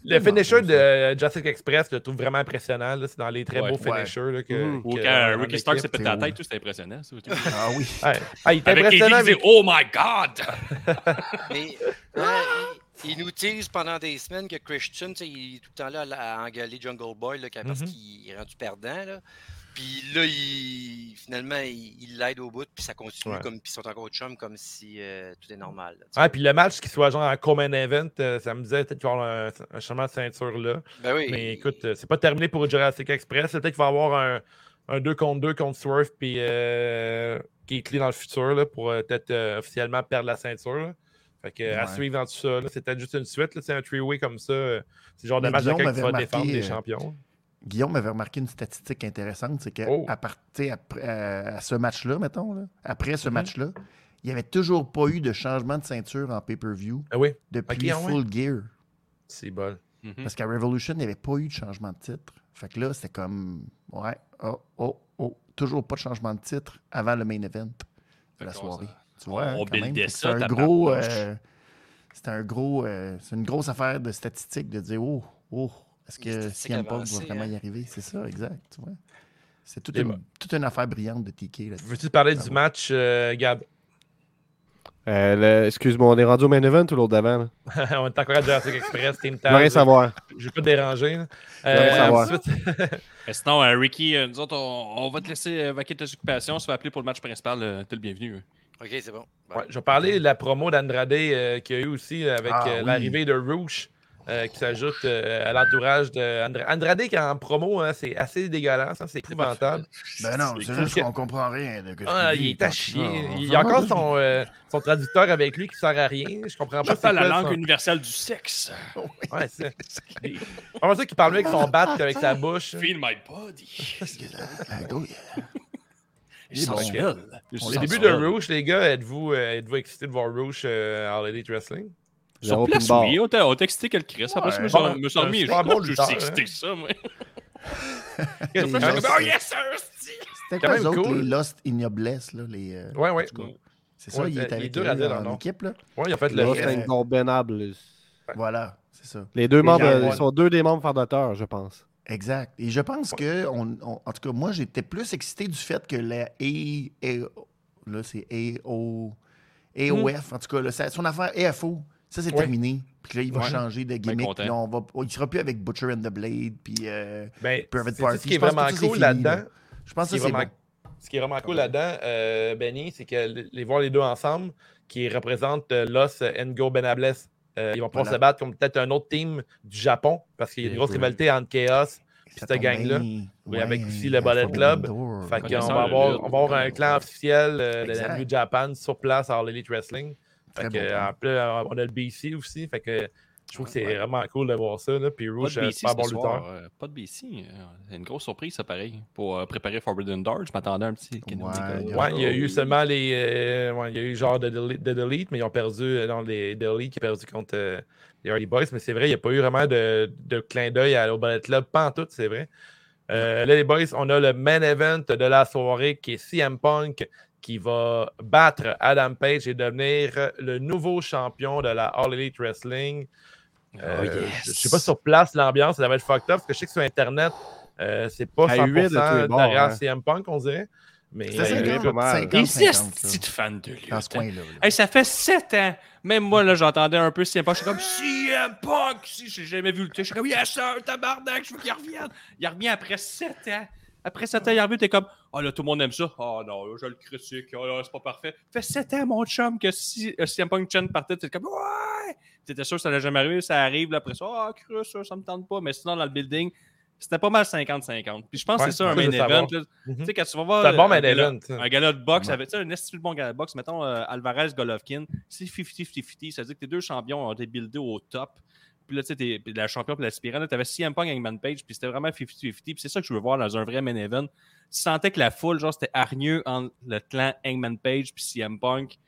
Speaker 1: Le finisher de Jurassic Express, je le trouve vraiment impressionnant. là. C'est dans les très
Speaker 3: Ouais.
Speaker 1: beaux finishers. là, que.
Speaker 3: Ou
Speaker 1: que-
Speaker 3: quand
Speaker 1: dans
Speaker 3: Ricky Stark s'est pété la tête, c'était impressionnant. ça, tout.
Speaker 2: Ah oui.
Speaker 1: Ouais. Ah, il est
Speaker 3: Avec
Speaker 1: impressionnant. avec-
Speaker 3: Oh my God!
Speaker 5: Mais il, il nous tease pendant des semaines que Christian, il est tout le temps là à, engueuler Jungle Boy là, parce
Speaker 1: Mhm.
Speaker 5: qu'il est rendu perdant. Là. Puis là, il, finalement, il l'aide au bout, puis ça continue,
Speaker 1: Ouais.
Speaker 5: comme, puis ils sont encore chum, comme si euh, tout est normal. là,
Speaker 1: Ah, puis le match qui soit genre en common event, euh, ça me disait peut-être qu'il va y avoir un, un changement de ceinture là.
Speaker 5: Ben oui.
Speaker 1: Mais écoute, euh, c'est pas terminé pour Jurassic Express. Peut-être qu'il va y avoir un, un 2 contre 2 contre Swerve puis euh, Keith Lee dans le futur là, pour peut-être euh, officiellement perdre la ceinture. là. Fait que, à suivre dans tout ça. là. C'est peut-être juste une suite. là. C'est un three-way comme ça. C'est le genre de match de quelqu'un qui va défendre des champions.
Speaker 2: Guillaume avait remarqué une statistique intéressante, c'est qu'à
Speaker 1: Oh.
Speaker 2: après- à, à ce match-là, mettons, là, après ce
Speaker 1: Mhm.
Speaker 2: match-là, il n'y avait toujours pas eu de changement de ceinture en pay-per-view
Speaker 1: Ah oui,
Speaker 2: depuis
Speaker 1: ah ouais.
Speaker 2: Full Gear.
Speaker 1: c'est bol.
Speaker 3: Mhm.
Speaker 2: Parce qu'à Revolution, il n'y avait pas eu de changement de titre. Fait que là, c'était comme, ouais, oh, oh, oh, toujours pas de changement de titre avant le main event de la soirée. Tu vois, hein,
Speaker 3: on ça,
Speaker 2: C'est un gros, euh, c'est un gros, euh, c'est une grosse affaire de statistique de dire, oh, oh,
Speaker 5: Était
Speaker 2: que CM Punk va vraiment
Speaker 5: hein.
Speaker 2: y arriver? C'est ça, exact. ouais. C'est toute, une, toute une affaire brillante de TK. là
Speaker 1: Veux-tu parler du match, euh, Gab?
Speaker 4: Euh, Excuse-moi, on est rendu au main event ou l'autre d'avant?
Speaker 1: on est encore à Jurassic Express, Team
Speaker 4: Je veux rien savoir.
Speaker 1: Je vais pas te déranger. là.
Speaker 4: veux rien
Speaker 1: Euh,
Speaker 4: savoir.
Speaker 3: sinon, euh, Ricky, euh, nous autres, on, on va te laisser euh, vaquer tes occupations. Si tu vas appeler pour le match principal, euh, t'es le bienvenu.
Speaker 5: Ok, c'est bon.
Speaker 1: Ouais, je vais parler de la promo d'Andrade euh, qu'il y a eu aussi avec
Speaker 2: Ah,
Speaker 1: euh,
Speaker 2: oui.
Speaker 1: l'arrivée de Rouge euh, qui s'ajoute euh, à l'entourage d'Andrade. Andrade qui est en promo, hein, c'est assez dégueulasse, hein, c'est épouvantable.
Speaker 2: Ben non, c'est juste
Speaker 1: que-
Speaker 2: qu'on comprend rien. De ce
Speaker 1: Ah, il est à chier. Il y a encore son, euh, son traducteur avec lui qui sert à rien. Je comprends pas. C'est
Speaker 3: la
Speaker 1: quoi
Speaker 3: langue
Speaker 1: son-
Speaker 3: universelle du sexe.
Speaker 1: Ouais, c'est. Comment ça qu'il parle mieux avec son bat qu'avec sa bouche?
Speaker 3: Feel my body.
Speaker 2: Est bon.
Speaker 3: sensuel.
Speaker 2: Est
Speaker 1: début de Rouge, les gars, êtes-vous euh, êtes-vous excités de voir Rouge euh, à All Elite Wrestling?
Speaker 3: Sur place, oui, on t'a excité que le Chris. Après, ça,
Speaker 2: Ouais.
Speaker 3: je me suis- me suis remis. Je suis
Speaker 1: hein.
Speaker 3: excité, ça, moi.
Speaker 2: Les
Speaker 3: Oh yes, sir.
Speaker 2: C'était
Speaker 1: quand
Speaker 2: quoi,
Speaker 1: même
Speaker 2: eux autres,
Speaker 1: cool.
Speaker 2: les Lost Ignobless, là, les... euh,
Speaker 1: Ouais, ouais.
Speaker 2: en tout cas, C'est ça,
Speaker 1: Ouais,
Speaker 2: il
Speaker 1: euh,
Speaker 2: est avec eux en équipe, là.
Speaker 1: Ouais, il a fait le.
Speaker 4: Lost
Speaker 2: euh,
Speaker 4: Ingobernables.
Speaker 2: Voilà, c'est ça.
Speaker 4: Les deux
Speaker 2: Les
Speaker 4: membres,
Speaker 2: gens,
Speaker 4: ils sont deux des membres fondateurs, je pense.
Speaker 2: Exact. Et je pense que, on, on- en tout cas, moi, j'étais plus excité du fait que la A, A- là, c'est AO, AOF, en tout cas, là, son affaire AFO, ça, c'est
Speaker 1: Ouais.
Speaker 2: terminé. Puis là, il va
Speaker 3: Ouais.
Speaker 2: changer de gimmick. Puis là, on va, il sera plus avec Butcher and the Blade, puis euh,
Speaker 1: Ben,
Speaker 2: Private Party.
Speaker 1: c'est ce qui est vraiment
Speaker 2: c'est
Speaker 1: cool là-dedans.
Speaker 2: là. je pense que c'est
Speaker 1: vraiment,
Speaker 2: bon.
Speaker 1: ce qui est vraiment cool là-dedans, euh, Benny, c'est que les voir les deux ensemble, qui représentent euh, Los Ngo Benables, euh, ils vont pouvoir
Speaker 2: Voilà.
Speaker 1: se battre comme peut-être un autre team du Japon, parce qu'il y a une grosse rivalité entre Chaos.
Speaker 2: Ça
Speaker 1: cette gang-là. avec aussi le Bullet
Speaker 2: Forbidden
Speaker 1: Club. Fait qu'on va avoir, on va avoir un clan officiel euh, de la. New Japan sur place à All Elite Wrestling. Fait que,
Speaker 2: bon point.
Speaker 1: en plus, on a le BC aussi. Fait que je trouve que c'est vraiment cool de voir ça. Là. Puis
Speaker 3: Pas
Speaker 1: Rouge,
Speaker 3: de
Speaker 1: euh,
Speaker 3: BC
Speaker 1: super
Speaker 3: ce
Speaker 1: bon lutteur.
Speaker 3: euh, Pas de BC. euh, C'est une grosse surprise, ça, pareil. Pour euh, préparer Forbidden Door, je m'attendais à un petit.
Speaker 2: Ouais, il y
Speaker 1: Ouais, il y a eu seulement les. euh, ouais, il y a eu genre de Delete, de Delete, mais ils ont perdu. Non, les Delete qui ont perdu contre les Hardy Boys. Mais c'est vrai, il n'y a pas eu vraiment de, de clin d'œil à- au Bullet Club. Pas en tout, c'est vrai. Là, les boys, on a le main event de la soirée qui est CM Punk qui va battre Adam Page et devenir le nouveau champion de la All Elite Wrestling. Euh,
Speaker 3: Oh,
Speaker 1: Je
Speaker 3: yes.
Speaker 1: ne sais pas sur place, l'ambiance, ça va être fucked up parce que je sais que sur Internet, euh, c'est pas
Speaker 4: À
Speaker 1: 100%
Speaker 4: huit de tous les bords,
Speaker 1: derrière
Speaker 4: hein.
Speaker 1: CM Punk, on dirait. Mais
Speaker 2: C'est
Speaker 1: euh,
Speaker 2: 50,
Speaker 4: pas mal.
Speaker 2: 50,
Speaker 3: Des
Speaker 2: 50,
Speaker 3: petites fans de lutte.
Speaker 2: dans ce
Speaker 3: hein.
Speaker 2: coin-là. là.
Speaker 3: Hey, ça fait 7 ans. Même moi, là, j'entendais un peu CM Punk. J'étais comme CM Punk. Si j'ai jamais vu le Je suis comme Yes, sir, tabarnak, je veux qu'il revienne. Il revient après 7 ans. Après 7 ans, il revient, t'es comme Oh là, tout le monde aime ça. Oh non, là, je le critique. Oh là, c'est pas parfait. Fait 7 ans, mon chum, que si euh, CM Punk Chen partait, t'es comme Ouais. T'étais sûr que ça n'allait jamais arriver. Ça arrive, là, après ça. Ah, cru, ça, ça me tente pas. Mais sinon, dans le building, c'était pas mal 50-50. Puis je pense
Speaker 1: Ouais,
Speaker 3: que c'est ça, un main event. là.
Speaker 1: Mhm.
Speaker 3: Tu sais, quand tu vas voir.
Speaker 1: C'est un bon main
Speaker 3: gala-
Speaker 1: event. ça.
Speaker 3: un gala de boxe
Speaker 2: Ouais.
Speaker 3: avec tu sais, un estime bon gala de boxe, mettons euh, Alvarez Golovkin, c'est 50-50-50, ça veut dire que tes deux champions ont été buildés au top. Puis là, tu sais, la champion puis l'aspirant, tu avais CM Punk avec Man Page, puis c'était vraiment 50-50. Puis c'est ça que je veux voir dans un vrai main event. Tu sentais que la foule, genre, c'était hargneux entre le clan Hangman Page puis CM Punk.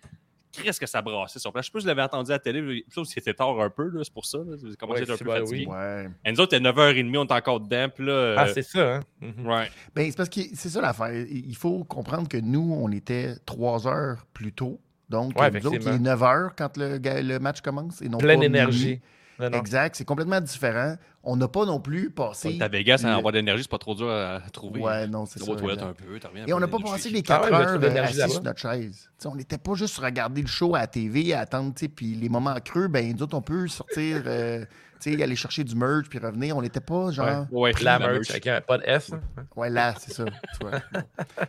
Speaker 3: Qu'est-ce que ça brassait sur place? Je sais pas si je l'avais entendu à la télé, sauf que c'était tard un peu, là, c'est pour ça. Là. J'ai commencé à être un peu
Speaker 1: c'est-
Speaker 3: fatigué.
Speaker 1: oui.
Speaker 2: Ouais.
Speaker 3: Et nous autres, c'était 9h30, on est encore dedans, puis là.
Speaker 1: Ah,
Speaker 3: euh,
Speaker 1: c'est ça, hein? Mhm.
Speaker 3: ouais.
Speaker 2: Ben, c'est parce que c'est ça l'affaire. Il faut comprendre que nous, on était trois heures plus tôt. Donc,
Speaker 1: Ouais,
Speaker 2: nous autres, il est
Speaker 1: effectivement.
Speaker 2: 9 heures quand le, match commence. Et non
Speaker 1: Pleine
Speaker 2: pas
Speaker 1: énergie.
Speaker 2: minuit.
Speaker 1: Non, non.
Speaker 2: Exact. C'est complètement différent. On n'a pas non plus passé.
Speaker 3: À Vegas,
Speaker 2: le-
Speaker 3: en avoir d'énergie, c'est pas trop dur à trouver.
Speaker 2: Ouais, non, c'est ça.
Speaker 3: toilettes un peu, t'as rien
Speaker 2: Et on n'a pas passé les
Speaker 1: Ah
Speaker 2: 4
Speaker 1: ouais, mais tu
Speaker 2: heures
Speaker 1: l'énergie
Speaker 2: assis sur notre chaise. T'sais, on n'était pas juste regarder le show à la TV, à attendre, puis les moments creux, ben, nous autres, on peut sortir, euh, aller chercher du merch, puis revenir. On n'était pas genre.
Speaker 3: Ouais,
Speaker 1: La merch, avec un pas de S. hein.
Speaker 2: Ouais, là, c'est ça.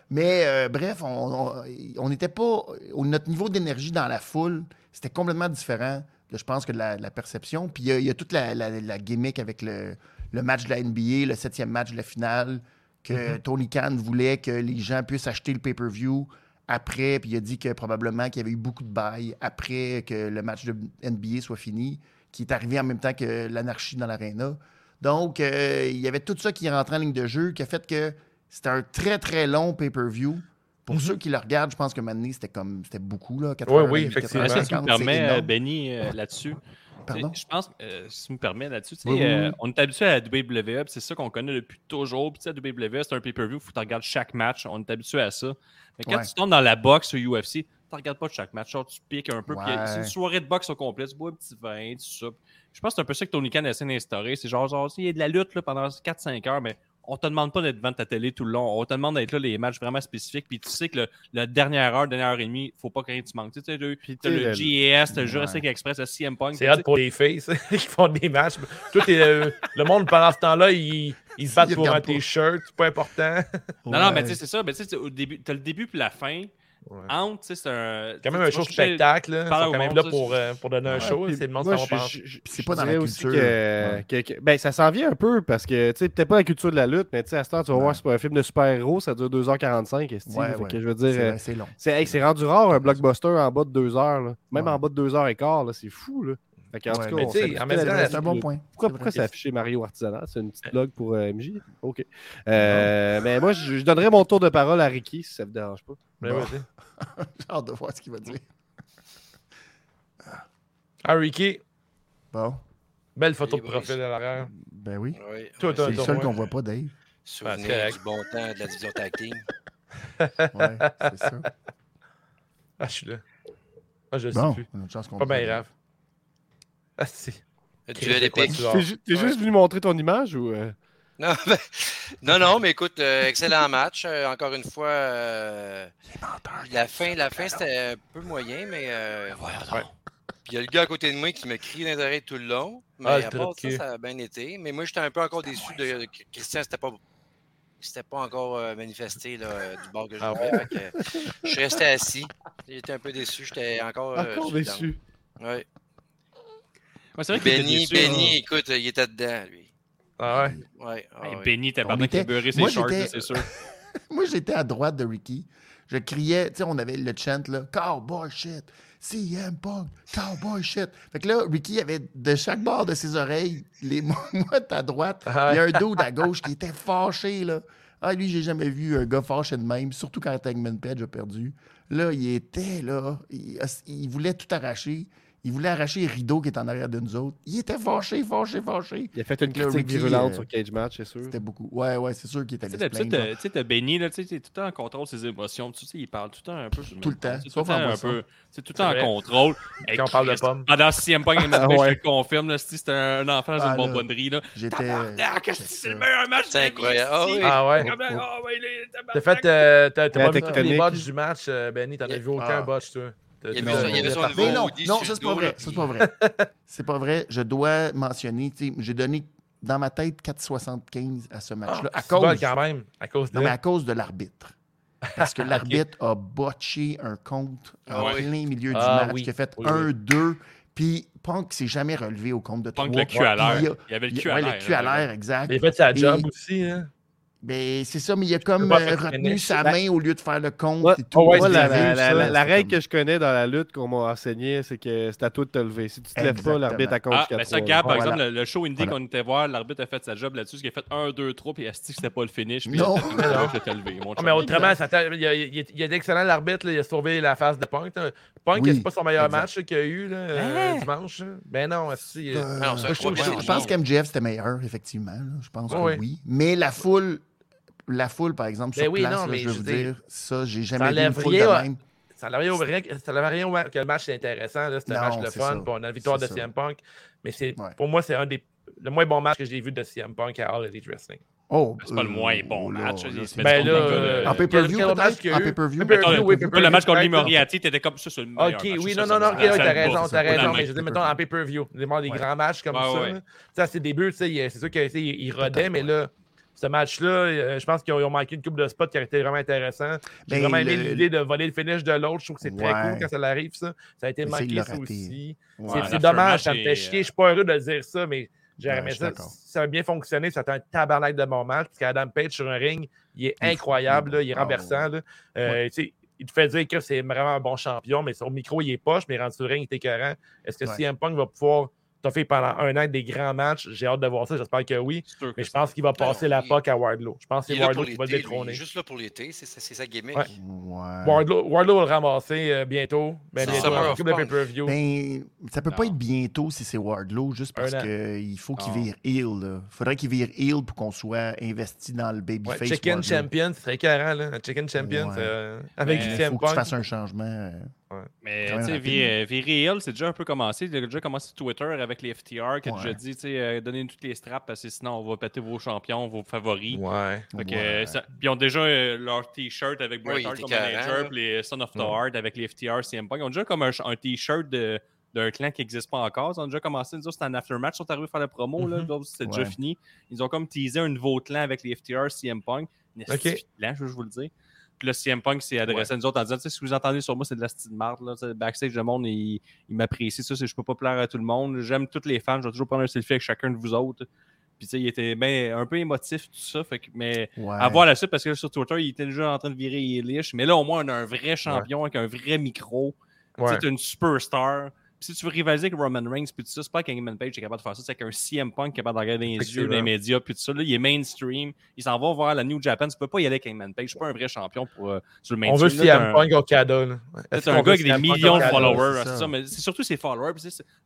Speaker 2: Mais euh, bref, on on n'était pas. Notre niveau d'énergie dans la foule, c'était complètement différent, je pense, que de la, la perception. Puis il y a- il y, a toute la, la- la gimmick avec le, le match de la NBA, le septième match de la finale, que Tony Khan voulait que les gens puissent acheter le pay-per-view après. Puis il a dit que probablement qu'il y avait eu beaucoup de bails après que le match de NBA soit fini, qui est arrivé en même temps que l'anarchie dans l'aréna. Donc, euh, il y avait tout ça qui rentrait en ligne de jeu, qui a fait que c'était un très, très long pay-per-view. Pour
Speaker 1: Mhm.
Speaker 2: ceux qui le regardent, je pense que maintenant, c'était comme c'était beaucoup. Là,
Speaker 1: Ouais, oui, effectivement.
Speaker 3: Est-ce que tu me
Speaker 2: 4h50,
Speaker 3: permets,
Speaker 2: c'est
Speaker 3: euh. Benny, euh, là-dessus?
Speaker 2: Pardon?
Speaker 3: Je pense, euh, si tu me permets là-dessus, tu sais,
Speaker 2: Oui, oui,
Speaker 3: euh,
Speaker 2: oui.
Speaker 3: on est habitué à la WWE, c'est ça qu'on connaît depuis toujours. Puis tu sais, la WWE, c'est un pay-per-view, il faut que tu regardes chaque match. On est habitué à ça. Mais quand
Speaker 2: Ouais.
Speaker 3: tu tombes dans la boxe au UFC, Tu regardes pas chaque match, genre, tu piques un peu.
Speaker 2: Ouais.
Speaker 3: C'est une soirée de boxe au complet. Tu bois un petit vin, tu soupes. Je pense que c'est un peu ça que Tony Khan essaie d'instaurer. C'est genre, genre, il y a de la lutte là, pendant 4-5 heures, mais on te demande pas d'être devant ta télé tout le long. On te demande d'être là les matchs vraiment spécifiques. Puis tu sais que le, la dernière heure, dernière heure et demie, faut pas que rien tu manques. Tu sais, t'as le, GAS, t'as le
Speaker 2: Ouais.
Speaker 3: Jurassic Express, le CM Punk.
Speaker 1: C'est
Speaker 3: sais.
Speaker 1: pour les faces qui font des matchs. Tout est, euh, le monde, pendant ce temps-là, ils, ils se battent pour un t-shirt. C'est pas important.
Speaker 3: Non, non, mais tu sais, c'est ça. Mais tu sais, au début, t'as le début puis la fin.
Speaker 1: Ouais.
Speaker 3: Entre, tu sais, c'est un.
Speaker 1: quand même un show spectacle. Là. Ils sont quand même là pour, euh, pour donner un show. C'est le monde
Speaker 4: je-
Speaker 2: c'est pas dans la culture.
Speaker 4: que-
Speaker 2: Ouais.
Speaker 4: que- que- ben, ça s'en vient un peu parce que, tu sais, peut-être pas la culture de la lutte, mais tu sais, à ce temps, tu vas
Speaker 2: Ouais.
Speaker 4: voir, c'est pas un film de super-héros, ça dure 2h45. esti.
Speaker 2: Ouais,
Speaker 4: Fait
Speaker 2: ouais.
Speaker 4: que je veux dire,
Speaker 2: C'est
Speaker 4: euh,
Speaker 2: c'est long.
Speaker 4: c'est hey, c'est rendu rare un blockbuster en bas de 2 heures. là. Même
Speaker 2: Ouais.
Speaker 4: en bas de 2 heures et quart, là, c'est fou. Là. Fait
Speaker 2: Ouais,
Speaker 4: tout cas,
Speaker 2: mais
Speaker 4: on
Speaker 1: en même temps,
Speaker 4: diversité
Speaker 2: C'est un bon point.
Speaker 4: Pourquoi,
Speaker 2: C'est
Speaker 4: pourquoi c'est affiché Mario Artisanal? C'est une petite blog pour euh, MJ? OK. Euh, mais moi, je, je donnerais mon tour de parole à Ricky, si ça ne vous dérange pas.
Speaker 1: Mais
Speaker 2: Bon.
Speaker 1: vas-y.
Speaker 2: J'ai hâte de voir ce qu'il va dire.
Speaker 1: Ah, Ricky,
Speaker 2: Bon,
Speaker 1: belle photo de
Speaker 5: oui.
Speaker 1: profil à l'arrière.
Speaker 2: ben oui.
Speaker 5: Oui,
Speaker 2: C'est le seul qu'on voit pas, Dave.
Speaker 5: Souvenir
Speaker 1: Ah,
Speaker 5: du bon temps de la division tag team.
Speaker 2: Ouais, c'est ça.
Speaker 1: Ah, je suis là. Ah, je
Speaker 2: Bon,
Speaker 1: sais plus.
Speaker 2: on a une chance qu'on
Speaker 1: Pas
Speaker 2: le
Speaker 1: bien grave. Ah, si.
Speaker 5: Tu as des
Speaker 1: quoi,
Speaker 5: pics.
Speaker 1: tu vois?
Speaker 4: T'es ju-
Speaker 5: Ouais.
Speaker 4: juste venu montrer ton image ou. euh?
Speaker 5: Non, ben, non, non, mais écoute, euh, excellent match. Euh, encore une fois, euh, la fin, la fin c'était un peu moyen, mais euh,
Speaker 1: Ouais.
Speaker 5: Puis il y a le gars à côté de moi qui me crie dans les oreilles tout le long. Mais
Speaker 1: Ah,
Speaker 5: à part ça, ça a bien été. Mais moi, j'étais un peu encore déçu de que Christian, c'était pas. C'était pas encore euh, manifesté là, euh, du bord que je
Speaker 1: Ah
Speaker 5: je suis resté assis. J'étais un peu déçu. J'étais encore. euh,
Speaker 4: Encore déçu.
Speaker 5: down. Ouais.
Speaker 3: C'est vrai qu'il était
Speaker 5: Benny,
Speaker 3: déçu,
Speaker 5: Benny,
Speaker 3: hein.
Speaker 5: écoute, il était dedans, lui.
Speaker 1: Ah ouais?
Speaker 5: Ouais, ah
Speaker 3: Hey,
Speaker 5: ouais.
Speaker 3: Benny, t'as pas
Speaker 2: était-
Speaker 3: beurré ses
Speaker 2: Moi,
Speaker 3: shorts,
Speaker 2: j'étais-
Speaker 3: là, c'est sûr.
Speaker 2: Moi, j'étais à droite de Ricky. Je criais, tu sais, on avait le chant, là, Cowboy shit, CM Punk, Cowboy shit. Fait que là, Ricky avait de chaque bord de ses oreilles, les mots à droite.
Speaker 1: Ah
Speaker 2: Il y a un dude à gauche qui était fâché, là. Ah, lui, j'ai jamais vu un gars fâché de même, surtout quand Hangman Page a perdu. Là, il était, là, il, il voulait tout arracher. Il voulait arracher les rideaux qui est en arrière de nous autres. Il était fâché, fâché, fâché.
Speaker 4: Il a fait une critique
Speaker 2: Ricky,
Speaker 4: virulente
Speaker 2: euh,
Speaker 4: sur Cage Match, c'est sûr.
Speaker 2: C'était beaucoup. Ouais, ouais, c'est sûr qu'il était
Speaker 3: Tu sais,
Speaker 2: allé
Speaker 3: t'as- tu sais, t'as Benny, là, tu sais, t'es tout le temps en contrôle de ses émotions. Tu sais, il parle tout le temps un peu. sur
Speaker 2: Tout le temps,
Speaker 3: tout le temps un peu. C'est tout le temps en contrôle.
Speaker 1: Quand on parle de pommes.
Speaker 3: Pendant CM Punk
Speaker 4: Ah
Speaker 3: je le confirme, là, si c'était un enfant dans
Speaker 2: Ah,
Speaker 3: une
Speaker 2: là.
Speaker 3: bonbonnerie, là.
Speaker 2: J'étais.
Speaker 3: Qu'est-ce que
Speaker 2: c'est
Speaker 3: le meilleur match
Speaker 5: C'est
Speaker 3: de la vie,
Speaker 5: incroyable. Ah.
Speaker 1: Ah ouais.
Speaker 3: Ah.
Speaker 1: T'as fait. euh, T'as pas vu tous les botches du match, euh, Benny? T'en as vu aucun
Speaker 2: Ah.
Speaker 1: botch, toi?
Speaker 5: Il y avait son- il y avait son
Speaker 2: Mais
Speaker 5: niveau
Speaker 2: non, non, ça c'est pas vrai. c'est pas vrai. C'est pas vrai. Je dois mentionner, tu sais, j'ai donné dans ma tête 4,75 à ce match-là. à
Speaker 1: C'est bon,
Speaker 2: cause.
Speaker 1: quand même. À cause de.
Speaker 2: Non, mais à cause de l'arbitre. Parce que l'arbitre a botché un compte
Speaker 5: Ah
Speaker 2: en
Speaker 5: oui.
Speaker 2: plein milieu du
Speaker 1: Ah
Speaker 2: match,
Speaker 1: oui.
Speaker 2: qui a fait
Speaker 1: Oui, oui.
Speaker 2: 1-2, puis Punk s'est jamais relevé au compte de 3.
Speaker 3: Punk le cul à l'air. Il y avait le cul à
Speaker 2: ouais,
Speaker 3: l'air.
Speaker 2: le cul à l'air, exact.
Speaker 1: Il a fait sa job aussi. Hein.
Speaker 2: Ben, c'est ça, mais il a comme euh, retenu sa main au lieu de faire le compte
Speaker 4: Ouais.
Speaker 2: et tout.
Speaker 1: Oh, ouais,
Speaker 4: Moi,
Speaker 1: c'est
Speaker 4: la,
Speaker 1: ça,
Speaker 4: règle
Speaker 2: comme-
Speaker 4: que je connais dans la lutte qu'on m'a enseigné, c'est que c'est à toi de te lever. Si tu te lèves pas, l'arbitre à compte
Speaker 3: Ah, mais ça. Gab, par
Speaker 2: Voilà.
Speaker 3: exemple, le, le show indie
Speaker 2: Voilà.
Speaker 3: qu'on était voir, l'arbitre a fait sa job là-dessus, il a fait 1, 2, 3, puis Asti, c'était pas le finish? Puis
Speaker 2: Non.
Speaker 3: il a fait,
Speaker 1: Mais
Speaker 3: mon
Speaker 1: Ah, mais autrement, il, a, il, a- il a excellent l'arbitre. Il a sauvé la face de Punk. Punk,
Speaker 2: Oui,
Speaker 1: c'est pas son meilleur
Speaker 2: exact.
Speaker 1: match qu'il y a eu là, euh,
Speaker 3: Hein?
Speaker 1: dimanche. Ben non, si.
Speaker 2: Euh, moi, je, pense qu'MJF c'était meilleur, effectivement. Je pense que oui. Mais la foule, la foule, par exemple,
Speaker 1: Ben
Speaker 2: sur
Speaker 1: oui,
Speaker 2: place,
Speaker 1: non,
Speaker 2: là,
Speaker 1: mais
Speaker 2: je
Speaker 1: je
Speaker 2: veux
Speaker 1: veux dire,
Speaker 2: dire, ça, j'ai
Speaker 1: ça
Speaker 2: jamais vu une
Speaker 1: enlève
Speaker 2: foule
Speaker 1: rien
Speaker 2: de
Speaker 1: à-
Speaker 2: même.
Speaker 1: Ça n'avait rien, ça n'avait rien que le match c'est intéressant. C'était un match de
Speaker 2: c'est
Speaker 1: fun.
Speaker 2: ça.
Speaker 1: on a la victoire de
Speaker 2: C'est ça.
Speaker 1: CM Punk. Mais c'est,
Speaker 2: Ouais.
Speaker 1: pour moi, c'est un des le moins bon match que j'ai vu de CM Punk à All Elite Wrestling.
Speaker 2: Oh,
Speaker 3: C'est pas le
Speaker 2: euh,
Speaker 3: moins bon
Speaker 2: là,
Speaker 3: match.
Speaker 2: c'est-
Speaker 1: Ben là, euh,
Speaker 2: En pay-per-view,
Speaker 1: qu'il
Speaker 2: En pay-per-view?
Speaker 3: Le- match contre Lee Moriarty, t'étais comme ça, c'est le meilleur
Speaker 1: Ok,
Speaker 3: match,
Speaker 1: oui,
Speaker 3: ça,
Speaker 1: non,
Speaker 3: ça,
Speaker 1: non,
Speaker 3: ça,
Speaker 1: non,
Speaker 3: ça, ça
Speaker 1: t'as raison, t'as
Speaker 3: ça,
Speaker 1: raison. Mais je dis, mettons, en pay-per-view, des des grands matchs comme
Speaker 3: Ouais,
Speaker 1: ça.
Speaker 3: ouais.
Speaker 1: là. Tu sais, à ses débuts, tu sais, il- c'est sûr que tu sais, il il rodait, mais là, ce match-là, euh, je pense qu'ils ont, manqué une coupe de spots qui aurait été vraiment intéressant. J'ai
Speaker 2: Ben,
Speaker 1: vraiment aimé l'idée de voler le finish de l'autre. Je trouve que c'est très cool quand ça l'arrive, ça. Ça a été manqué, ça aussi.
Speaker 2: Ouais.
Speaker 1: C'est- dommage, ça me fait
Speaker 3: euh,
Speaker 1: chier. Je suis pas heureux de dire ça, mais j'aurais aimé ça. Ça a bien fonctionné. Ça a été un tabarnak de bon match. Parce qu'Adam Page sur un ring, il est incroyable. là, il est
Speaker 2: ah,
Speaker 1: renversant. là. Euh, Il te fait dire que c'est vraiment un bon champion, mais son micro, il est poche, mais rendu sur le ring, il est écœurant. Est-ce que. CM Punk va pouvoir fait pendant un an des grands matchs? J'ai hâte de voir ça. J'espère que oui.
Speaker 3: C'est
Speaker 1: Mais je pense qu'il va passer la
Speaker 5: il-
Speaker 1: POC à Wardlow. Je pense que
Speaker 5: Il
Speaker 1: c'est Wardlow qui va le détrôner.
Speaker 5: Il est juste là pour l'été, c'est c'est sa gimmick.
Speaker 1: Wardlow, Wardlow va le ramasser euh, bientôt. Ben,
Speaker 5: C'est
Speaker 1: bientôt.
Speaker 2: Ben, ça peut pas être bientôt si c'est Wardlow, juste parce qu'il faut qu'il
Speaker 3: Non.
Speaker 2: vire heel. là. faudrait qu'il vire heel pour qu'on soit investi dans le babyface.
Speaker 1: Chicken. Champion, ce serait écœurant, là. Un Chicken Champion, euh, avec
Speaker 2: Il
Speaker 1: CM
Speaker 2: faut que tu fasses un changement. Euh,
Speaker 3: Mais tu sais. Vir- Viril, c'est déjà un peu commencé. Il a déjà commencé Twitter avec les FTR qui a
Speaker 2: Ouais.
Speaker 3: déjà dit, tu sais, euh, donnez-nous toutes les straps parce que sinon on va péter vos champions, vos favoris.
Speaker 1: Ouais.
Speaker 3: Fait que,
Speaker 2: Ouais.
Speaker 3: euh, ça- puis ils ont déjà euh, leur t-shirt avec Bret Hart comme manager, puis les Son of the
Speaker 1: Ouais.
Speaker 3: Heart avec les FTR, CM Punk. Ils ont déjà comme un, un t-shirt de- d'un clan qui n'existe pas encore. Ils ont déjà commencé, nous autres, c'était un aftermatch, ils sont arrivés à faire la promo, là,
Speaker 1: Mhm.
Speaker 3: d'autres, c'était
Speaker 2: Ouais.
Speaker 3: déjà fini. Ils ont comme teasé un nouveau clan avec les FTR, CM Punk. Un
Speaker 1: Ok.
Speaker 3: esti de clan, je veux vous le dire. Puis là, CM Punk s'est adressé à nous autres en disant, tu sais, si vous entendez sur moi, c'est de la style marde. Là. Backstage, le monde, il, il m'apprécie. Ça, c'est je peux pas plaire à tout le monde. J'aime toutes les fans. Je vais toujours prendre un selfie avec chacun de vous autres. Puis, tu sais, il était ben, un peu émotif, tout ça. Fait que, mais
Speaker 2: Ouais.
Speaker 3: à voir la suite, parce que sur Twitter, il était déjà en train de virer Elish. Mais là, au moins, on a un vrai champion avec un vrai micro. T'as une superstar. Si tu veux rivaliser avec Roman Reigns, puis tout ça, c'est pas qu'un Page est capable de faire ça, c'est qu'un CM Punk qui est capable de regarder dans les yeux, les médias, puis tout ça. Là, il est mainstream. Il s'en va voir la New Japan. Tu peux pas y aller avec Hangman Page. C'est pas un vrai champion pour, euh, sur le
Speaker 1: On
Speaker 3: mainstream.
Speaker 1: veut
Speaker 3: là,
Speaker 1: CM
Speaker 3: un-
Speaker 1: Punk au. Est-ce
Speaker 3: c'est un gars
Speaker 1: veut
Speaker 3: avec des millions de followers,
Speaker 2: c'est
Speaker 3: c'est
Speaker 2: ça.
Speaker 3: ça, mais c'est surtout ses followers.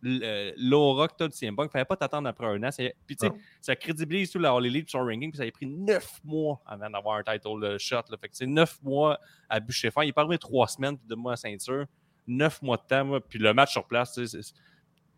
Speaker 3: euh, L'aura que t'as de CM Punk, fallait pas t'attendre après un an. Puis tu sais, ça crédibilise tout la All Elite sur ranking, puis ça a pris neuf mois avant d'avoir un title euh, shot. Là. Fait que c'est neuf mois à bûcher fin. Il est pas arrivé trois semaines, puis de mois à ceinture. Neuf mois de temps, moi. puis le match sur place, c'est-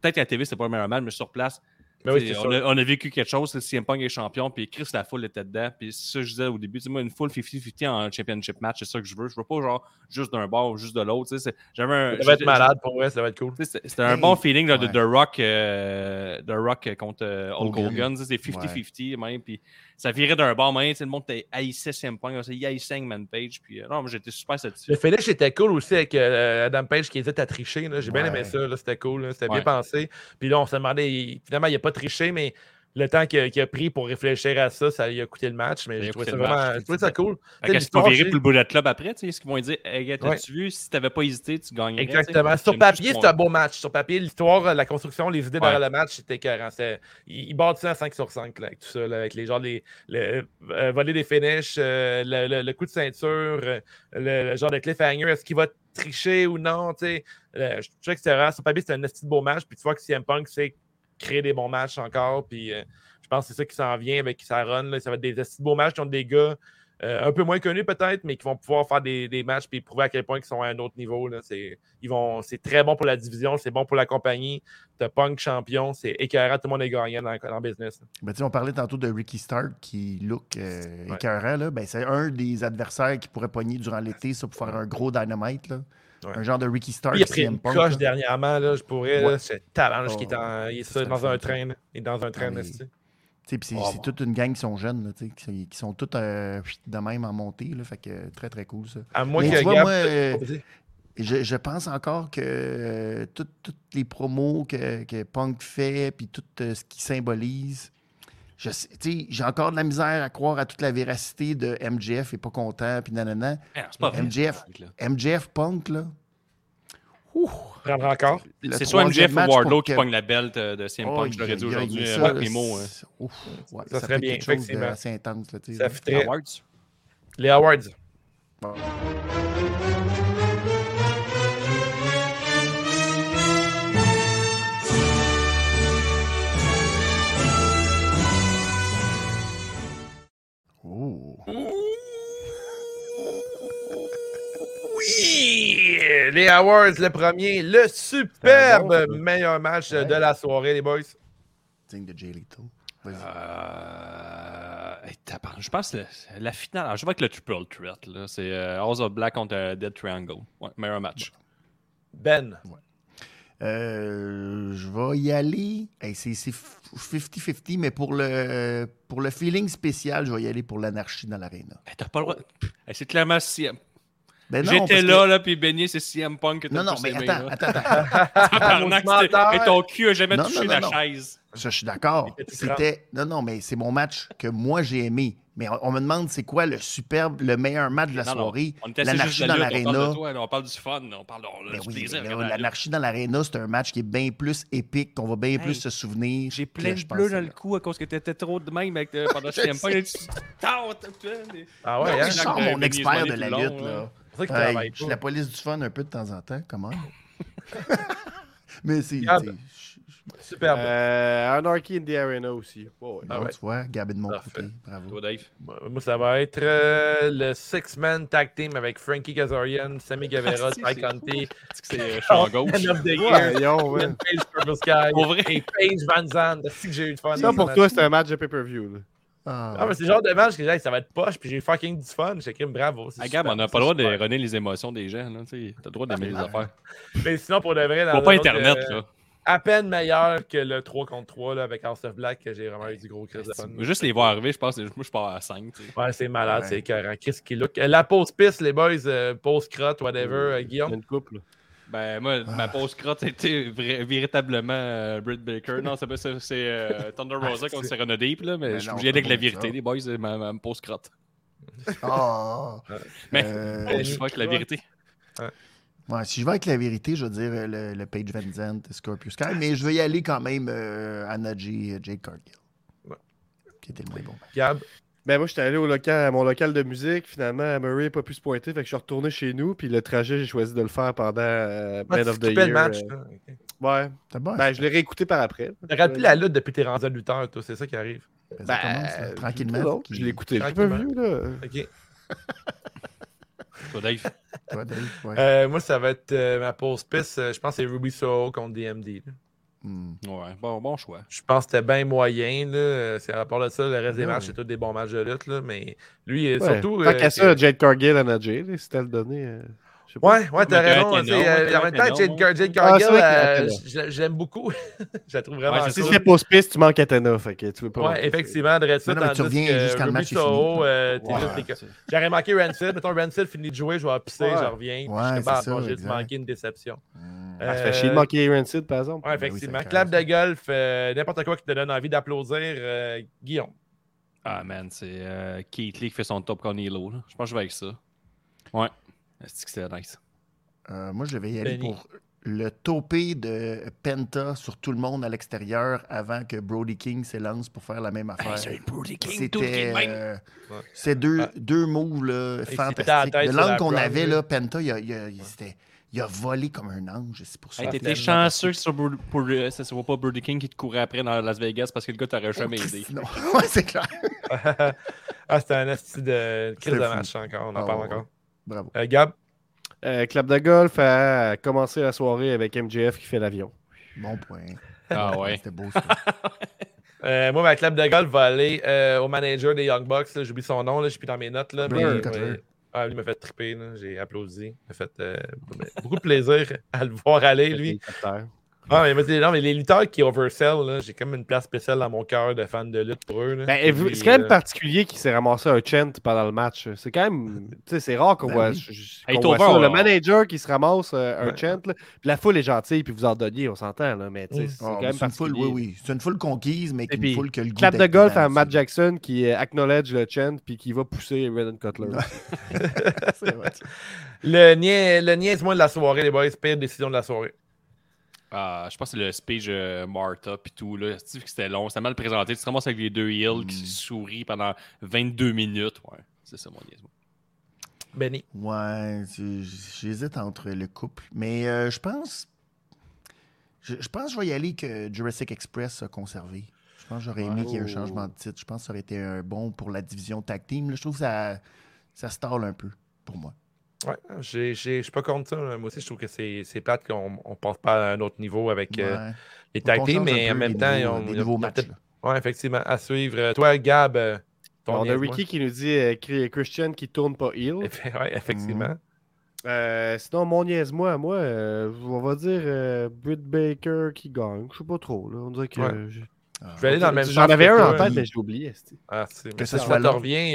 Speaker 3: peut-être qu'à la TV, c'était pas le meilleur match, mais sur place,
Speaker 1: Mais oui,
Speaker 3: T'sais,
Speaker 1: c'est
Speaker 3: on, a, on a vécu quelque chose, le CM Punk est champion, puis Chris, la foule était dedans. Puis c'est ça que je disais au début, moi, une full 50-50 en championship match, c'est ça que je veux. Je veux pas genre juste d'un bord ou juste de l'autre. tu sais, c'est- J'avais un.
Speaker 1: Ça va être malade pour vrai, ça va être cool.
Speaker 3: C'était un bon feeling là, de
Speaker 2: ouais.
Speaker 3: The Rock, euh, The Rock contre euh, Hulk
Speaker 2: Hogan.
Speaker 3: C'est 50-50 même. Puis ça virait d'un tu sais, Le monde était haïssait CM Punk, il haïssait Man Page. Puis euh, non, moi j'étais super satisfait.
Speaker 1: Le finish était cool aussi avec euh, Adam Page qui hésite à tricher. J'ai bien aimé ça. C'était cool. C'était
Speaker 3: Ouais.
Speaker 1: bien pensé. Puis là, on se demandait, il- finalement, il n'a pas triché, mais le temps qu'il a, pris pour réfléchir à ça, ça lui a coûté le match. Mais trouvé
Speaker 3: coûté
Speaker 1: ça vraiment j'ai trouvé ça cool.
Speaker 3: Qu'est-ce qu'ils virer pour le Bullet Club après? tu sais, Est-ce qu'ils vont dire, hey, gars,
Speaker 1: Ouais.
Speaker 3: t'as-tu vu, si t'avais pas hésité, tu gagnerais?
Speaker 1: Exactement. Sur papier, c'est
Speaker 3: ce
Speaker 1: un beau match. Sur papier, l'histoire, la construction, les idées
Speaker 3: Ouais.
Speaker 1: derrière le match, c'était écœurant. C'était- Il, bâtissait un 5 sur 5 là, avec tout ça, là, avec les genres, les, le, euh, voler des finishes, euh, le, le- le coup de ceinture, euh, le, le genre de cliffhanger. Est-ce qu'il va tricher ou non? tu sais? Euh, je trouve que c'était vraiment- Sur papier, c'était un petit beau match. Puis tu vois que CM Punk sait créer des bons matchs encore. Puis euh, je pense que c'est ça qui s'en vient avec sa run. là. Ça va être des petits beaux matchs contre des gars. euh, un peu moins connus peut-être, mais qui vont pouvoir faire des, des matchs et prouver à quel point ils sont à un autre niveau. C'est ils vont- c'est très bon pour la division, c'est bon pour la compagnie. T'as Punk champion, c'est écœurant, tout le monde est gagnant dans, dans le business.
Speaker 2: Ben, on parlait tantôt de Ricky Stark qui look euh,
Speaker 1: Ouais.
Speaker 2: écœurant. Là. Ben, c'est un des adversaires qui pourrait pogner durant l'été ça, pour faire un gros dynamite. Là.
Speaker 1: Ouais.
Speaker 2: Un genre de Ricky Stark.
Speaker 1: Il a pris une
Speaker 2: Punk,
Speaker 1: coche
Speaker 2: là.
Speaker 1: dernièrement, là, je pourrais.
Speaker 2: Ouais.
Speaker 1: là, C'est talentage qui est,
Speaker 2: Oh,
Speaker 1: en- il est
Speaker 2: ça
Speaker 1: dans un train. Il est dans un train.
Speaker 2: mais-
Speaker 1: là, c'est-
Speaker 2: Tu sais, puis c'est
Speaker 1: Oh, bon.
Speaker 2: toute une gang qui sont jeunes, là, tu sais, qui, qui sont toutes euh, de même en montée. Là, fait que très, très cool ça.
Speaker 1: À moins
Speaker 2: Mais
Speaker 1: que
Speaker 2: tu vois, moi, euh,
Speaker 1: Vas-y.
Speaker 2: Je, je pense encore que euh, tout- toutes les promos que, que Punk fait, puis tout euh, ce qui symbolise, je sais- tu sais, j'ai encore de la misère à croire à toute la véracité de MJF et pas content, puis nanana.
Speaker 3: Ah, C'est pas vrai.
Speaker 2: MJF.
Speaker 3: là.
Speaker 2: MJF Punk, là. Ouh,
Speaker 1: Prendre encore.
Speaker 2: le
Speaker 3: C'est soit MJF ou Wardlow qui
Speaker 2: que-
Speaker 3: pogne la belt euh, de CM
Speaker 2: Oh,
Speaker 3: Punk, je l'aurais dit aujourd'hui.
Speaker 2: il y a
Speaker 3: euh,
Speaker 2: ça,
Speaker 3: avec mes mots. hein.
Speaker 2: ouais,
Speaker 1: Ça
Speaker 2: ça
Speaker 1: serait
Speaker 2: fait
Speaker 1: bien,
Speaker 2: quelque chose
Speaker 1: effectivement.
Speaker 2: d'assez intense. Là,
Speaker 1: Ça fitterait.
Speaker 3: Awards?
Speaker 1: Les Awards.
Speaker 2: Oh.
Speaker 1: Les Awards, le premier, le superbe
Speaker 2: bon,
Speaker 1: meilleur match
Speaker 2: Ouais.
Speaker 1: de la soirée, les boys.
Speaker 2: Digne de Jay.
Speaker 3: Euh, hey, je pense que la finale, alors, je vais avec le triple threat. là. C'est euh, House of Black contre euh, Dead Triangle. Ouais, meilleur match.
Speaker 1: Ben.
Speaker 2: Euh, je vais y aller. Hey, c'est c'est 50-50, mais pour le, pour le feeling spécial, je vais y aller pour l'anarchie dans l'aréna.
Speaker 3: Hey, T'as pas le droit. Hey, c'est clairement CM.
Speaker 2: Ben
Speaker 3: J'étais
Speaker 2: parce que-
Speaker 3: là, là, puis Benny, c'est CM Punk que t'as
Speaker 2: Non, non, mais
Speaker 3: aimé,
Speaker 2: attends,
Speaker 3: là.
Speaker 2: attends, attends.
Speaker 1: Menteur.
Speaker 3: hey, ton cul a jamais
Speaker 2: Non,
Speaker 3: touché
Speaker 2: non, non,
Speaker 3: la
Speaker 2: non.
Speaker 3: chaise.
Speaker 2: Ça, je suis d'accord. C'était. Non, non, mais c'est mon match que moi j'ai aimé. Mais on, on me demande c'est quoi le superbe, le meilleur match de la soirée.
Speaker 3: On
Speaker 2: L'anarchie
Speaker 3: de
Speaker 2: dans
Speaker 3: on
Speaker 2: l'aréna.
Speaker 3: là, on parle du fun, là, on parle de, on
Speaker 2: Ben
Speaker 3: du
Speaker 2: oui, là,
Speaker 3: lutte.
Speaker 2: l'anarchie dans l'aréna, c'est un match qui est bien plus épique, qu'on va bien plus se souvenir.
Speaker 3: J'ai
Speaker 2: que
Speaker 3: plein
Speaker 2: je
Speaker 3: de bleus
Speaker 2: que
Speaker 3: dans le
Speaker 2: là.
Speaker 3: cou à cause que t'étais trop de même avec, euh, pendant
Speaker 2: Je
Speaker 3: là, Tao, t'as- t'as-
Speaker 1: Ah ouais, hein?
Speaker 2: je sors mon expert de la lutte.
Speaker 3: là.
Speaker 1: C'est ça que tu
Speaker 2: Hey, je suis
Speaker 1: pas.
Speaker 2: la police du fun un peu de temps en temps, comment? Mais c'est.
Speaker 1: Superbe.
Speaker 4: Euh, Anarchy in the Arena aussi. Oh, ouais.
Speaker 1: Ah
Speaker 2: Bon,
Speaker 1: ouais.
Speaker 2: Tu vois, Gabin de mon côté. Bravo.
Speaker 3: Toi, Dave?
Speaker 1: Moi, ça va être euh, le six-man tag team avec Frankie Kazarian, Sammy Guevara, Ty
Speaker 3: que c'est euh, suis en gauche?
Speaker 1: Of the Year,
Speaker 4: ouais.
Speaker 1: Page, Purple Sky,
Speaker 3: Pour vrai?
Speaker 1: et Paige Van Zandt. C'est que j'ai eu du fun?
Speaker 4: Ça, pour toi, c'est un match de pay-per-view.
Speaker 2: Ah,
Speaker 1: Ah, mais c'est le genre de match que j'ai ça va être poche, puis j'ai fucking du fun. J'ai écrit bravo.
Speaker 3: Ah, Gab, on n'a pas le droit de
Speaker 1: super.
Speaker 3: runner les émotions des gens. là, tu sais. T'as le droit d'aimer les affaires.
Speaker 1: Mais sinon, pour de vrai, dans
Speaker 3: pas
Speaker 1: autre,
Speaker 3: Internet,
Speaker 1: euh,
Speaker 3: là.
Speaker 1: à peine meilleur que le 3 contre 3 là, avec House of Black, que j'ai vraiment eu du gros crise de fun.
Speaker 3: Juste les voir arriver, je pense. Moi, je pars à 5.
Speaker 1: Ouais, c'est malade,
Speaker 2: Ouais.
Speaker 1: c'est écœurant. Qu'est-ce qui look. Euh, La pause piste, les boys, euh, pause crotte, whatever, euh,
Speaker 4: y a
Speaker 1: Guillaume?
Speaker 4: une couple.
Speaker 3: Ben, moi, ma pause crotte était vrai- véritablement euh, Britt Baker. Non, c'est pas ça, c'est euh, Thunder Rosa contre
Speaker 2: c'est-
Speaker 3: Serena Deep, là, mais
Speaker 2: Mais
Speaker 3: je suis avec
Speaker 2: c'est
Speaker 3: la vérité,
Speaker 2: ça.
Speaker 3: les boys, euh, ma, ma pause crotte.
Speaker 2: Ah.
Speaker 3: Mais-
Speaker 2: Euh,
Speaker 3: Je suis avec la vérité.
Speaker 2: ouais, si je vais avec la vérité, je vais dire euh, le, le Page Van Zandt, Scorpio Sky, mais je vais y aller quand même euh, à Najee, Jake Cargill.
Speaker 1: Ouais.
Speaker 2: Qui était le moins bon.
Speaker 1: Gab,
Speaker 4: Ben moi, j'étais allé au local, à mon local de musique. Finalement, Murray n'a pas pu se pointer. Fait que je suis retourné chez nous. Puis le trajet, j'ai choisi de le faire pendant euh,
Speaker 1: ah,
Speaker 4: Man of the Year.
Speaker 1: le match.
Speaker 4: euh. Ouais.
Speaker 2: C'est bon.
Speaker 4: Ben, je l'ai réécouté par après.
Speaker 1: T'aurais plus la lutte depuis que t'es rendu à lutteur, toi, c'est ça qui arrive.
Speaker 2: ça
Speaker 4: Ben,
Speaker 2: commence, là, tranquillement. Qui-
Speaker 4: Je l'ai écouté. J'ai pas vu, là?
Speaker 1: Ok.
Speaker 3: Toi, Dave.
Speaker 2: Toi, Dave, ouais.
Speaker 1: Euh, moi, ça va être euh, ma pause piste. je pense que c'est Ruby Soho contre DMD. là.
Speaker 2: Hmm.
Speaker 3: Ouais, bon, bon choix.
Speaker 1: Je pense que c'était bien moyen. Là. C'est à part de ça, le reste des
Speaker 2: Ouais.
Speaker 1: matchs, c'est tous des bons matchs de lutte. Là. Mais lui,
Speaker 4: Ouais.
Speaker 1: surtout.
Speaker 4: Tant
Speaker 1: euh,
Speaker 4: qu'à ça, Jade Cargill à Najee, là, si t'as le donné. euh.
Speaker 1: Ouais, ouais, t'as raison. euh, en même temps, Jade, Jade
Speaker 4: Ah,
Speaker 1: Cargill, euh, je l'aime beaucoup. je la trouve vraiment
Speaker 3: Ouais, c'est
Speaker 4: Si
Speaker 1: cool.
Speaker 4: tu fais pause piste, tu manques Athéna. Fait que tu veux pas.
Speaker 1: Ouais, effectivement,
Speaker 2: mais tu reviens
Speaker 1: que
Speaker 2: jusqu'à le match
Speaker 1: euh, J'aurais manqué Rancid. Mettons, Rancid finit de jouer, je vais pisser, je reviens.
Speaker 2: Ouais,
Speaker 1: je
Speaker 2: c'est ça,
Speaker 1: bon, j'ai manqué une déception.
Speaker 2: Hmm.
Speaker 4: Ah, ça
Speaker 1: Euh,
Speaker 4: fait chier de manquer Rancid, par exemple.
Speaker 1: Ouais,
Speaker 2: Ben
Speaker 1: effectivement. Clap de golf, euh, n'importe quoi qui te donne envie d'applaudir, euh, Guillaume.
Speaker 3: Ah, man, c'est euh, Keith Lee qui fait son top Conilo. là. Je pense que je vais avec ça. Ouais. C'est que c'était nice?
Speaker 2: Euh, moi, je vais y aller
Speaker 1: Benny.
Speaker 2: pour le topé de Penta sur tout le monde à l'extérieur avant que Brody King s'élance pour faire la même affaire. C'était euh,
Speaker 1: Ouais.
Speaker 2: c'est deux,
Speaker 1: Ah.
Speaker 2: deux moves là, fantastiques. Le
Speaker 1: sur la
Speaker 2: langue qu'on avait,
Speaker 1: là.
Speaker 2: Penta, il a, il a- il- c'était- il a volé comme un ange. C'est pour ça.
Speaker 3: Hey, T'étais chanceux que sur Bur- pour, euh, ça soit pas Birdie King qui te courait après dans Las Vegas parce que le gars t'aurait jamais aidé.
Speaker 2: Non. ouais, c'est clair.
Speaker 1: ah, c'était un asti de crise de match encore, on en
Speaker 2: Ah,
Speaker 1: parle
Speaker 2: ouais.
Speaker 1: encore.
Speaker 2: Bravo.
Speaker 1: Euh, Gab,
Speaker 4: Euh, Clap de golf a commencé la soirée avec MJF qui fait l'avion.
Speaker 2: Bon point.
Speaker 3: Ah ouais.
Speaker 2: C'était beau, ça.
Speaker 1: euh, moi, ma club de golf va aller euh, au manager des Young Bucks. J'oublie son nom, là, je suis plus dans mes notes. Là, mais,
Speaker 2: Brandon Cutler.
Speaker 1: ouais. Ah, lui m'a fait triper, j'ai applaudi. Il m'a fait euh, beaucoup de plaisir à le voir aller, lui. Ah, mais, mais- non, mais les lutteurs qui oversell, là, j'ai comme une place spéciale dans mon cœur de fan de lutte pour eux. là.
Speaker 4: Ben, c'est quand même
Speaker 1: euh,
Speaker 4: particulier qu'il s'est ramassé un chant pendant le match. C'est quand même. Tu sais, c'est rare qu'on
Speaker 2: Ben
Speaker 4: voit,
Speaker 2: oui.
Speaker 4: je- je-
Speaker 3: Hey,
Speaker 4: qu'on voit
Speaker 3: Tover,
Speaker 4: ça. Le manager qui se ramasse euh, un chant, là, puis la foule est gentille, puis vous en donniez, on s'entend, là, mais tu sais,
Speaker 1: Mm.
Speaker 4: c'est
Speaker 2: Ah,
Speaker 4: quand
Speaker 2: mais
Speaker 4: même
Speaker 2: une foule, oui, oui. C'est une foule conquise, mais qui foule que le goût
Speaker 4: Clap de golf à Matt. Jackson qui euh, acknowledge le chant, puis qui va pousser Redden Cutler.
Speaker 2: C'est vrai.
Speaker 1: Le, nia- le niaise-moi de la soirée, les boys, pire décision de la soirée.
Speaker 3: Ah, je pense que c'est le speech euh, Martha puis tout. Là. Tu sais que c'était long, c'était mal présenté. Tu te ramasses avec les deux heels qui
Speaker 2: Mm.
Speaker 3: sourient pendant 22 minutes. Ouais, c'est ça mon niaisement.
Speaker 1: Benny?
Speaker 2: Ouais, j'hésite entre le couple. Mais euh, je pense. Je, je pense que je vais y aller que Jurassic Express a conservé. Je pense que j'aurais aimé qu'il y ait un changement de titre. Je pense que ça aurait été un bon pour la division tag team. Là, je trouve que ça, ça stall un peu pour moi.
Speaker 1: Ouais, j'ai- j'ai- je suis pas contre ça. Moi aussi, je trouve que c'est c'est plate qu'on on passe pas à un autre niveau avec euh,
Speaker 2: Ouais.
Speaker 1: les tag teams, mais en même temps, on,
Speaker 2: des
Speaker 1: y a-
Speaker 2: nouveaux matchs.
Speaker 1: Ouais, effectivement, à suivre. Euh, Toi, Gab, euh, ton
Speaker 4: On a. Ricky qui nous dit euh, Christian qui tourne pas heel.
Speaker 1: Eff- ouais, effectivement.
Speaker 4: Euh, sinon, mon niaise-moi, moi, euh, on va dire euh, Britt Baker qui gagne. Je sais pas trop. Là. On dirait que.
Speaker 1: Ouais.
Speaker 4: je-
Speaker 2: Ah,
Speaker 1: Je vais aller dans le même
Speaker 4: J'en
Speaker 1: sens
Speaker 4: avais
Speaker 1: que
Speaker 4: un en tête, mais je l'ai oublié.
Speaker 1: Ah,
Speaker 2: Que ça soit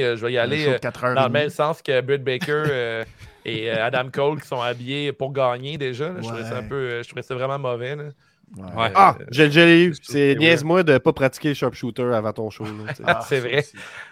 Speaker 1: euh, je vais y aller euh, dans le même sens que Britt Baker euh, et euh, Adam Cole qui sont habillés pour gagner déjà. là. Je, trouvais ça un peu, euh, je trouvais ça vraiment mauvais. là.
Speaker 2: Ouais.
Speaker 3: Ouais.
Speaker 4: Ah,
Speaker 1: Euh,
Speaker 4: je l'ai eu. C'est niaise-moi de pas pratiquer le sharpshooter avant ton show.
Speaker 1: Ah, c'est
Speaker 2: ça
Speaker 1: vrai.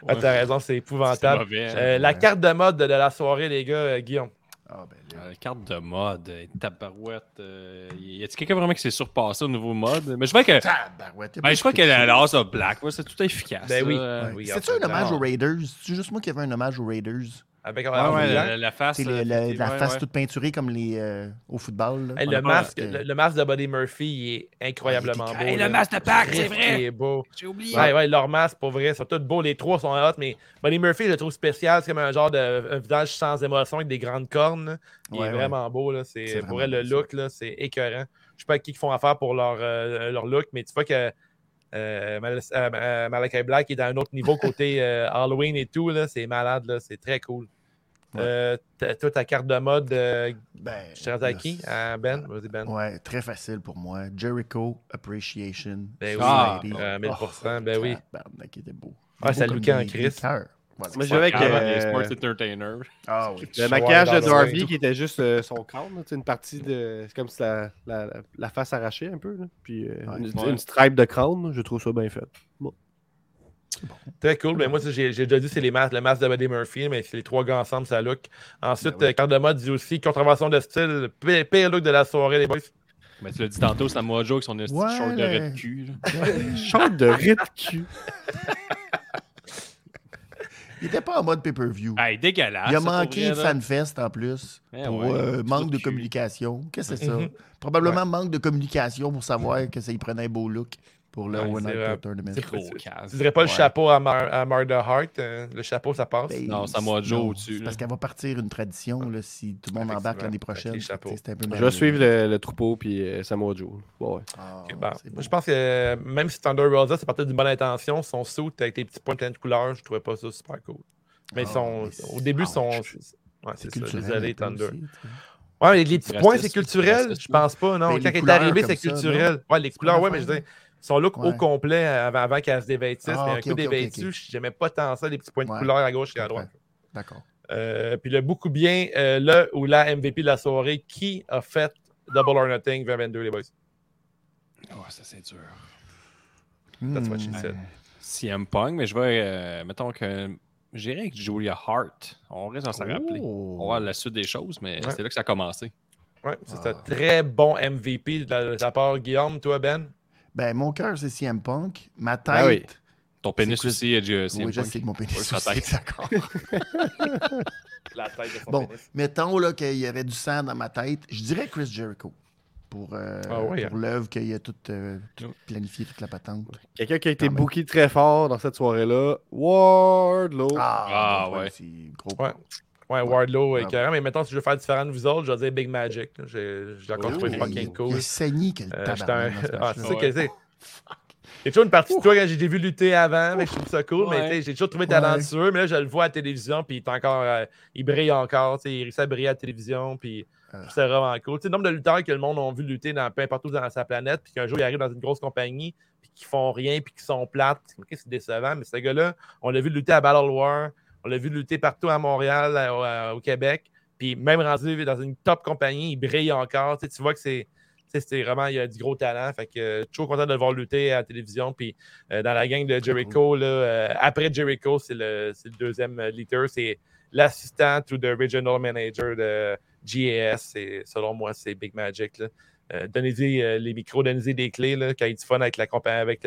Speaker 1: Ah, T'as raison, c'est épouvantable.
Speaker 3: mauvais. hein.
Speaker 1: Euh, la carte de mode de la soirée, les gars, euh, Guillaume.
Speaker 2: Ah, ben là.
Speaker 3: Euh, carte de mode, tabarouette. euh, y a-t-il quelqu'un vraiment qui s'est surpassé au nouveau mode? Mais je vois que.
Speaker 2: Tabarouette,
Speaker 3: Ben, je crois que la, House of Black, ouais, c'est tout efficace.
Speaker 1: Ben oui. oui,
Speaker 2: C'est-tu un hommage aux Raiders? C'est juste moi qui avais un hommage aux Raiders?
Speaker 1: Avec
Speaker 3: ouais, la, la face.
Speaker 2: Le-
Speaker 3: euh,
Speaker 2: la, la
Speaker 3: effectivement,
Speaker 2: face
Speaker 3: ouais.
Speaker 2: toute peinturée comme les euh, au football. là.
Speaker 1: Hey,
Speaker 3: On
Speaker 1: le, masque, le, le masque de Buddy Murphy, il est incroyablement
Speaker 2: Ah,
Speaker 1: beau.
Speaker 2: il est
Speaker 1: là.
Speaker 3: Hey, le masque de Pâques, c'est vrai.
Speaker 1: Il est beau.
Speaker 3: J'ai oublié.
Speaker 1: Ouais, ouais, leur masque, pour vrai, ils sont tous beaux. Les trois sont hot, mais Buddy Murphy, je le trouve spécial. C'est comme un genre de un visage sans émotion avec des grandes cornes. Il
Speaker 2: Ouais,
Speaker 1: est
Speaker 2: ouais.
Speaker 1: vraiment beau. Là. C'est,
Speaker 2: C'est
Speaker 1: pour vrai, le look, là, c'est écœurant. Je sais pas qui ils font affaire pour leur, euh, leur look, mais tu vois que euh, Mal- euh, Malachi Black est dans un autre niveau côté euh, Halloween et tout. Là. C'est malade. Là. C'est très cool.
Speaker 2: Ouais.
Speaker 1: Euh, toi, ta carte de mode, euh,
Speaker 2: Ben,
Speaker 1: je à qui?
Speaker 2: C'est-
Speaker 1: À Ben? Vas-y, Ben.
Speaker 2: Ouais, très facile pour moi. Jericho Appreciation.
Speaker 1: Ben oui,
Speaker 3: Ah,
Speaker 1: euh, 1000%, ben oui.
Speaker 2: tabarnak, il était beau.
Speaker 1: Ah, ça lookait en
Speaker 2: cœurs. Voilà.
Speaker 4: Moi, je.
Speaker 3: Avant les
Speaker 4: euh,
Speaker 3: sports entertainers.
Speaker 2: Ah oui.
Speaker 4: Le maquillage de Darby qui était juste euh, son crâne, une partie de. C'est comme si la, la, la face arrachée un peu. Là. Puis euh,
Speaker 2: Ouais.
Speaker 4: une,
Speaker 3: Ouais.
Speaker 4: une stripe de crâne, je trouve ça bien fait.
Speaker 1: Très cool. Ben, moi, j'ai déjà dit c'est les masques, le masque de Buddy Murphy, mais c'est les trois gars ensemble, ça look. Ensuite,
Speaker 2: Ben oui.
Speaker 1: euh, carte de mode dit aussi contravention de style, pire, pire look de la soirée, les boys.
Speaker 3: Mais tu l'as dit tantôt, c'est Samoa Joe avec son de
Speaker 2: Ouais,
Speaker 3: short de raie de cul.
Speaker 4: Chante de rite cul.
Speaker 2: Il était pas en mode pay-per-view.
Speaker 3: Hey, dégueulasse.
Speaker 2: il a manqué
Speaker 3: là.
Speaker 2: FanFest en plus.
Speaker 3: Eh
Speaker 2: pour
Speaker 3: ouais,
Speaker 2: euh, manque de
Speaker 3: cul.
Speaker 2: communication. Qu'est-ce que c'est ça?
Speaker 1: Mhm.
Speaker 2: Probablement manque de communication pour savoir que ça y prenait un beau look pour le
Speaker 1: Ouais,
Speaker 2: One
Speaker 1: c'est
Speaker 2: Night
Speaker 1: vrai.
Speaker 2: Tournament.
Speaker 1: C'est
Speaker 3: Gros
Speaker 1: Tu dirais pas le chapeau à, Mar à Murder Heart. euh, le chapeau, ça passe.
Speaker 2: Ben,
Speaker 3: Non, Samoa Joe
Speaker 2: non,
Speaker 3: au-dessus,
Speaker 2: c'est Parce qu'elle va partir une tradition là, si tout le monde embarque l'année prochaine.
Speaker 4: Je vais suivre le, le troupeau puis euh, Samoa Joe.
Speaker 2: Ah,
Speaker 1: Moi, je pense que euh, même si Thunder Rosa, c'est parti d'une bonne intention, son suit avec les petits points de couleur, je trouvais pas ça super cool. Mais ils
Speaker 2: Ah,
Speaker 1: au début, ils sont.
Speaker 2: ouch.
Speaker 1: Ouais, c'est ça. Désolé, Thunder. Ouais, les petits points, c'est
Speaker 3: ça,
Speaker 1: culturel. Je
Speaker 3: ça.
Speaker 1: pense pas, non.
Speaker 2: Ben,
Speaker 1: Quand il est
Speaker 2: couleurs
Speaker 1: arrivé,
Speaker 2: comme
Speaker 1: c'est
Speaker 2: ça,
Speaker 1: culturel. Ouais, les couleurs, ouais, mais je veux dire, son look au complet avant, avant qu'elle se dévêtisse.
Speaker 2: Ah,
Speaker 1: mais un coup
Speaker 2: ok,
Speaker 1: dévêtue,
Speaker 2: ok,
Speaker 1: j'aimais pas tant ça, les petits points de
Speaker 2: Ouais.
Speaker 1: couleur à gauche et à droite.
Speaker 2: D'accord.
Speaker 1: Euh, puis le beaucoup bien, euh, le ou la MVP de la soirée, qui a fait Double or Nothing 2022, les boys?
Speaker 3: Oh, ça, c'est dur.
Speaker 1: That's what she
Speaker 2: Hmm.
Speaker 1: said.
Speaker 3: CM Punk, mais je vais. euh, mettons que. J'irai avec Julia Hart. On risque d'en s'en rappeler. On va voir la suite des choses, mais
Speaker 1: Ouais.
Speaker 3: c'est là que ça a commencé.
Speaker 1: Ouais, c'est
Speaker 2: Ah.
Speaker 1: un très bon MVP de la, de ta part, Guillaume. Toi, Ben?
Speaker 2: Ben, mon cœur, c'est CM Punk. Ma tête.
Speaker 3: Ah oui. Ton pénis
Speaker 2: Chris-
Speaker 3: aussi, CM
Speaker 2: oui, je sais que mon pénis
Speaker 3: sa
Speaker 2: aussi,
Speaker 3: tête.
Speaker 2: d'accord.
Speaker 1: La tête de son
Speaker 2: Bon,
Speaker 1: pénis.
Speaker 2: mettons là, qu'il y avait du sang dans ma tête. Je dirais Chris Jericho. Pour, euh,
Speaker 1: Ah oui,
Speaker 2: pour
Speaker 1: hein.
Speaker 2: l'œuvre qu'il a toute, euh, toute planifiée, toute la patente.
Speaker 4: Quelqu'un qui a été booké très fort dans cette soirée-là. Wardlow.
Speaker 3: Ah,
Speaker 2: donc,
Speaker 3: ouais.
Speaker 2: C'est gros.
Speaker 1: Ouais. Ouais, Wardlow est
Speaker 2: Ah.
Speaker 1: carré, mais maintenant, si je veux faire différent de vous autres, je vais dire Big Magic. J'ai j'ai encore trouvé
Speaker 2: il-
Speaker 1: fucking
Speaker 2: Il
Speaker 1: cool.
Speaker 2: a saigné que le
Speaker 1: Euh,
Speaker 2: tabarnak
Speaker 1: Ah, c'est ça que c'est. Il y a toujours une partie de toi que j'ai déjà vu lutter avant, mais je trouve ça cool. Mais j'ai toujours trouvé talentueux, mais là, je le vois à la télévision, puis il est encore. euh, il brille encore. Il réussit à briller à la télévision, puis
Speaker 2: Ah.
Speaker 1: c'est vraiment cool. Tu le nombre de lutteurs que le monde a vu lutter dans peu importe où dans sa planète, puis qu'un jour, ils arrivent dans une grosse compagnie, puis qu'ils font rien, puis qu'ils sont plates. C'est décevant, mais ce gars-là, on l'a vu lutter à Battle War, on l'a vu lutter partout à Montréal, à- au- à- au Québec, puis même rendu dans une top compagnie, il brille encore. Tu sais, tu vois que c'est. vraiment, il y a du gros talent. Fait que euh, toujours content de le voir lutter à la télévision. Puis euh, dans la gang de Jericho, là, euh, après Jericho, c'est le, c'est le deuxième leader. C'est l'assistant to the regional manager de GAS. Et selon moi, c'est Big Magic. donnez-y les micros, donnez-y des clés. Là, quand il y a du fun avec la compagnie, avec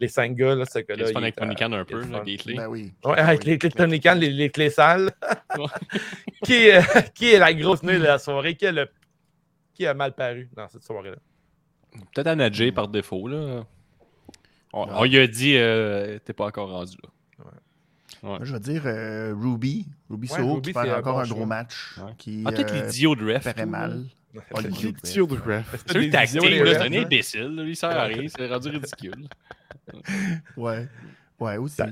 Speaker 1: les cinq gars. Là, ce gars-là, il
Speaker 3: avec
Speaker 1: est,
Speaker 3: Tony
Speaker 1: euh,
Speaker 3: Khan un
Speaker 1: a
Speaker 3: peu, là, des clés.
Speaker 2: Ben oui.
Speaker 1: Ouais, avec les clés de Tony Khan, les, les clés sales. qui, euh, qui est la grosse nulle de la soirée? Qui a, le, qui a mal paru dans cette soirée-là?
Speaker 3: Peut-être à Nadjé par défaut. Là. On, on lui a dit, euh, t'es pas encore rendu là.
Speaker 2: Moi, je vais dire euh, Ruby. Ruby
Speaker 1: Ouais,
Speaker 2: Soho qui
Speaker 1: c'est un
Speaker 2: encore
Speaker 1: bon
Speaker 2: un
Speaker 1: choix.
Speaker 2: gros match.
Speaker 3: Ouais.
Speaker 2: Qui
Speaker 3: Ah, peut-être
Speaker 2: euh,
Speaker 3: l'idiot de ref.
Speaker 2: paraît mal. Oh, l'idiot de
Speaker 4: ref.
Speaker 3: C'est sûr que tag
Speaker 1: Des
Speaker 3: team,
Speaker 1: idiots,
Speaker 3: là,
Speaker 1: les
Speaker 3: c'est un imbécile. là, Il sert à rien. C'est rendu ridicule.
Speaker 2: Ouais. Ouais, aussi.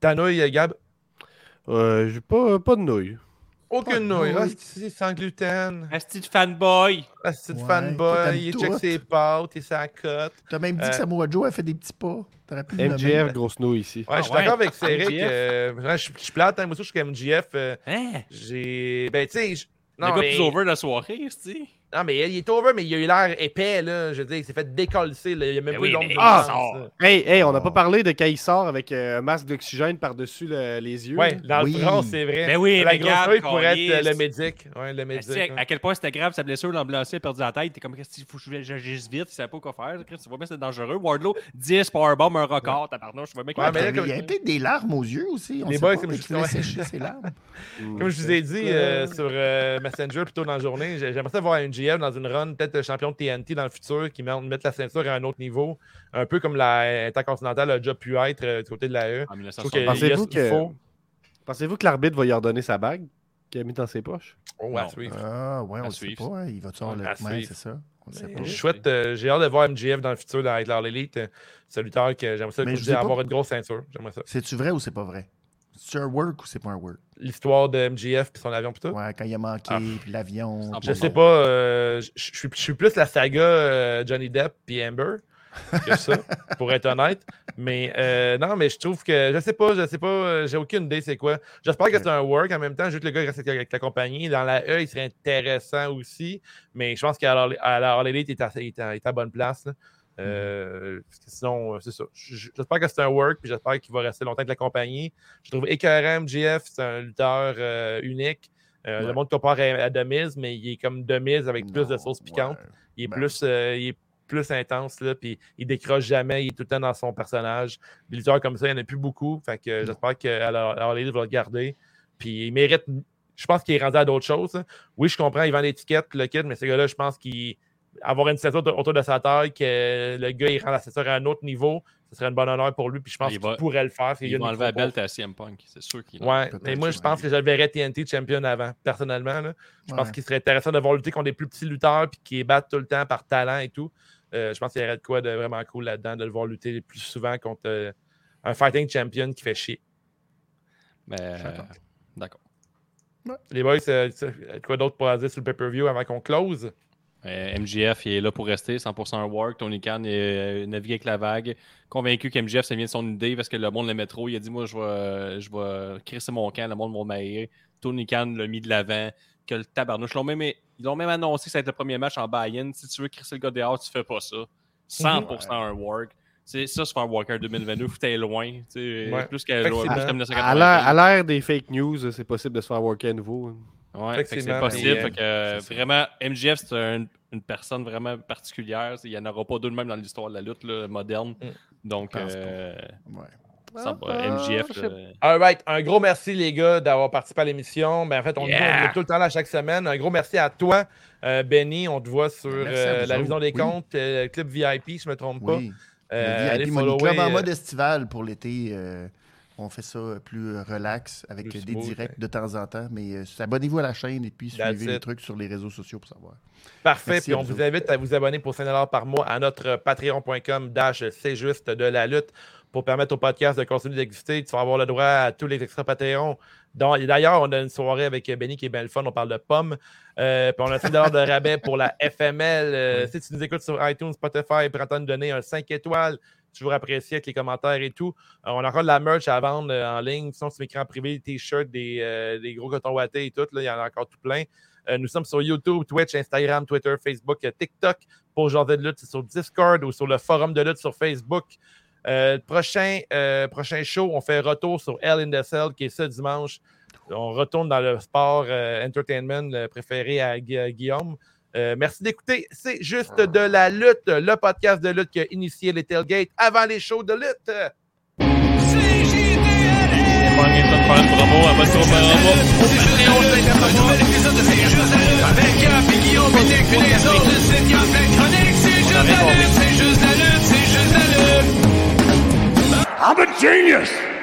Speaker 1: Ta nouille, Gab?
Speaker 4: Euh, J'ai pas, pas de nouilles.
Speaker 1: Aucune
Speaker 2: Pas de
Speaker 1: nouille. Ah,
Speaker 2: nouilles.
Speaker 1: c'est sans gluten.
Speaker 3: Asti de fanboy.
Speaker 1: Ah, c'est de
Speaker 2: Ouais,
Speaker 1: fanboy. Il check ses pâtes, il sa cote.
Speaker 2: T'as même dit
Speaker 1: Euh,
Speaker 2: que Samoa Joe a fait des petits pas.
Speaker 4: MJF, grosse nouille ici.
Speaker 1: Ouais,
Speaker 3: Ah
Speaker 1: je suis
Speaker 3: ouais?
Speaker 1: d'accord avec Cédric. Euh, je je suis plate, hein, moi aussi, je suis comme MGF. euh,
Speaker 3: Hein?
Speaker 1: j'ai. Ben, tu sais. Je-
Speaker 3: Le
Speaker 1: Non,
Speaker 3: gars
Speaker 1: mais-
Speaker 3: plus over de la soirée, esti.
Speaker 1: Non, mais il est over, mais il a eu l'air épais, là. Je veux dire, il s'est fait décoller. Il y a même
Speaker 3: Ben
Speaker 1: pas
Speaker 3: oui, mais
Speaker 1: d'une
Speaker 4: ah. Hey, hey, on n'a pas parlé de quand il sort avec euh, un masque d'oxygène par-dessus le- les yeux.
Speaker 1: Ouais, dans
Speaker 2: Oui.
Speaker 1: le front, c'est vrai.
Speaker 3: Ben oui,
Speaker 1: la
Speaker 3: mais
Speaker 1: grosse feuille pourrait être euh, le médic. Ouais, le médic.
Speaker 3: sais,
Speaker 1: ouais.
Speaker 3: à quel point c'était grave sa blessure, l'ambulancier a perdu la tête. T'es comme, qu'est-ce qu'il faut que j'agisse vite, il savait pas quoi faire. Tu vois bien, c'est dangereux. Wardlow, 10 powerbomb, un record. Tabarnouche, je vois bien qu'il
Speaker 1: Ouais, mais
Speaker 2: il y a
Speaker 1: comme-
Speaker 2: peut-être des larmes aux yeux aussi. On
Speaker 1: Les boys, comme je
Speaker 2: qu'il a
Speaker 1: disais.
Speaker 2: séché ses larmes.
Speaker 1: Comme je vous ai dit euh, sur euh, Messenger plus tôt dans la journée, j'ai- j'aimerais ça voir un Dans une run, peut-être champion de TNT dans le futur, qui met- mette la ceinture à un autre niveau, un peu comme la Intercontinentale a déjà pu être euh, du côté de la E.
Speaker 3: En
Speaker 1: Je trouve qu'il
Speaker 3: 1960.
Speaker 1: y a
Speaker 4: Pensez-vous que-
Speaker 1: faut.
Speaker 4: Pensez-vous que l'arbitre va lui redonner sa bague qu'il a mis dans ses poches?
Speaker 1: Oh, à suivre.
Speaker 2: Ah, ouais, on ne sait
Speaker 3: suivre.
Speaker 2: pas. hein. Il va-tu avoir
Speaker 1: Ouais,
Speaker 2: le. c'est ça. Sait
Speaker 1: euh, j'ai hâte de voir MGF dans le futur là, avec leur élite. euh, que j'aimerais ça
Speaker 2: pas-
Speaker 1: avoir une grosse ceinture. J'aimerais ça.
Speaker 2: C'est-tu vrai ou c'est pas vrai? C'est un work ou c'est pas un work?
Speaker 1: L'histoire de MGF et son avion pis tout?
Speaker 2: Ouais, quand il a manqué,
Speaker 1: Ah.
Speaker 2: puis l'avion.
Speaker 3: Je
Speaker 2: puis-
Speaker 1: Je sais pas, euh, je suis- je suis plus la saga euh, Johnny Depp puis Amber que ça, pour être honnête. Mais euh, non, mais je trouve que, je sais pas, je sais pas, j'ai aucune idée c'est quoi. J'espère que c'est un work. En même temps, juste le gars reste avec, la compagnie. Dans la E, il serait intéressant aussi. Mais je pense qu'à la All Elite, il est à, il est à- il est à bonne place. là. Euh, parce que sinon, euh, c'est ça. J'espère que c'est un work, puis j'espère qu'il va rester longtemps avec la compagnie. Je trouve écœurant, MGF, c'est un lutteur euh, unique. Euh, Le monde compare à, à Demise, mais il est comme Demise avec plus de sauce piquante.
Speaker 2: ouais.
Speaker 1: Il est
Speaker 2: Ben.
Speaker 1: plus, il est plus intense, là, puis il décroche jamais, il est tout le temps dans son personnage. Des lutteurs comme ça, il n'y en a plus beaucoup. Fait que
Speaker 2: Non.
Speaker 1: j'espère l'Elite va le garder. Puis il mérite. Je pense qu'il est rendu à d'autres choses. hein. Oui, je comprends, il vend l'étiquette, le kit, mais ce gars-là, je pense qu'il. Avoir une ceinture autour de sa taille, que le gars il rend la ceinture à un autre niveau, ce serait un bon honneur pour lui. Puis je pense
Speaker 3: Il
Speaker 1: qu'il pourrait le faire. a
Speaker 3: Il va
Speaker 1: une
Speaker 3: enlever la belt à CM Punk, c'est sûr qu'il
Speaker 1: Ouais, mais moi, je pense que je le verrais TNT champion avant, personnellement. là. Je pense qu'il serait intéressant de voir lutter contre des plus petits lutteurs puis qui les battent tout le temps par talent et tout. Euh, je pense qu'il y aurait de quoi de vraiment cool là-dedans, de le voir lutter plus souvent contre euh, un fighting champion qui fait chier.
Speaker 3: Mais, euh, d'accord.
Speaker 1: Les boys, euh, quoi d'autre pour dire sur le pay-per-view avant qu'on close?
Speaker 3: Euh, MGF il est là pour rester, 100% un work. Tony Khan est euh, navigué avec la vague. Convaincu qu'MGF, ça vient de son idée parce que le monde l'aimait trop. Il a dit Moi, je vais, je vais crisser mon camp, le monde va m'haïr. Tony Khan l'a mis de l'avant. Que le tabarnouche. Ils l'ont même, ils l'ont même annoncé que ça va être le premier match en buy-in. Si tu veux crisser le gars dehors, tu fais pas ça. 100% un work. C'est ça, c'est faire un Walker 2022. Faut que t'ailles loin.
Speaker 1: Ouais.
Speaker 3: Plus qu'à
Speaker 4: À l'ère- à l'ère des fake news, c'est possible de se faire worker à nouveau.
Speaker 3: Ouais, c'est possible. fait que, euh, vraiment, MGF, c'est un- une personne vraiment particulière. Il n'y en aura pas deux de même dans l'histoire de la lutte là, moderne.
Speaker 1: Mm.
Speaker 3: Donc, euh,
Speaker 2: Ouais.
Speaker 4: Ah,
Speaker 3: MGF.
Speaker 4: je sais
Speaker 3: euh,
Speaker 1: All right. Un gros merci, les gars, d'avoir participé à l'émission. Ben, en fait, on,
Speaker 3: Yeah.
Speaker 1: on est tout le temps là chaque semaine. Un gros merci à toi, euh, Benny. On te voit sur
Speaker 2: à
Speaker 1: euh, la révision des.
Speaker 2: Oui.
Speaker 1: comptes, euh, le club VIP, je ne me trompe pas.
Speaker 2: Oui. Le
Speaker 1: allez
Speaker 2: VIP
Speaker 1: follower,
Speaker 2: Club en mode estival pour l'été. Euh, on fait ça plus euh, relax avec
Speaker 1: Plus
Speaker 2: des
Speaker 1: smooth,
Speaker 2: directs
Speaker 1: hein.
Speaker 2: de temps en temps. Mais euh, abonnez-vous à la chaîne et puis
Speaker 1: That's
Speaker 2: suivez les
Speaker 1: it.
Speaker 2: trucs sur les réseaux sociaux pour savoir.
Speaker 1: Parfait.
Speaker 2: Merci
Speaker 1: Puis on
Speaker 2: vous
Speaker 1: vous invite à vous abonner pour 5 par mois à notre patreon.com dash c'est juste de la lutte pour permettre au podcast de continuer d'exister. Tu vas avoir le droit à tous les extra et D'ailleurs, on a une soirée avec Benny qui est bien le fun. On parle de pommes. Euh, puis on a 5 de rabais pour la FML. Euh, Si tu nous écoutes sur iTunes, Spotify, prends de nous donner un 5 étoiles. Toujours apprécié avec les commentaires et tout. Euh, on a encore de la merch à vendre euh, en ligne. Sinon, sur l'écran privé, des t-shirts, des, euh, gros cotons wattés et tout. Là, il y en a encore tout plein. Nous sommes sur YouTube, Twitch, Instagram, Twitter, Facebook, TikTok. Pour Jardin de lutte, c'est sur Discord ou sur le forum de lutte sur Facebook. Prochain, prochain show, on fait retour sur Hell in the Cell, qui est ce dimanche. On retourne dans le sport entertainment préféré à Guillaume. Euh, merci d'écouter. C'est juste de la lutte, le podcast de lutte qui a initié les tailgates avant les shows de lutte.
Speaker 6: Avec Gap et Guillaume Binic puis les autres, c'est Gap la chronique, c'est juste la lutte, c'est juste la lutte, c'est juste la lutte.
Speaker 7: I'm a genius!